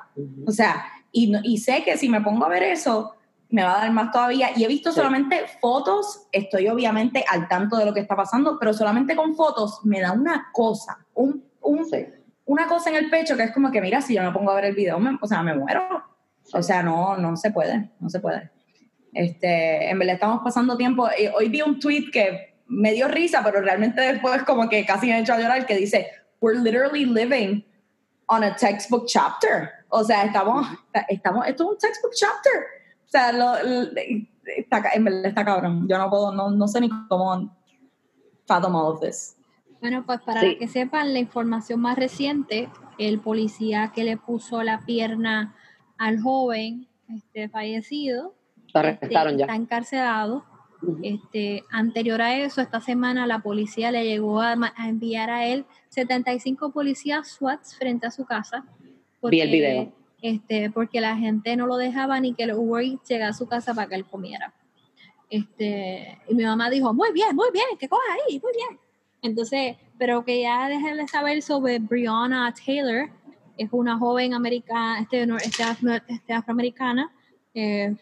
O sea, y, y sé que si me pongo a ver eso, me va a dar más todavía. Y he visto Sí. solamente fotos, estoy obviamente al tanto de lo que está pasando, pero solamente con fotos me da una cosa, un, un- sí. Una cosa en el pecho que es como que, mira, si yo me pongo a ver el video, me- o sea, me muero. O sea, no, no se puede, no se puede. Este, en verdad estamos pasando tiempo. hoy vi un tweet que me dio risa, pero realmente después como que casi me he hecho a llorar, que dice, we're literally living on a textbook chapter. O sea, estamos, estamos, esto es un textbook chapter. O sea, lo, lo- está, en verdad está cabrón. Yo no puedo, no, no sé ni cómo fathom all of this. Bueno, pues para Sí. que sepan la información más reciente, el policía que le puso la pierna al joven este, fallecido Lo este, arrestaron ya. está encarcelado. Este, anterior a eso, esta semana la policía le llegó a, enviar a él 75 policías SWATs frente a su casa. Vi el video. Este, porque la gente no lo dejaba ni que el Uber llegara a su casa para que él comiera. Este, y mi mamá dijo, muy bien, muy bien, que coja ahí, muy bien. Entonces, pero que ya déjenle saber sobre Breonna Taylor, es una joven americana, este, este este afroamericana, eh,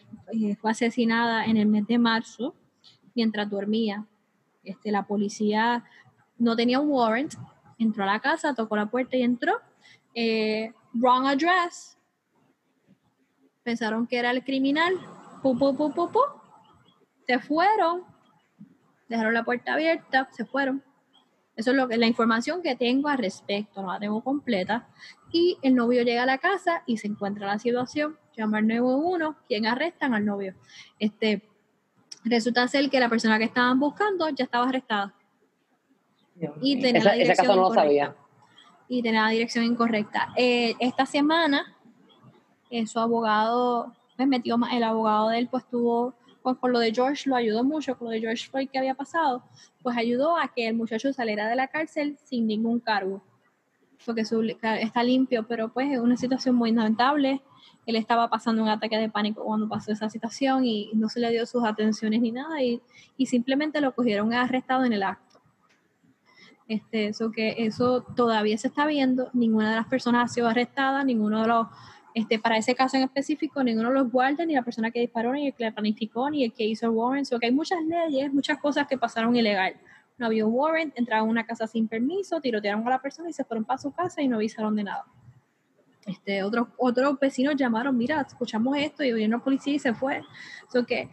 fue asesinada en el mes de marzo mientras dormía. Este, la policía no tenía un warrant, entró a la casa, tocó la puerta y entró. Eh, wrong address. Pensaron que era el criminal. Pu, pu, pu. Se fueron. Dejaron la puerta abierta, se fueron. Eso es lo que, la información que tengo al respecto, no la tengo completa. Y el novio llega a la casa y se encuentra la situación, llama al 911, quien arrestan al novio. Este, resulta ser que la persona que estaban buscando ya estaba arrestada y tenía Esa- la dirección caso no lo incorrecta. sabía. Y tenía la dirección incorrecta. Eh, esta semana, eh, su abogado, me metió más, el abogado de él, pues tuvo, pues con lo de George, lo ayudó mucho, con lo de George Floyd que había pasado, pues ayudó a que el muchacho saliera de la cárcel sin ningún cargo. Porque su, está limpio, pero pues es una situación muy lamentable. Él estaba pasando un ataque de pánico cuando pasó esa situación y no se le dio sus atenciones ni nada y, y simplemente lo cogieron arrestado en el acto. Este, eso que eso todavía se está viendo, ninguna de las personas ha sido arrestada, ninguno de los Este, para ese caso en específico, ninguno de los guardias, ni la persona que disparó, ni el que la planificó, ni el que hizo el warrant. O que hay muchas leyes, muchas cosas que pasaron ilegal. No había un warrant, entraron a una casa sin permiso, tirotearon a la persona y se fueron para su casa y no avisaron de nada. Este, otros, otros vecinos llamaron, mira, escuchamos esto y vino la policía y se fue. So que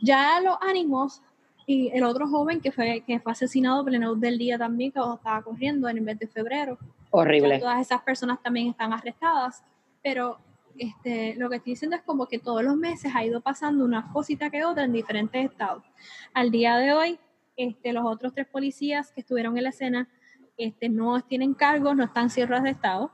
ya los ánimos y el otro joven que fue, que fue asesinado pleno del día también, que estaba corriendo en el mes de febrero. Horrible. Ya todas esas personas también están arrestadas, pero este, lo que estoy diciendo es como que todos los meses ha ido pasando una cosita que otra en diferentes estados. Al día de hoy, este, los otros tres policías que estuvieron en la escena este, no tienen cargos, no están cierres de estado.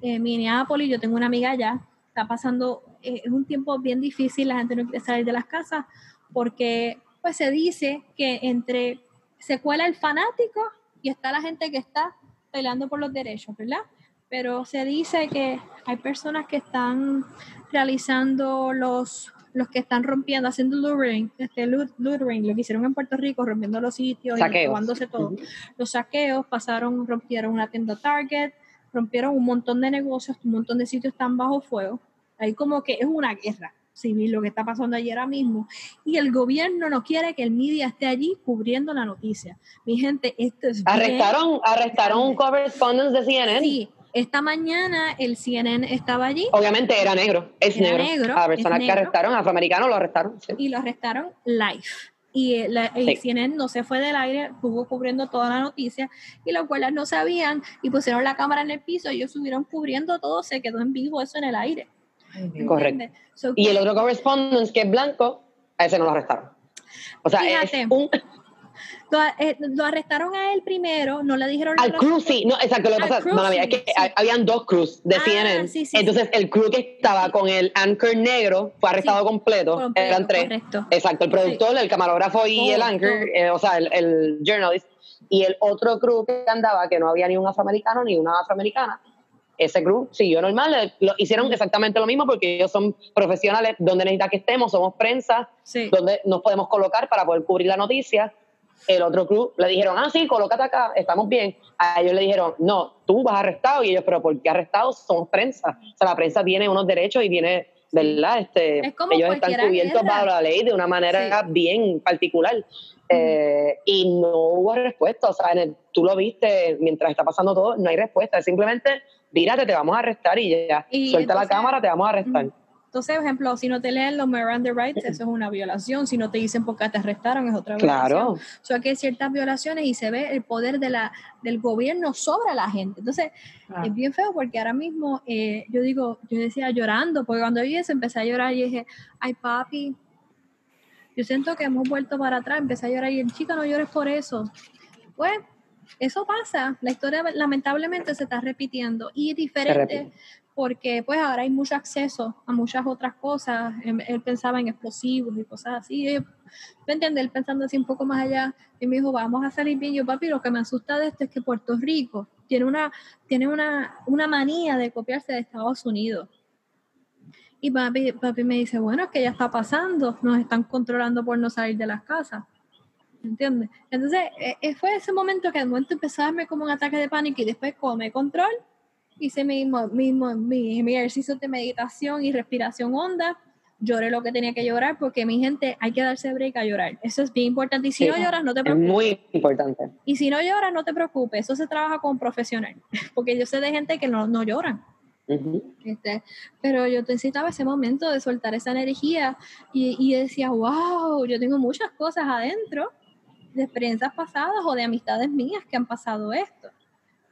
En Minneapolis, yo tengo una amiga allá, está pasando, eh, es un tiempo bien difícil, la gente no quiere salir de las casas porque pues se dice que entre se cuela el fanático y está la gente que está peleando por los derechos, ¿verdad? Pero se dice que hay personas que están realizando los los que están rompiendo, haciendo lootering, este lootering, lo que hicieron en Puerto Rico, rompiendo los sitios Saqueos. y robándose todo. Los saqueos pasaron, rompieron una tienda Target, rompieron un montón de negocios, un montón de sitios están bajo fuego. Ahí como que es una guerra civil lo que está pasando allí ahora mismo. Y el gobierno no quiere que el media esté allí cubriendo la noticia. Mi gente, esto es... bien- Arrestaron, arrestaron un correspondence de CNN. Sí, esta mañana el CNN estaba allí Obviamente era negro, es Era negro. negro, A la persona que arrestaron, afroamericano, lo arrestaron. sí. y lo arrestaron live. Y el, la- el Sí. CNN no se fue del aire, estuvo cubriendo toda la noticia y los cuales no sabían y pusieron la cámara en el piso, ellos estuvieron cubriendo todo, se quedó en vivo eso en el aire. Correcto. Y el otro correspondence, que es blanco, a ese no lo arrestaron. O sea, Fíjate. es un. Lo, eh, lo arrestaron a él primero, no le dijeron Al crew, sí. No, exacto. Lo que pasa, mala mía, es que sí. habían dos crews de Ah, CNN. sí, sí, Entonces, el crew que estaba con el anchor negro fue arrestado completo. completo, Eran tres. correcto. Exacto. El productor, el camarógrafo y el anchor, eh, o sea, el, el journalist. Y el otro crew que andaba, que no había ni un afroamericano ni una afroamericana, ese crew siguió normal, le- lo, hicieron exactamente lo mismo porque ellos son profesionales donde necesita que estemos, somos prensa, Sí. donde nos podemos colocar para poder cubrir la noticia. El otro crew le dijeron, ah, sí, colócate acá, estamos bien. A ellos le dijeron, no, tú vas arrestado. Y ellos, pero ¿por qué arrestados? Somos prensa. O sea, la prensa tiene unos derechos y tiene, ¿verdad? Este, Es como ellos están cubiertos guerra. bajo la ley de una manera bien particular. Eh, y no hubo respuesta. O sea, en el- tú lo viste mientras está pasando todo, no hay respuesta. Es simplemente, mírate, te vamos a arrestar y ya. Y Suelta la cámara, te vamos a arrestar. Entonces, por ejemplo, si no te leen los Miranda Rights, eso es una violación. Si no te dicen por qué te arrestaron, es otra violación. Claro. O sea, que hay ciertas violaciones y se ve el poder de la, del gobierno sobre la gente. Entonces, Ah. es bien feo porque ahora mismo, eh, yo digo, yo decía llorando, porque cuando vi eso empecé a llorar y dije, ay papi, yo siento que hemos vuelto para atrás, empecé a llorar y el chica no llores por eso. Pues, eso pasa, la historia lamentablemente se está repitiendo y es diferente. Porque pues ahora hay mucho acceso a muchas otras cosas. Él, él pensaba en explosivos y cosas así. Eh, ¿Me entiendes? Él pensando así un poco más allá. Y me dijo, vamos a salir bien. Yo, papi, lo que me asusta de esto es que Puerto Rico tiene una, tiene una, una manía de copiarse de Estados Unidos. Y papi, papi me dice, bueno, es que ya está pasando. Nos están controlando por no salir de las casas. ¿Entiendes? Entonces, eh, eh, fue ese momento que de momento empezó a darme como un ataque de pánico y después tomé control hice mi, mi, mi, mi ejercicio de meditación y respiración honda, lloré lo que tenía que llorar, porque mi gente hay que darse break a llorar. Eso es bien importante. Y si Sí. no lloras, no te Es preocupes. muy importante. Y si no lloras, no te preocupes. Eso se trabaja con profesional. (laughs) Porque yo sé de gente que no, no lloran. Este, pero yo necesitaba ese momento de soltar esa energía y, y decía, wow, yo tengo muchas cosas adentro de experiencias pasadas o de amistades mías que han pasado esto.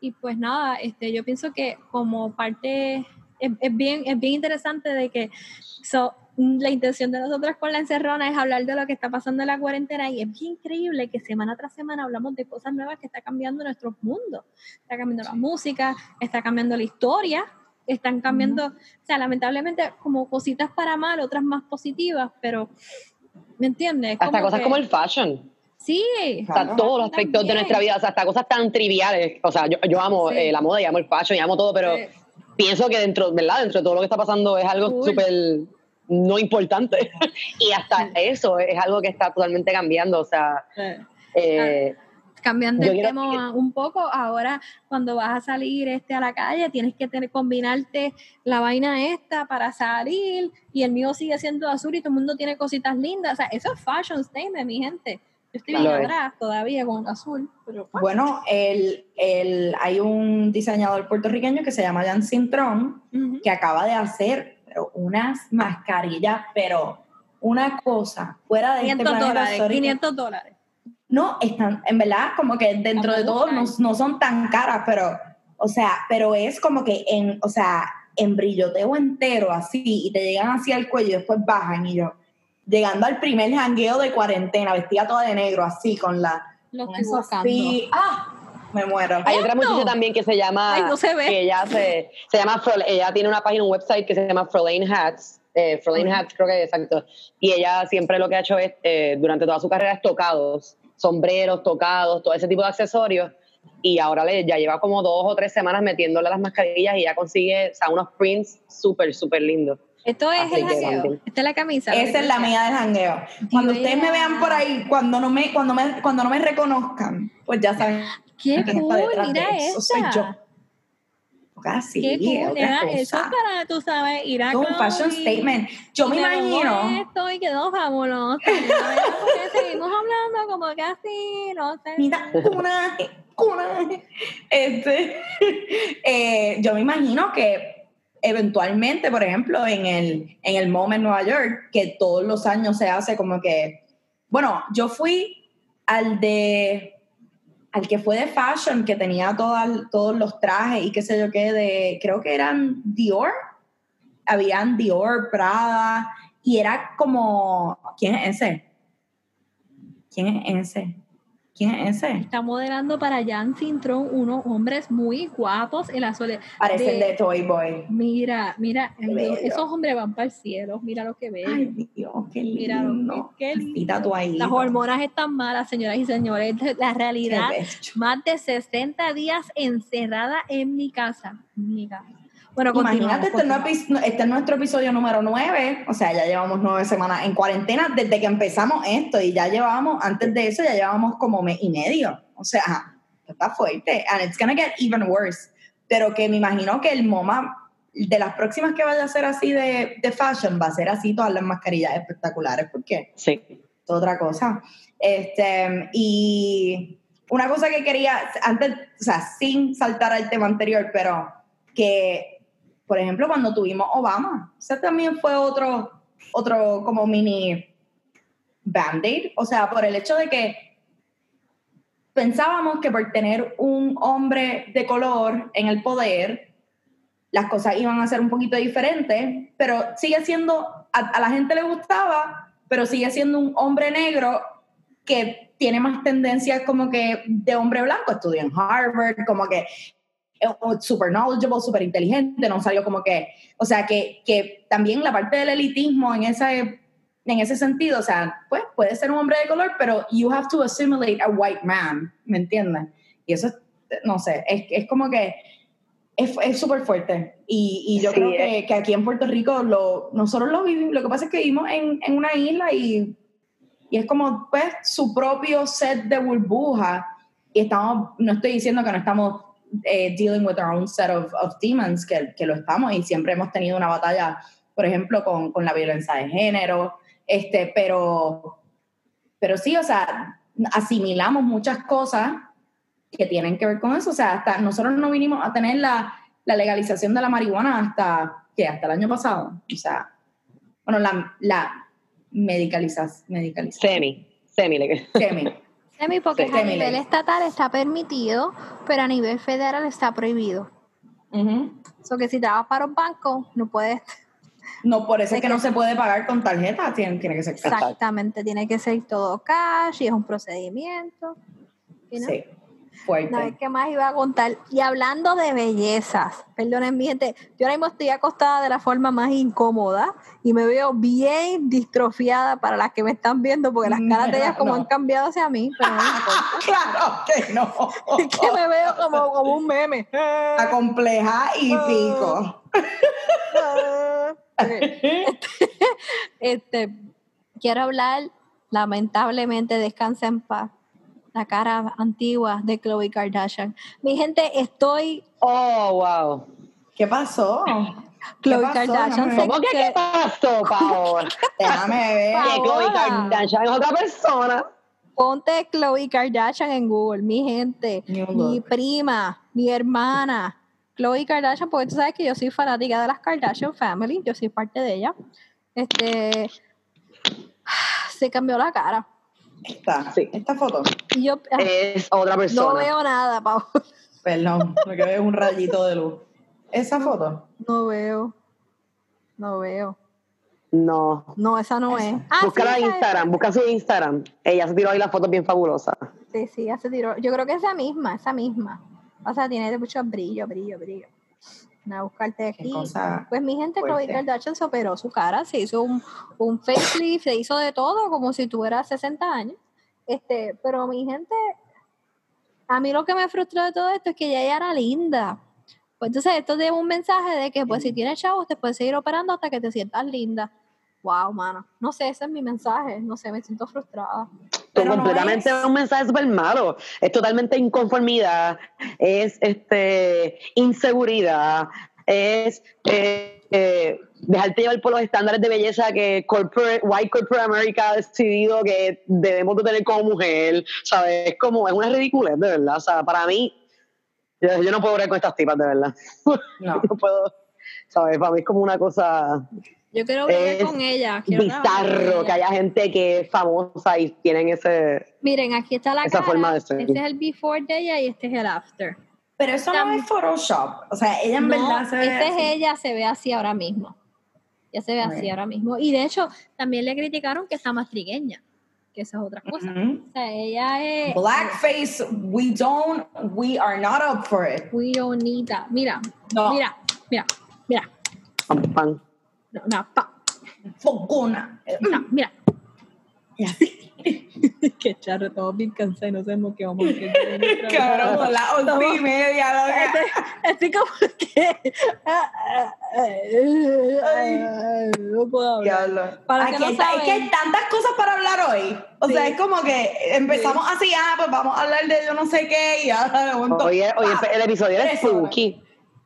Y pues nada, este, yo pienso que como parte, es, es bien, es bien interesante de que so, la intención de nosotros con la encerrona es hablar de lo que está pasando en la cuarentena y es bien increíble que semana tras semana hablamos de cosas nuevas que está cambiando nuestro mundo. Está cambiando la música, está cambiando la historia, están cambiando, o sea, lamentablemente como cositas para mal, otras más positivas, pero ¿me entiendes? Hasta cosas que- como el fashion. Sí, O sea, Claro. todos los aspectos de También. nuestra vida, o sea, hasta cosas tan triviales. O sea, yo, yo amo Sí. eh, la moda y amo el fashion y amo todo, pero Sí. pienso que dentro, ¿verdad? Dentro de todo lo que está pasando es algo Cool. súper no importante. (laughs) y hasta eso es algo que está totalmente cambiando. O sea, Sí. eh, Cambiando Yo el tema un poco, ahora cuando vas a salir este a la calle, tienes que tener, combinarte la vaina esta para salir, y el mío sigue siendo azul y todo el mundo tiene cositas lindas. O sea, eso es fashion statement, mi gente. Yo estoy bien es. atrás todavía con azul, pero Bueno, el, el, hay un diseñador puertorriqueño que se llama Jan Cintrón, que acaba de hacer pero unas mascarillas, pero una cosa fuera de este 500 planeta, dólares, sorry, 500 dólares. No, están, en verdad, como que dentro de todo no, no son tan caras, pero, o sea, pero es como que en, o sea, en brilloteo entero así, y te llegan así al cuello y después bajan, y yo, llegando al primer jangueo de cuarentena, vestida toda de negro, así, con la, Lo con estoy buscando. así, ¡ah! Me muero. Hay otra muchacha también que se llama, Ay, no se ve. que ella se, se llama, ella tiene una página, un website que se llama Frolane Hats, eh. Hats creo que exacto, y ella siempre lo que ha hecho es, eh, durante toda su carrera es tocados, sombreros, tocados, todo ese tipo de accesorios, y ahora le, ya lleva como dos o tres semanas metiéndole las mascarillas y ya consigue, o sea, unos prints súper, súper lindos. Esto es Así el jangueo. Esta es la camisa. Esa es la mía del jangueo. Cuando Mira. ustedes me vean por ahí, cuando no me, cuando me, cuando no me reconozcan, pues ya saben Qué quién está cool, detrás mira de eso. Soy yo. Casi, Qué cool, cosa. eso es para, tú sabes, ir a un fashion statement. Yo me pongo imagino. esto y quedó fabuloso. Seguimos hablando como así, no sé. Mira, coraje, coraje. Este, (laughs) eh, yo me imagino que eventualmente, por ejemplo, en el, en el MoMA en Nueva York, que todos los años se hace como que, bueno, yo fui al de, al que fue de fashion, que tenía todos los trajes y qué sé yo qué, de, creo que eran Dior, habían Dior, Prada, y era como, ¿quién es ese? ¿Quién es ese? ¿Quién es ese? Está modelando para Jan Sintron unos hombres muy guapos en la soledad. Parecen de Toy Boy. Mira, mira, Dios, esos hombres van para el cielo. Mira lo que bello. Ay, Dios, qué Mira lo lindo. que- qué lindo. Las hormonas están malas, señoras y señores. La realidad, más de 60 días encerrada en mi casa. Mi casa. Bueno, Imagínate, este, este es nuestro episodio número 9, o sea, ya llevamos nueve semanas en cuarentena desde que empezamos esto y ya llevábamos, antes de eso ya llevábamos como mes y medio, o sea, está fuerte, and it's gonna get even worse, pero que me imagino que el MoMA, de las próximas que vaya a ser así de, de fashion, va a ser así todas las mascarillas espectaculares, porque Sí. es otra cosa. Este, y una cosa que quería, antes, o sea, sin saltar al tema anterior, pero que, por ejemplo, cuando tuvimos Obama, ese también fue otro, otro como mini band-aid, o sea, por el hecho de que pensábamos que por tener un hombre de color en el poder, las cosas iban a ser un poquito diferentes, pero sigue siendo, a, a la gente le gustaba, pero sigue siendo un hombre negro que tiene más tendencias como que de hombre blanco, estudió en Harvard, como que eh, super knowledgeable, super inteligente, no salió como que, o sea, que, que también la parte del elitismo en ese, en ese sentido, o sea, pues puede ser un hombre de color, pero you have to assimilate a white man, ¿me entiendes? Y eso, es, no sé, es, es como que es es súper fuerte. Y, y yo Sí, creo que, que aquí en Puerto Rico lo, nosotros lo vivimos, lo que pasa es que vivimos en, en una isla y, y es como pues su propio set de burbuja y estamos, no estoy diciendo que no estamos eh, dealing with our own set of, of demons, que, que lo estamos y siempre hemos tenido una batalla, por ejemplo, con, con la violencia de género, este, pero, pero sí, o sea, asimilamos muchas cosas que tienen que ver con eso, o sea, hasta nosotros no vinimos a tener la, la legalización de la marihuana hasta, ¿qué? Hasta el año pasado, o sea, bueno, la, la medicalización, medicalización, Semi. Semi. le- semi. Semi, porque a nivel estatal está permitido, pero a nivel federal está prohibido. Ujú. So que si te vas para un banco, no puedes. (laughs) No, por eso es que que- no se puede pagar con tarjeta, tiene, tiene que ser cash. Exactamente, tiene que ser todo cash y es un procedimiento. ¿sí, no? Sí, fuerte. No, es que más iba a contar. Y hablando de bellezas, perdonen mi gente, yo ahora mismo estoy acostada de la forma más incómoda y me veo bien distrofiada para las que me están viendo, porque las caras de ellas como No. han cambiado hacia mí, pero no importa. (laughs) Claro que no. (laughs) Es que me veo como, como un meme. Acompleja y pico. (laughs) este, este, quiero hablar, lamentablemente, descansa en paz, la cara antigua de Khloe Kardashian. Mi gente, estoy Oh, wow. ¿Qué pasó? Khloe pasó? Kardashian se-. ¿Cómo que qué pasó, Paola? (laughs) Déjame ver. que Chloe. Kardashian es otra persona. Ponte Khloe Kardashian en Google, mi gente, mi prima, mi hermana, Khloe Kardashian, porque tú sabes que yo soy fanática de las Kardashian Family, yo soy parte de ella. Este (sighs) se cambió la cara. Esta, Sí. esta foto. Y yo ah, Es otra persona. no veo nada, Pau. Perdón, lo que veo es un rayito de luz. ¿Esa foto? No veo. No veo. No. No, esa no es. Ah, Búscala sí, en es. Instagram, busca su Instagram. Ella se tiró ahí las fotos bien fabulosas. Sí, sí, ya se tiró. Yo creo que esa misma, esa misma. O sea, tiene mucho brillo, brillo, brillo. A buscarte aquí. Pues mi gente, Khloe. Kardashian se operó su cara, se hizo un, un facelift, se hizo de todo, como si tuviera 60 años. Este, pero mi gente, a mí lo que me frustró de todo esto es que ella ya era linda. Pues entonces esto lleva un mensaje de que pues si tienes chavos te puedes seguir operando hasta que te sientas linda. Wow, mano. No sé, ese es mi mensaje. No sé, me siento frustrada. Pero no completamente es- un mensaje súper malo. Es totalmente inconformidad, es este inseguridad, es eh, eh, dejarte llevar por los estándares de belleza que corporate, White Corporate America ha decidido que debemos de tener como mujer. ¿Sabes? Es como, es una ridiculez, de verdad. O sea, para mí, yo, yo no puedo ver con estas tipas, de verdad. (laughs) No. no puedo, ¿sabes? Para mí es como una cosa Yo quiero Es con ella. quiero bizarro ella. que haya gente que es famosa y tienen ese... Miren, aquí está la Esa cara. forma de ser. Este es el before de ella y este es el after. Pero eso no es Photoshop. O sea, ella en No, verdad se ve esta es así. ella, se ve así ahora mismo. Ya se ve así ahora mismo. Y de hecho, también le criticaron que está más trigueña, que esa es otra cosa. O sea, ella es... Blackface, we don't, we are not up for it. We don't need that. Mira, No. mira, mira, mira. Pam, pam. No, no, pa, Focuna. no, mira. Y así. (laughs) Qué charro, estamos bien cansados y no sabemos qué vamos a hacer. (laughs) Cabrón, son las once y media. (laughs) Estoy como que... No puedo hablar. Para los que Aquí no hay, es que hay tantas cosas para hablar hoy. O sea, es como que empezamos así, ah, pues vamos a hablar de yo no sé qué y ahora de momento. Oye, oye, ¡pap! el episodio es spooky.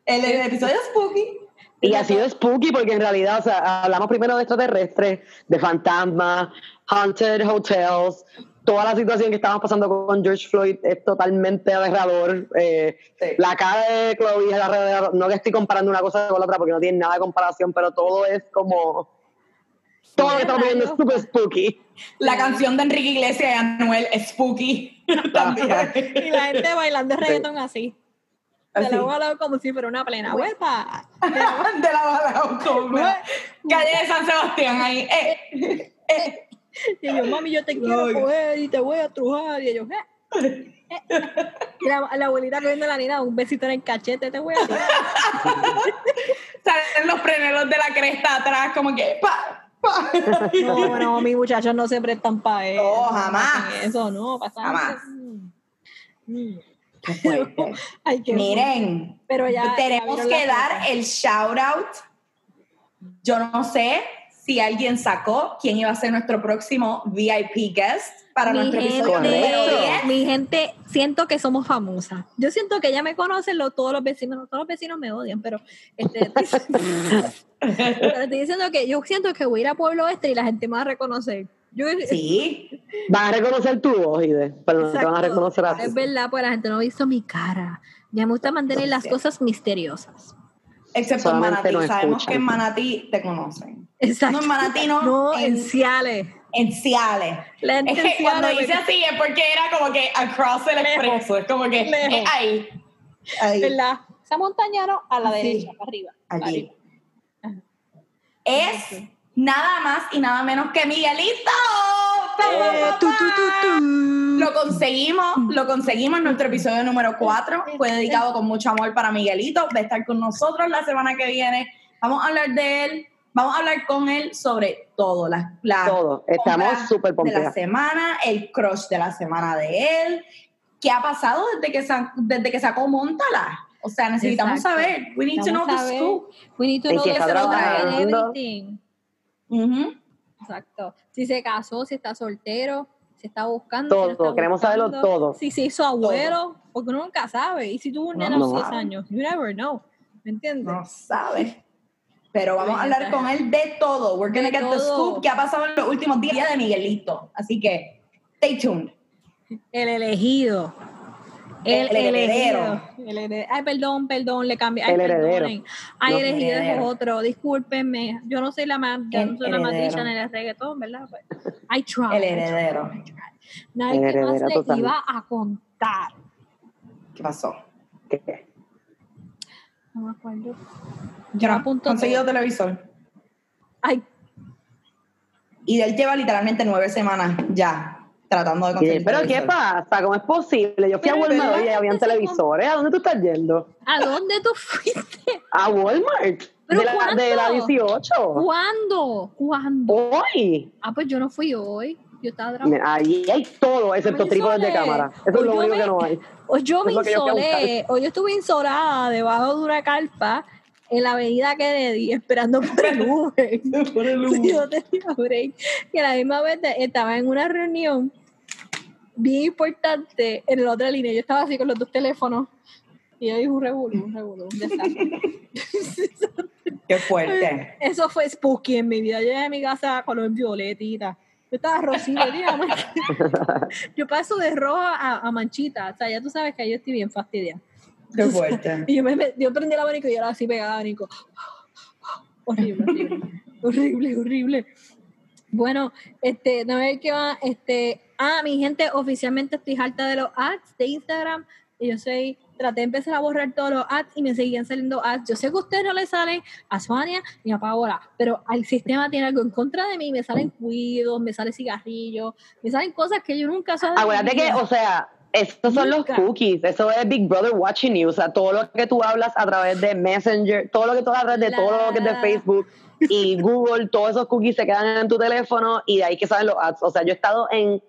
El, el episodio es spooky. Y ha sido spooky porque en realidad, o sea, hablamos primero de extraterrestres, de fantasmas, haunted hotels, toda la situación que estamos pasando con George Floyd es totalmente aterrador. Eh, Sí. La cara de Chloe es alrededor, no que estoy comparando una cosa con la otra porque no tiene nada de comparación, pero todo es como... Todo lo que estamos viviendo es súper spooky. La canción de Enrique Iglesias y Anuel es spooky. También. (laughs) (laughs) Y la gente bailando reggaetón así. De Así. lado a lado como si fuera una plena. ¡Huepa! de la bala como calle de San Sebastián ahí. Eh, eh. Y yo, mami, yo te quiero coger y te voy a trujar. Y ellos, ¿eh? eh. (laughs) La, la abuelita a la nena un besito en el cachete, te voy a. (laughs) Salen los freneros de la cresta atrás, como que pa, pa. (laughs) No, no, mis muchachos no se prestan para eso. No, jamás. Eso no, pasa Jamás. Mm. (laughs) Ay, Miren, Pero ya. tenemos ya que dar el shout out. Yo no sé si alguien sacó quién iba a ser nuestro próximo VIP guest para Mi nuestro episodio gente, número Correcto. 10. mi gente, siento que somos famosas. Yo siento que ya me conocen lo- todos los vecinos, todos los vecinos me odian, pero este, (laughs) (laughs) pero estoy diciendo que yo siento que voy a ir a Pueblo Este y la gente me va a reconocer. Yo, Sí, Van a reconocer tu voz, Ide, pero no te van a reconocer a ti. Es verdad, pues la gente no ha visto mi cara. Ya me gusta mantener las cosas misteriosas. excepto en Manatí. Sabemos que en Manatí te conocen. Exacto. No en Manatí, no, No, en- en Ciales. En Ciales. La gente Es en que cuando hice así es porque era como que across el expreso. Es como que es ahí. Ahí. ¿verdad? Esa montaña no, a la Sí. derecha, para arriba. para Allí. arriba. Es nada más y nada menos que Miguelito. Eh, tu, tu, tu. Lo conseguimos, lo conseguimos en nuestro episodio número 4. Fue dedicado con mucho amor para Miguelito. Va a estar con nosotros la semana que viene. Vamos a hablar de él. Vamos a hablar con él sobre todo. Las la Todo. Estamos súper de la semana, el crush de la semana de él. ¿Qué ha pasado desde que, sa- desde que sacó Montala? O sea, necesitamos Exacto. saber. We need to know Vamos the scoop. We need to know the está Ujú. Exacto. Si se casó, si está soltero, Si está buscando. Todo, si no está queremos saberlo todo. Si se hizo abuelo, porque uno nunca sabe. Y si tuvo un nene a los No. 6 años, you never know. ¿Me entiendes? No sabe. Pero vamos a hablar con él de todo. We're gonna De get the scoop que ha pasado en los últimos días de Miguelito. Así que, stay tuned. El elegido. El, El heredero. El heredero. Ay, perdón, perdón, le cambié. Ay, El heredero. perdonen. Ay, Los elegido es herederos. otro. Discúlpenme. Yo no soy la más, yo no soy la más heredero. dicha en el reggaetón, ¿verdad? Pues, I try. El heredero. Nada, El ¿qué más heredero le total. iba a contar? ¿Qué pasó? ¿Qué? No me acuerdo. Yo no apunto conseguido todo. televisor. Ay, Y él lleva literalmente nueve semanas ya tratando de conseguir ¿Pero qué pasa? ¿Cómo es posible? Yo fui Pero, a Walmart y habían televisores. ¿A dónde tú estás yendo? ¿a dónde tú fuiste? A Walmart. ¿Pero de, la, de la cuándo? 18. ¿Cuándo? ¿Cuándo? Hoy. Ah, pues yo no fui hoy. Yo estaba trabajando. Mira, Ahí hay todo, excepto Me trípodes de cámara. Eso es Hoy lo único me- que no hay. Hoy yo me Es lo que yo a insolé, hoy yo estuve insolada debajo de una carpa en la avenida Kennedy (laughs) esperando por el Uber. (laughs) Por el Y (laughs) yo tenía break. Y a la misma vez estaba en una reunión bien importante en la otra línea. Yo estaba así con los dos teléfonos y yo dije un revolú, un revolú, un desastre. Qué fuerte. Eso fue spooky en mi vida. Yo llegué a mi casa color violetita. Yo estaba rosita. Yo paso de rojo a, a manchita. O sea, ya tú sabes que yo estoy bien fastidiada. Qué fuerte. Y yo, me, yo prendí el abanico y yo era así pegada al abanico. Horrible, horrible. horrible, horrible. Bueno, este, no ver qué va, este, ah, mi gente, oficialmente estoy harta de los ads de Instagram. Y yo soy, traté de empezar a borrar todos los ads y me seguían saliendo ads. Yo sé que a ustedes no les salen a Sonia ni a Paola, pero el sistema tiene algo en contra de mí. Me salen cuidos, me salen cigarrillos, me salen cosas que yo nunca sabía. Acuérdate que, o sea, estos son los cookies, eso es Big Brother watching you, o sea, todo lo que tú hablas a través de Messenger, todo lo que tú hablas de todo lo que es de. Facebook y Google, todos esos cookies se quedan en tu teléfono y de ahí que salen los ads. O sea, yo he estado en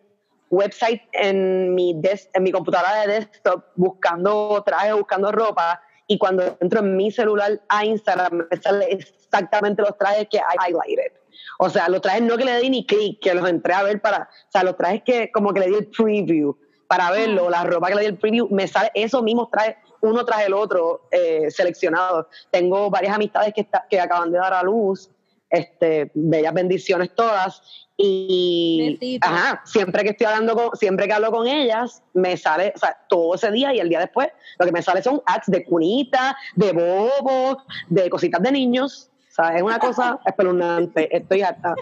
website en mi, des- en mi computadora de desktop buscando trajes, buscando ropa y cuando entro en mi celular a Instagram me sale exactamente los trajes que hay highlighted. O sea, los trajes no que le di ni clic, que los entré a ver para, o sea, los trajes que como que le di el preview para verlo, la ropa que le di el preview, me sale esos mismos trajes, uno tras el otro, eh, seleccionados. Tengo varias amistades que, está- que acaban de dar a luz, este, bellas bendiciones todas, y ajá, siempre que estoy hablando con, siempre que hablo con ellas, me sale, o sea, todo ese día y el día después, lo que me sale son ads de cunita, de bobos, de cositas de niños, sea, es una cosa (laughs) espeluznante, estoy harta.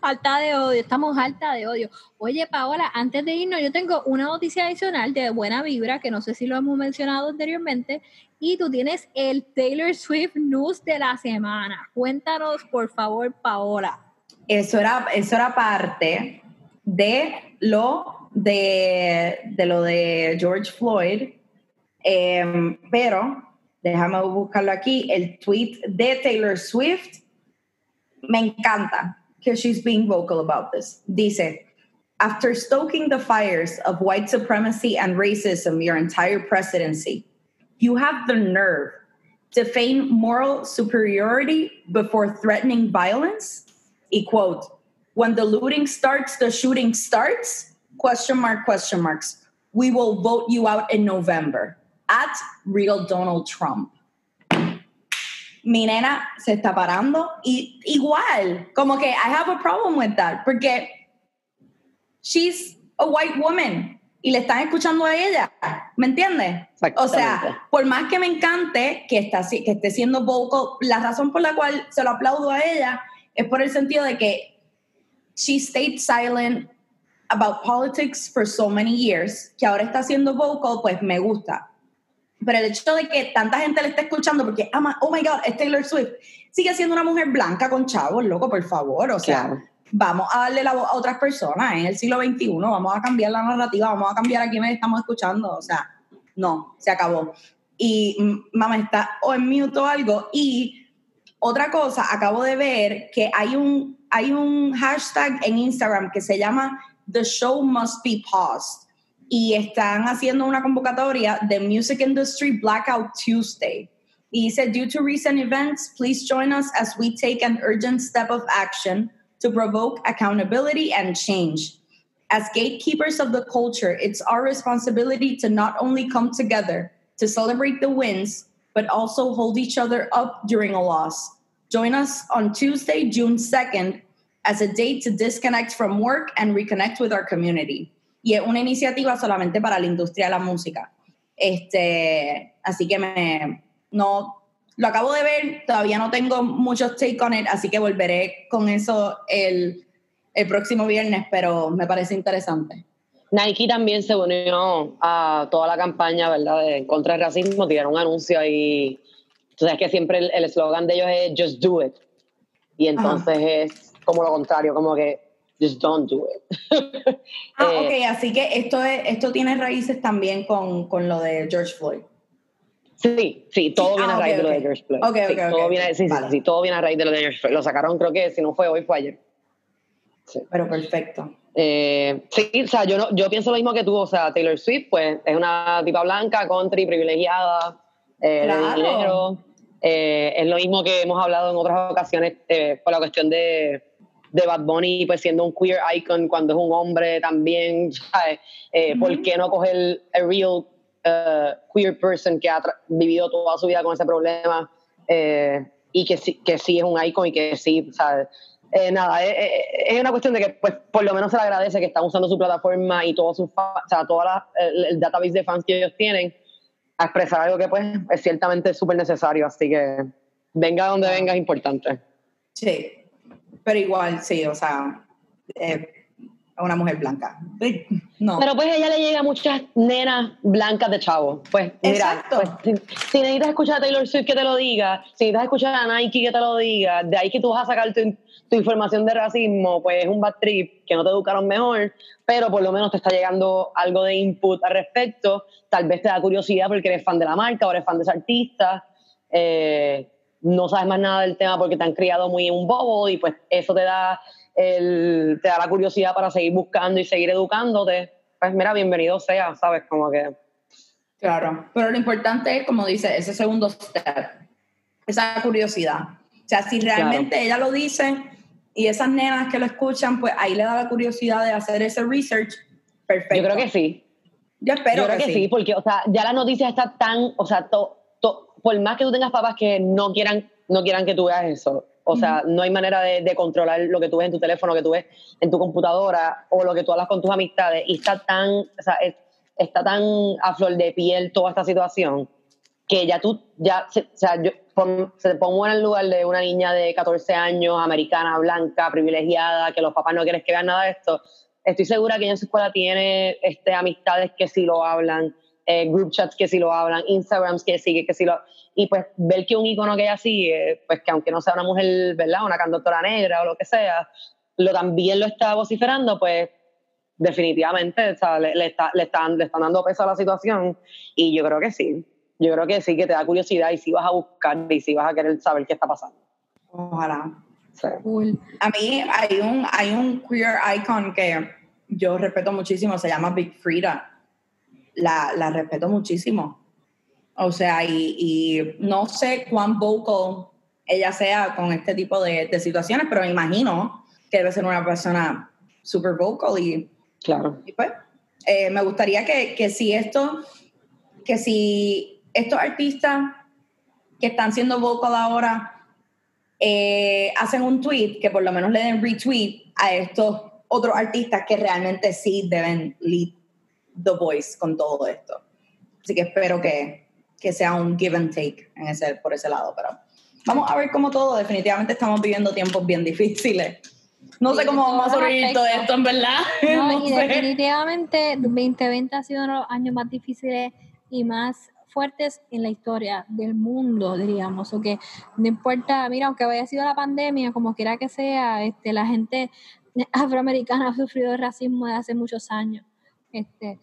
Alta de odio, estamos alta de odio. Oye, Paola, antes de irnos, yo tengo una noticia adicional de buena vibra, que no sé si lo hemos mencionado anteriormente, y tú tienes el Taylor Swift News de la semana. Cuéntanos, por favor, Paola. Eso era, eso era parte de lo de, de lo de George Floyd. Em, pero déjame buscarlo aquí. El tweet de Taylor Swift me encanta que she's being vocal about this. Dice, after stoking the fires of white supremacy and racism your entire presidency, you have the nerve to feign moral superiority before threatening violence? Y quote, when the looting starts, the shooting starts? Question mark, question marks. We will vote you out in November. At real Donald Trump. Mi nena se está parando y igual, como que I have a problem with that, porque she's a white woman y le están escuchando a ella, ¿me entiendes? O sea, por más que me encante que, está, que esté siendo vocal, la razón por la cual se lo aplaudo a ella es por el sentido de que she stayed silent about politics for so many years, que ahora está siendo vocal, pues me gusta. Pero el hecho de que tanta gente le esté escuchando porque ama, oh my God, es Taylor Swift, sigue siendo una mujer blanca con chavos, loco, por favor. O sea, Claro. vamos a darle la voz a otras personas en el siglo XXI, vamos a cambiar la narrativa, vamos a cambiar a quienes estamos escuchando. O sea, no, se acabó. Y mamá está o en mute o algo. Y otra cosa, acabo de ver que hay un, hay un hashtag en Instagram que se llama The Show Must Be Paused. Y están haciendo una convocatoria de Music Industry Blackout Tuesday. Y dice, due to recent events, please join us as we take an urgent step of action to provoke accountability and change. As gatekeepers of the culture, it's our responsibility to not only come together to celebrate the wins, but also hold each other up during a loss. Join us on Tuesday, June 2nd, as a date to disconnect from work and reconnect with our community. Y es una iniciativa solamente para la industria de la música. Este, así que me, no, lo acabo de ver, todavía no tengo muchos take on it, así que volveré con eso el, el próximo viernes, pero me parece interesante. Nike también se unió a toda la campaña, ¿verdad?, de contra el racismo, tiraron un anuncio ahí. Tú sabes que siempre el eslogan de ellos es Just Do It. Y entonces es como lo contrario, como que Just don't do it. ah, (laughs) eh, ok, así que esto, es, esto tiene raíces también con, con lo de George Floyd. Sí, sí, todo viene a ah, raíz de lo de George Floyd. Okay, sí, todo viene, sí, sí, todo viene a raíz de lo de George Floyd. Lo sacaron, creo que si no fue hoy, fue ayer. Sí. Pero perfecto. Eh, sí, o sea, yo, no, yo pienso lo mismo que tú, o sea, Taylor Swift, pues es una tipa blanca, country, privilegiada, eh, de dinero. Eh, es lo mismo que hemos hablado en otras ocasiones eh, la cuestión de, de Bad Bunny, pues siendo un queer icon cuando es un hombre también, ¿sabes? ¿Por qué no coger el, el real Uh, queer person que ha vivido toda su vida con ese problema eh, y que sí, que sí es un icon y que sí, ¿sabes? Eh, nada, eh, es una cuestión de que pues por lo menos se le agradece que están usando su plataforma y todo su o sea, toda el, database de fans que ellos tienen a expresar algo que pues es ciertamente súper necesario, así que venga donde venga es importante. Sí, pero igual, sí, o sea, a una mujer blanca. No. Pero pues ella le llega a muchas nenas blancas de chavo. Pues mira, pues, si, necesitas escuchar a Taylor Swift que te lo diga, si necesitas escuchar a Nike que te lo diga, de ahí que tú vas a sacar tu, información de racismo, pues es un bad trip, que no te educaron mejor, pero por lo menos te está llegando algo de input al respecto, tal vez te da curiosidad porque eres fan de la marca o eres fan de ese artista, eh, no sabes más nada del tema porque te han criado muy un bobo y pues eso te da el, te da la curiosidad para seguir buscando y seguir educándote, pues mira, bienvenido sea, ¿sabes? Como que... Claro, pero lo importante es, como dice, ese segundo step, esa curiosidad. O sea, si realmente ella lo dice y esas nenas que lo escuchan, pues ahí le da la curiosidad de hacer ese research, perfecto. Yo creo que sí. Yo espero Yo creo que, sí. porque, o sea, ya la noticia está tan, o sea, por más que tú tengas papás que no quieran, no quieran que tú veas eso, o sea, no hay manera de, controlar lo que tú ves en tu teléfono, lo que tú ves en tu computadora o lo que tú hablas con tus amistades. Y está tan, o sea, está tan a flor de piel toda esta situación que ya tú, ya, o sea, yo se te pongo en el lugar de una niña de 14 años, americana, blanca, privilegiada, que los papás no quieren que vean nada de esto. Estoy segura que ella en su escuela tiene este, amistades que sí lo hablan, eh, group chats que sí lo hablan, Instagrams que sigue, que sí lo y pues ver que un icono que ella sigue, pues que aunque no sea una mujer, ¿verdad? Una cantautora negra o lo que sea, lo también lo está vociferando, pues definitivamente le, está, le, están, le están dando peso a la situación y yo creo que sí, yo creo que sí, que te da curiosidad y sí vas a buscar y sí vas a querer saber qué está pasando. Ojalá. A mí hay un, hay un queer icon que yo respeto muchísimo, se llama Big Frida la, la respeto muchísimo. O sea, y, no sé cuán vocal ella sea con este tipo de, situaciones, pero me imagino que debe ser una persona super vocal y, claro. pues, eh, me gustaría que, que, si esto, que si estos artistas que están siendo vocal ahora eh, hacen un tweet, que por lo menos le den retweet a estos otros artistas que realmente sí deben lead The Voice con todo esto. Así que espero que, que sea un give and take en ese, por ese lado, pero vamos a ver cómo todo, definitivamente estamos viviendo tiempos bien difíciles. No sé cómo vamos a sobrevivir todo esto, en verdad. (laughs) No, y definitivamente 2020 ha sido uno de los años más difíciles y más fuertes en la historia del mundo, diríamos, o que no importa, mira, aunque haya sido la pandemia, como quiera que sea, este, la gente (laughs) afroamericana ha sufrido racismo de hace muchos años. Este,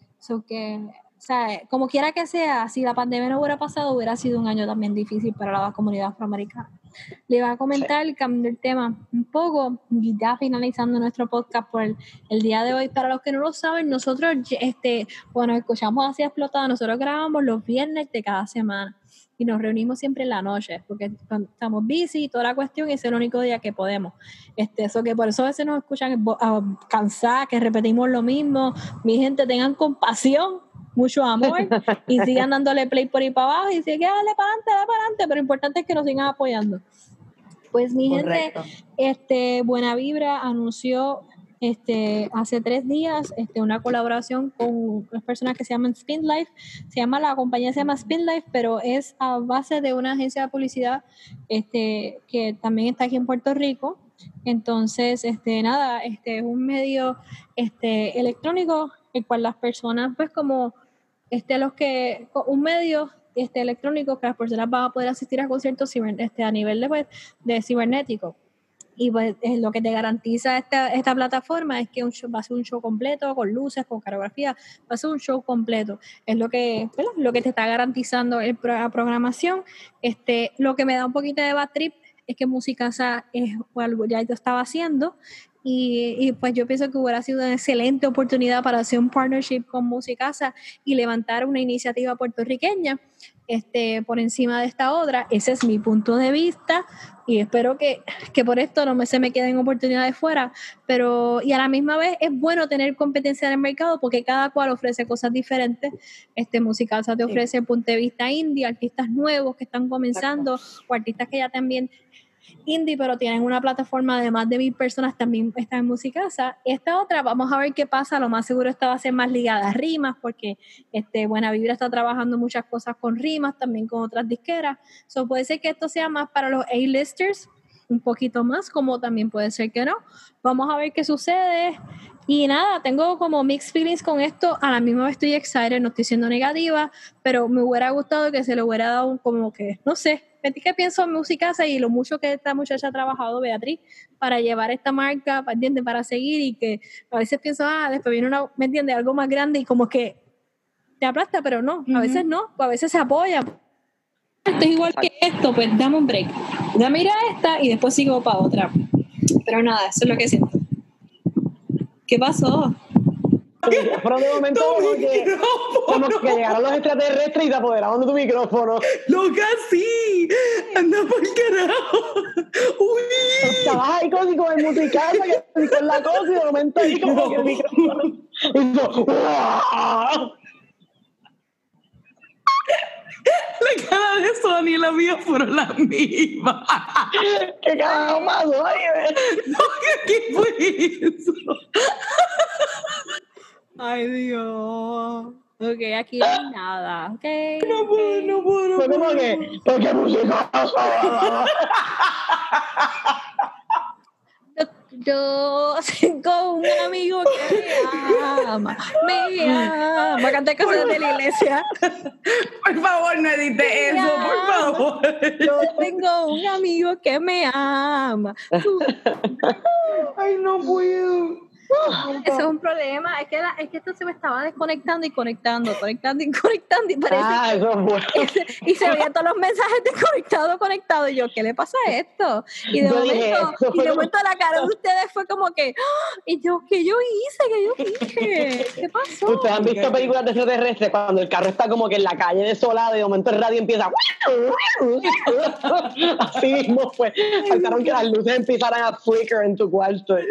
que, o sea, como quiera que sea, si la pandemia no hubiera pasado, hubiera sido un año también difícil para la comunidad afroamericana. Le iba a comentar, el cambio del tema un poco, y ya finalizando nuestro podcast por el, día de hoy. Para los que no lo saben, nosotros, este, bueno, escuchamos así explotado, nosotros grabamos los viernes de cada semana. Y nos reunimos siempre en la noche, porque estamos busy y toda la cuestión es el único día que podemos. Este, eso que por eso a veces nos escuchan cansadas, que repetimos lo mismo. Mi gente, tengan compasión, mucho amor y (laughs) sigan dándole play por ahí para abajo y sigan dale para adelante, dale para adelante, pero lo importante es que nos sigan apoyando. Pues mi gente, este, Buena Vibra anunció este, hace tres días este, una colaboración con unas personas que se llaman Spin Life. Se llama, la compañía se llama Spin Life, pero es a base de una agencia de publicidad este, que también está aquí en Puerto Rico. Entonces, este, nada, este es un medio este, electrónico el cual las personas, pues como este, los que, un medio este, electrónico que las personas van a poder asistir a conciertos este, a nivel de, pues, de cibernético. Y pues eh, lo que te garantiza esta, esta plataforma es que un show- va a ser un show completo, con luces, con coreografía, va a ser un show completo. Es lo que, lo que te está garantizando el la programación. Este, lo que me da un poquito de bad trip es que Musicasa es algo ya yo estaba haciendo y, y, pues yo pienso que hubiera sido una excelente oportunidad para hacer un partnership con Musicasa y levantar una iniciativa puertorriqueña este, por encima de esta otra. Ese es mi punto de vista y espero que, que por esto no me, se me queden oportunidades fuera, pero y a la misma vez es bueno tener competencia en el mercado porque cada cual ofrece cosas diferentes. Este Musicasa te Sí. ofrece el punto de vista indie, artistas nuevos que están comenzando o artistas que ya también indie, pero tienen una plataforma de más de mil personas, también está en Musicasa. Esta otra, vamos a ver qué pasa, lo más seguro esta va a ser más ligada a rimas, porque este, Buena Vibra está trabajando muchas cosas con rimas, también con otras disqueras. So, puede ser que esto sea más para los A-listers, un poquito más, como también puede ser que no. Vamos a ver qué sucede. Y nada, tengo como mixed feelings con esto. A la misma vez estoy excited, no estoy siendo negativa, pero me hubiera gustado que se le hubiera dado como que, no sé, Betty que pienso en Musicasa y lo mucho que esta muchacha ha trabajado, Beatriz, para llevar esta marca, ¿me entiendes? Para seguir y que a veces pienso, ah, después viene una, ¿me entiendes? Algo más grande y como que te aplasta, pero no, a veces no, a veces se apoya. Esto es igual que esto, pues dame un break. Dame ir a esta y después sigo para otra. Pero nada, eso es lo que siento. ¿Qué pasó? Pero de momento como que, como que llegaron los extraterrestres y se apoderaron de tu micrófono. Loca, sí. Anda por carajo. Uy. Estabas ahí si con el musical, con la cosa y de momento ahí como que el micrófono. hizo, ¡guau! La cara de Sony y la mía fueron las mismas. ¿Qué pasó ahí? eh? No, ¿qué, qué fue eso? Ay, Dios. Ok, aquí no hay nada. Ok. No puedo, no puedo, no puedo. que, ¿pero qué música? (laughs) Yo tengo un amigo que me ama. Me ama. Cantar cosas de la iglesia. (laughs) Por favor, no edite eso, por favor. Yo tengo un amigo que me ama. (laughs) Ay, no puedo. Eso es un problema. Es que, la- es que esto se me estaba desconectando y conectando, conectando y conectando. Y parece Ah, eso es bueno. Ese- y se veían todos los mensajes desconectados, conectados. Y yo, ¿qué le pasa a esto? Y de Yo momento, y de momento la cara de ustedes fue como que, ¡ah! y yo, ¿qué yo hice? ¿Qué yo dije? ¿Qué pasó? Ustedes han visto películas de extraterrestres cuando el carro está como que en la calle desolada y de momento el radio empieza. (laughs) Así mismo fue. Faltaron que las luces empezaran a flicker en tu cuarto. (laughs)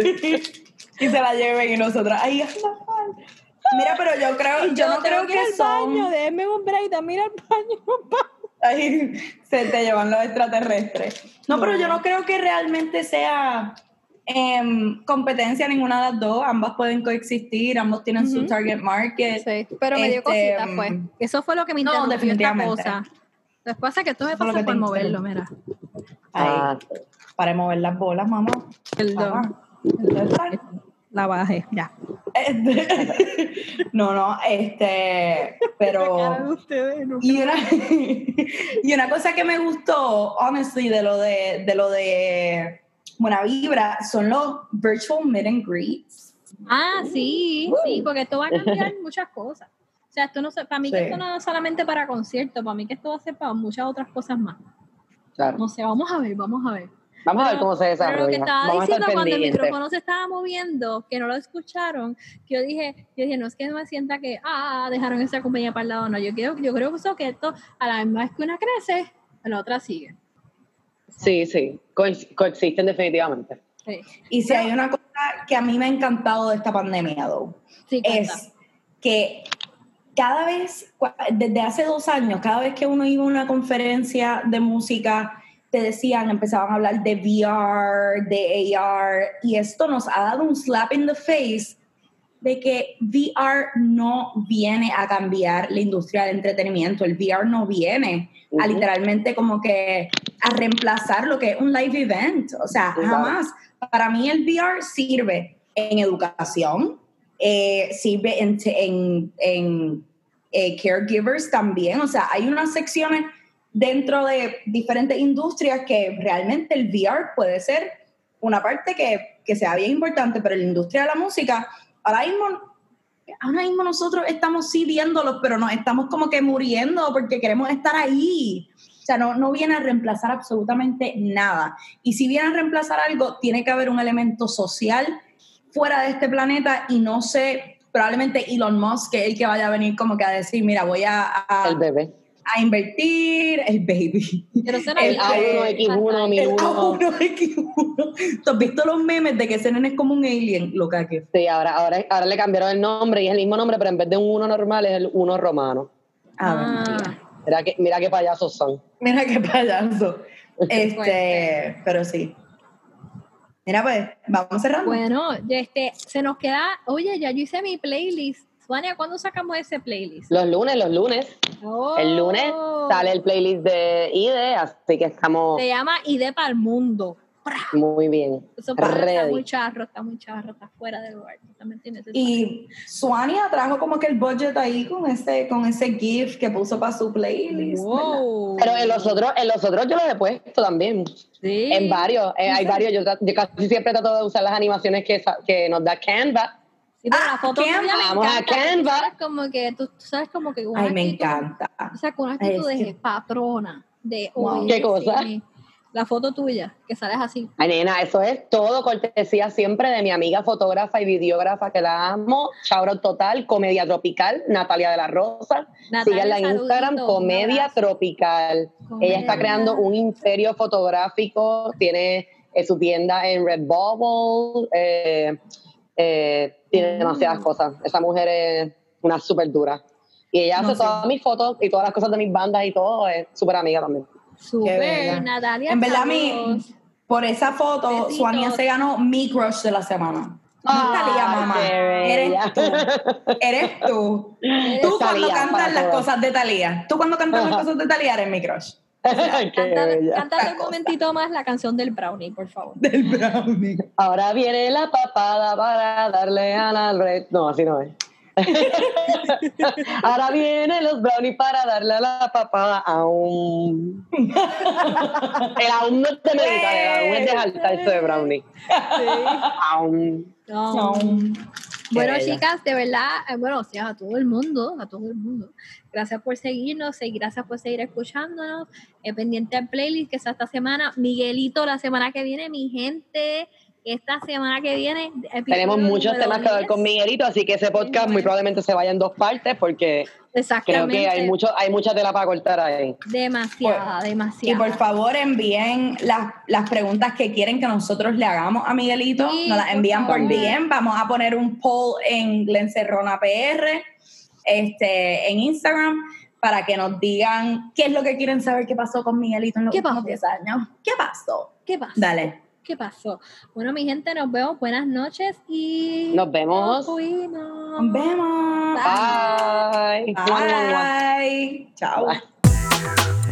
y se la lleven y nosotras. Ay, anda mal. Mira, pero yo creo, yo, no creo que al son. baño, déjenme un break, dame ir al baño. (laughs) Ay, se te llevan los extraterrestres. No, pero yo no creo que realmente sea em, competencia ninguna de las dos. Ambas pueden coexistir, ambos tienen su target market. Sí, pero me dio Este, cosita, fue. Eso fue lo que me no, interrumpió esta definitivamente. cosa. Después pasa que esto me pasa que por moverlo, mira. Ay, Ah, para mover las bolas, mamá. Mamá. Entonces, La bajé, ya. este, (laughs) no, no, este, pero... (laughs) ustedes, no. Y una, (laughs) y una cosa que me gustó, honestly, de lo de, de lo de Buena Vibra, son los virtual meet and greets. Ah, sí, sí, porque esto va a cambiar muchas cosas. O sea, esto no se- para mí que esto no es solamente para conciertos, para mí que esto va a ser para muchas otras cosas más. claro. No sé, vamos a ver, vamos a ver. Vamos a ver Pero- cómo se Pero lo que desarrolla. estaba Vamos diciendo cuando el micrófono se estaba moviendo, que no lo escucharon, que yo dije, yo dije, no es que no me sienta que, ah, dejaron esa compañía para el lado, no, yo creo, yo creo que eso que esto, a la misma vez que una crece, la otra sigue. Sí, sí, coex- coexisten definitivamente. Sí, Y si hay una cosa que a mí me ha encantado de esta pandemia, though, sí es que cada vez, desde hace dos años, cada vez que uno iba a una conferencia de música, te decían, empezaban a hablar de VR, de AR, y esto nos ha dado un slap in the face de que VR no viene a cambiar la industria del entretenimiento, el VR no viene a Ujú. literalmente como que a reemplazar lo que es un live event, o sea, jamás. Para mí el VR sirve en educación, eh, sirve en, en, en, eh, caregivers también, o sea, hay unas secciones dentro de diferentes industrias que realmente el VR puede ser una parte que, que sea bien importante, pero la industria de la música, ahora mismo, ahora mismo nosotros estamos sí viéndolos, pero nos estamos como que muriendo porque queremos estar ahí. O sea, no, no viene a reemplazar absolutamente nada. Y si viene a reemplazar algo, tiene que haber un elemento social fuera de este planeta y no sé, probablemente Elon Musk, que es el que vaya a venir como que a decir, mira, voy a, a- El bebé. A invertir, el baby. Sé, no el vi- A1, X1, El 1001. A1X1. ¿Tú has visto los memes de que ese nene es como un alien? Loca que. Sí, ahora, ahora, ahora le cambiaron el nombre y es el mismo nombre, pero en vez de un uno normal es el uno romano. Ah, Ah. Mira qué, mira qué payasos son. Mira qué payaso. Este, pero sí. Mira, pues, vamos cerrando. Bueno, este, se nos queda, oye, ya yo hice mi playlist. Suania, ¿cuándo sacamos ese playlist? Los lunes, los lunes. El lunes Oh. sale el playlist de IDE, así que estamos Se llama Ide para el mundo. muy bien. Eso está muy charro, está muy charro, está fuera del lugar. También tiene ese Y Suania trajo como que el budget ahí con ese, con ese GIF que puso para su playlist. Pero en los otros, en los otros yo los he puesto también. Sí. En varios, eh, hay varios. Yo, casi siempre trato de usar las animaciones que, que nos da Canva. Ah, la foto Canva. tuya me Vamos a encanta. Canva. Tú sabes como que, tú, tú sabes como que una Ay, me actitud- encanta. O sea, con una Ay, actitud es de patrona. De, Wow. ¿Qué cosa? sí, La foto tuya, que sales así. Ay, nena, eso es todo cortesía siempre de mi amiga fotógrafa y videógrafa que la amo. Shout total, Comedia Tropical, Natalia de la Rosa. Síganla en Instagram, Comedia. Tropical. Comedia. Ella está creando un imperio fotográfico, tiene eh, su tienda en Redbubble, eh, eh, tiene Mm. demasiadas cosas. Esa mujer es una súper dura. Y ella No, hace sí. todas mis fotos y todas las cosas de mis bandas y todo, es súper amiga también. Súper. Natalia. En verdad, mi, por esa foto, Besitos. Suania se ganó mi crush de la semana. No Ay, Talía, mamá. qué bella. Eres tú. Eres tú. Tú cuando cantas las cosas de Talía. Tú cuando cantas las cosas de Talía eres mi crush. (laughs) Cántate, un momentito más la canción del Brownie, por favor. Del brownie. Ahora viene la papada para darle a la red. No, así no es. (laughs) Ahora vienen los brownies para darle a la papada aún. El aún no es de meditar, el aún es de saltarse de brownie. Aún. No. No. Bueno, chicas, de verdad, eh, bueno, o sea, a todo el mundo, a todo el mundo. Gracias por seguirnos y gracias por seguir escuchándonos. Eh, pendiente al playlist que está esta semana. Miguelito, la semana que viene, mi gente, esta semana que viene. Tenemos muchos temas que ver 10. con Miguelito, así que ese podcast muy probablemente se vaya en dos partes porque creo que hay mucho, hay mucha tela para cortar ahí. Demasiada, Y demasiada. por favor envíen las, las preguntas que quieren que nosotros le hagamos a Miguelito. Sí, Nos las por envían por. DM. Vamos a poner un poll en Glen Cerrona PR este, en Instagram para que nos digan qué es lo que quieren saber qué pasó con Miguelito en los ¿Qué últimos pasó? 10 años. ¿Qué pasó? ¿Qué pasó? Dale. ¿Qué pasó? Bueno, mi gente, nos vemos. Buenas noches y. Nos vemos. Nos. Nos vemos. Bye. Bye. Chao. Bye.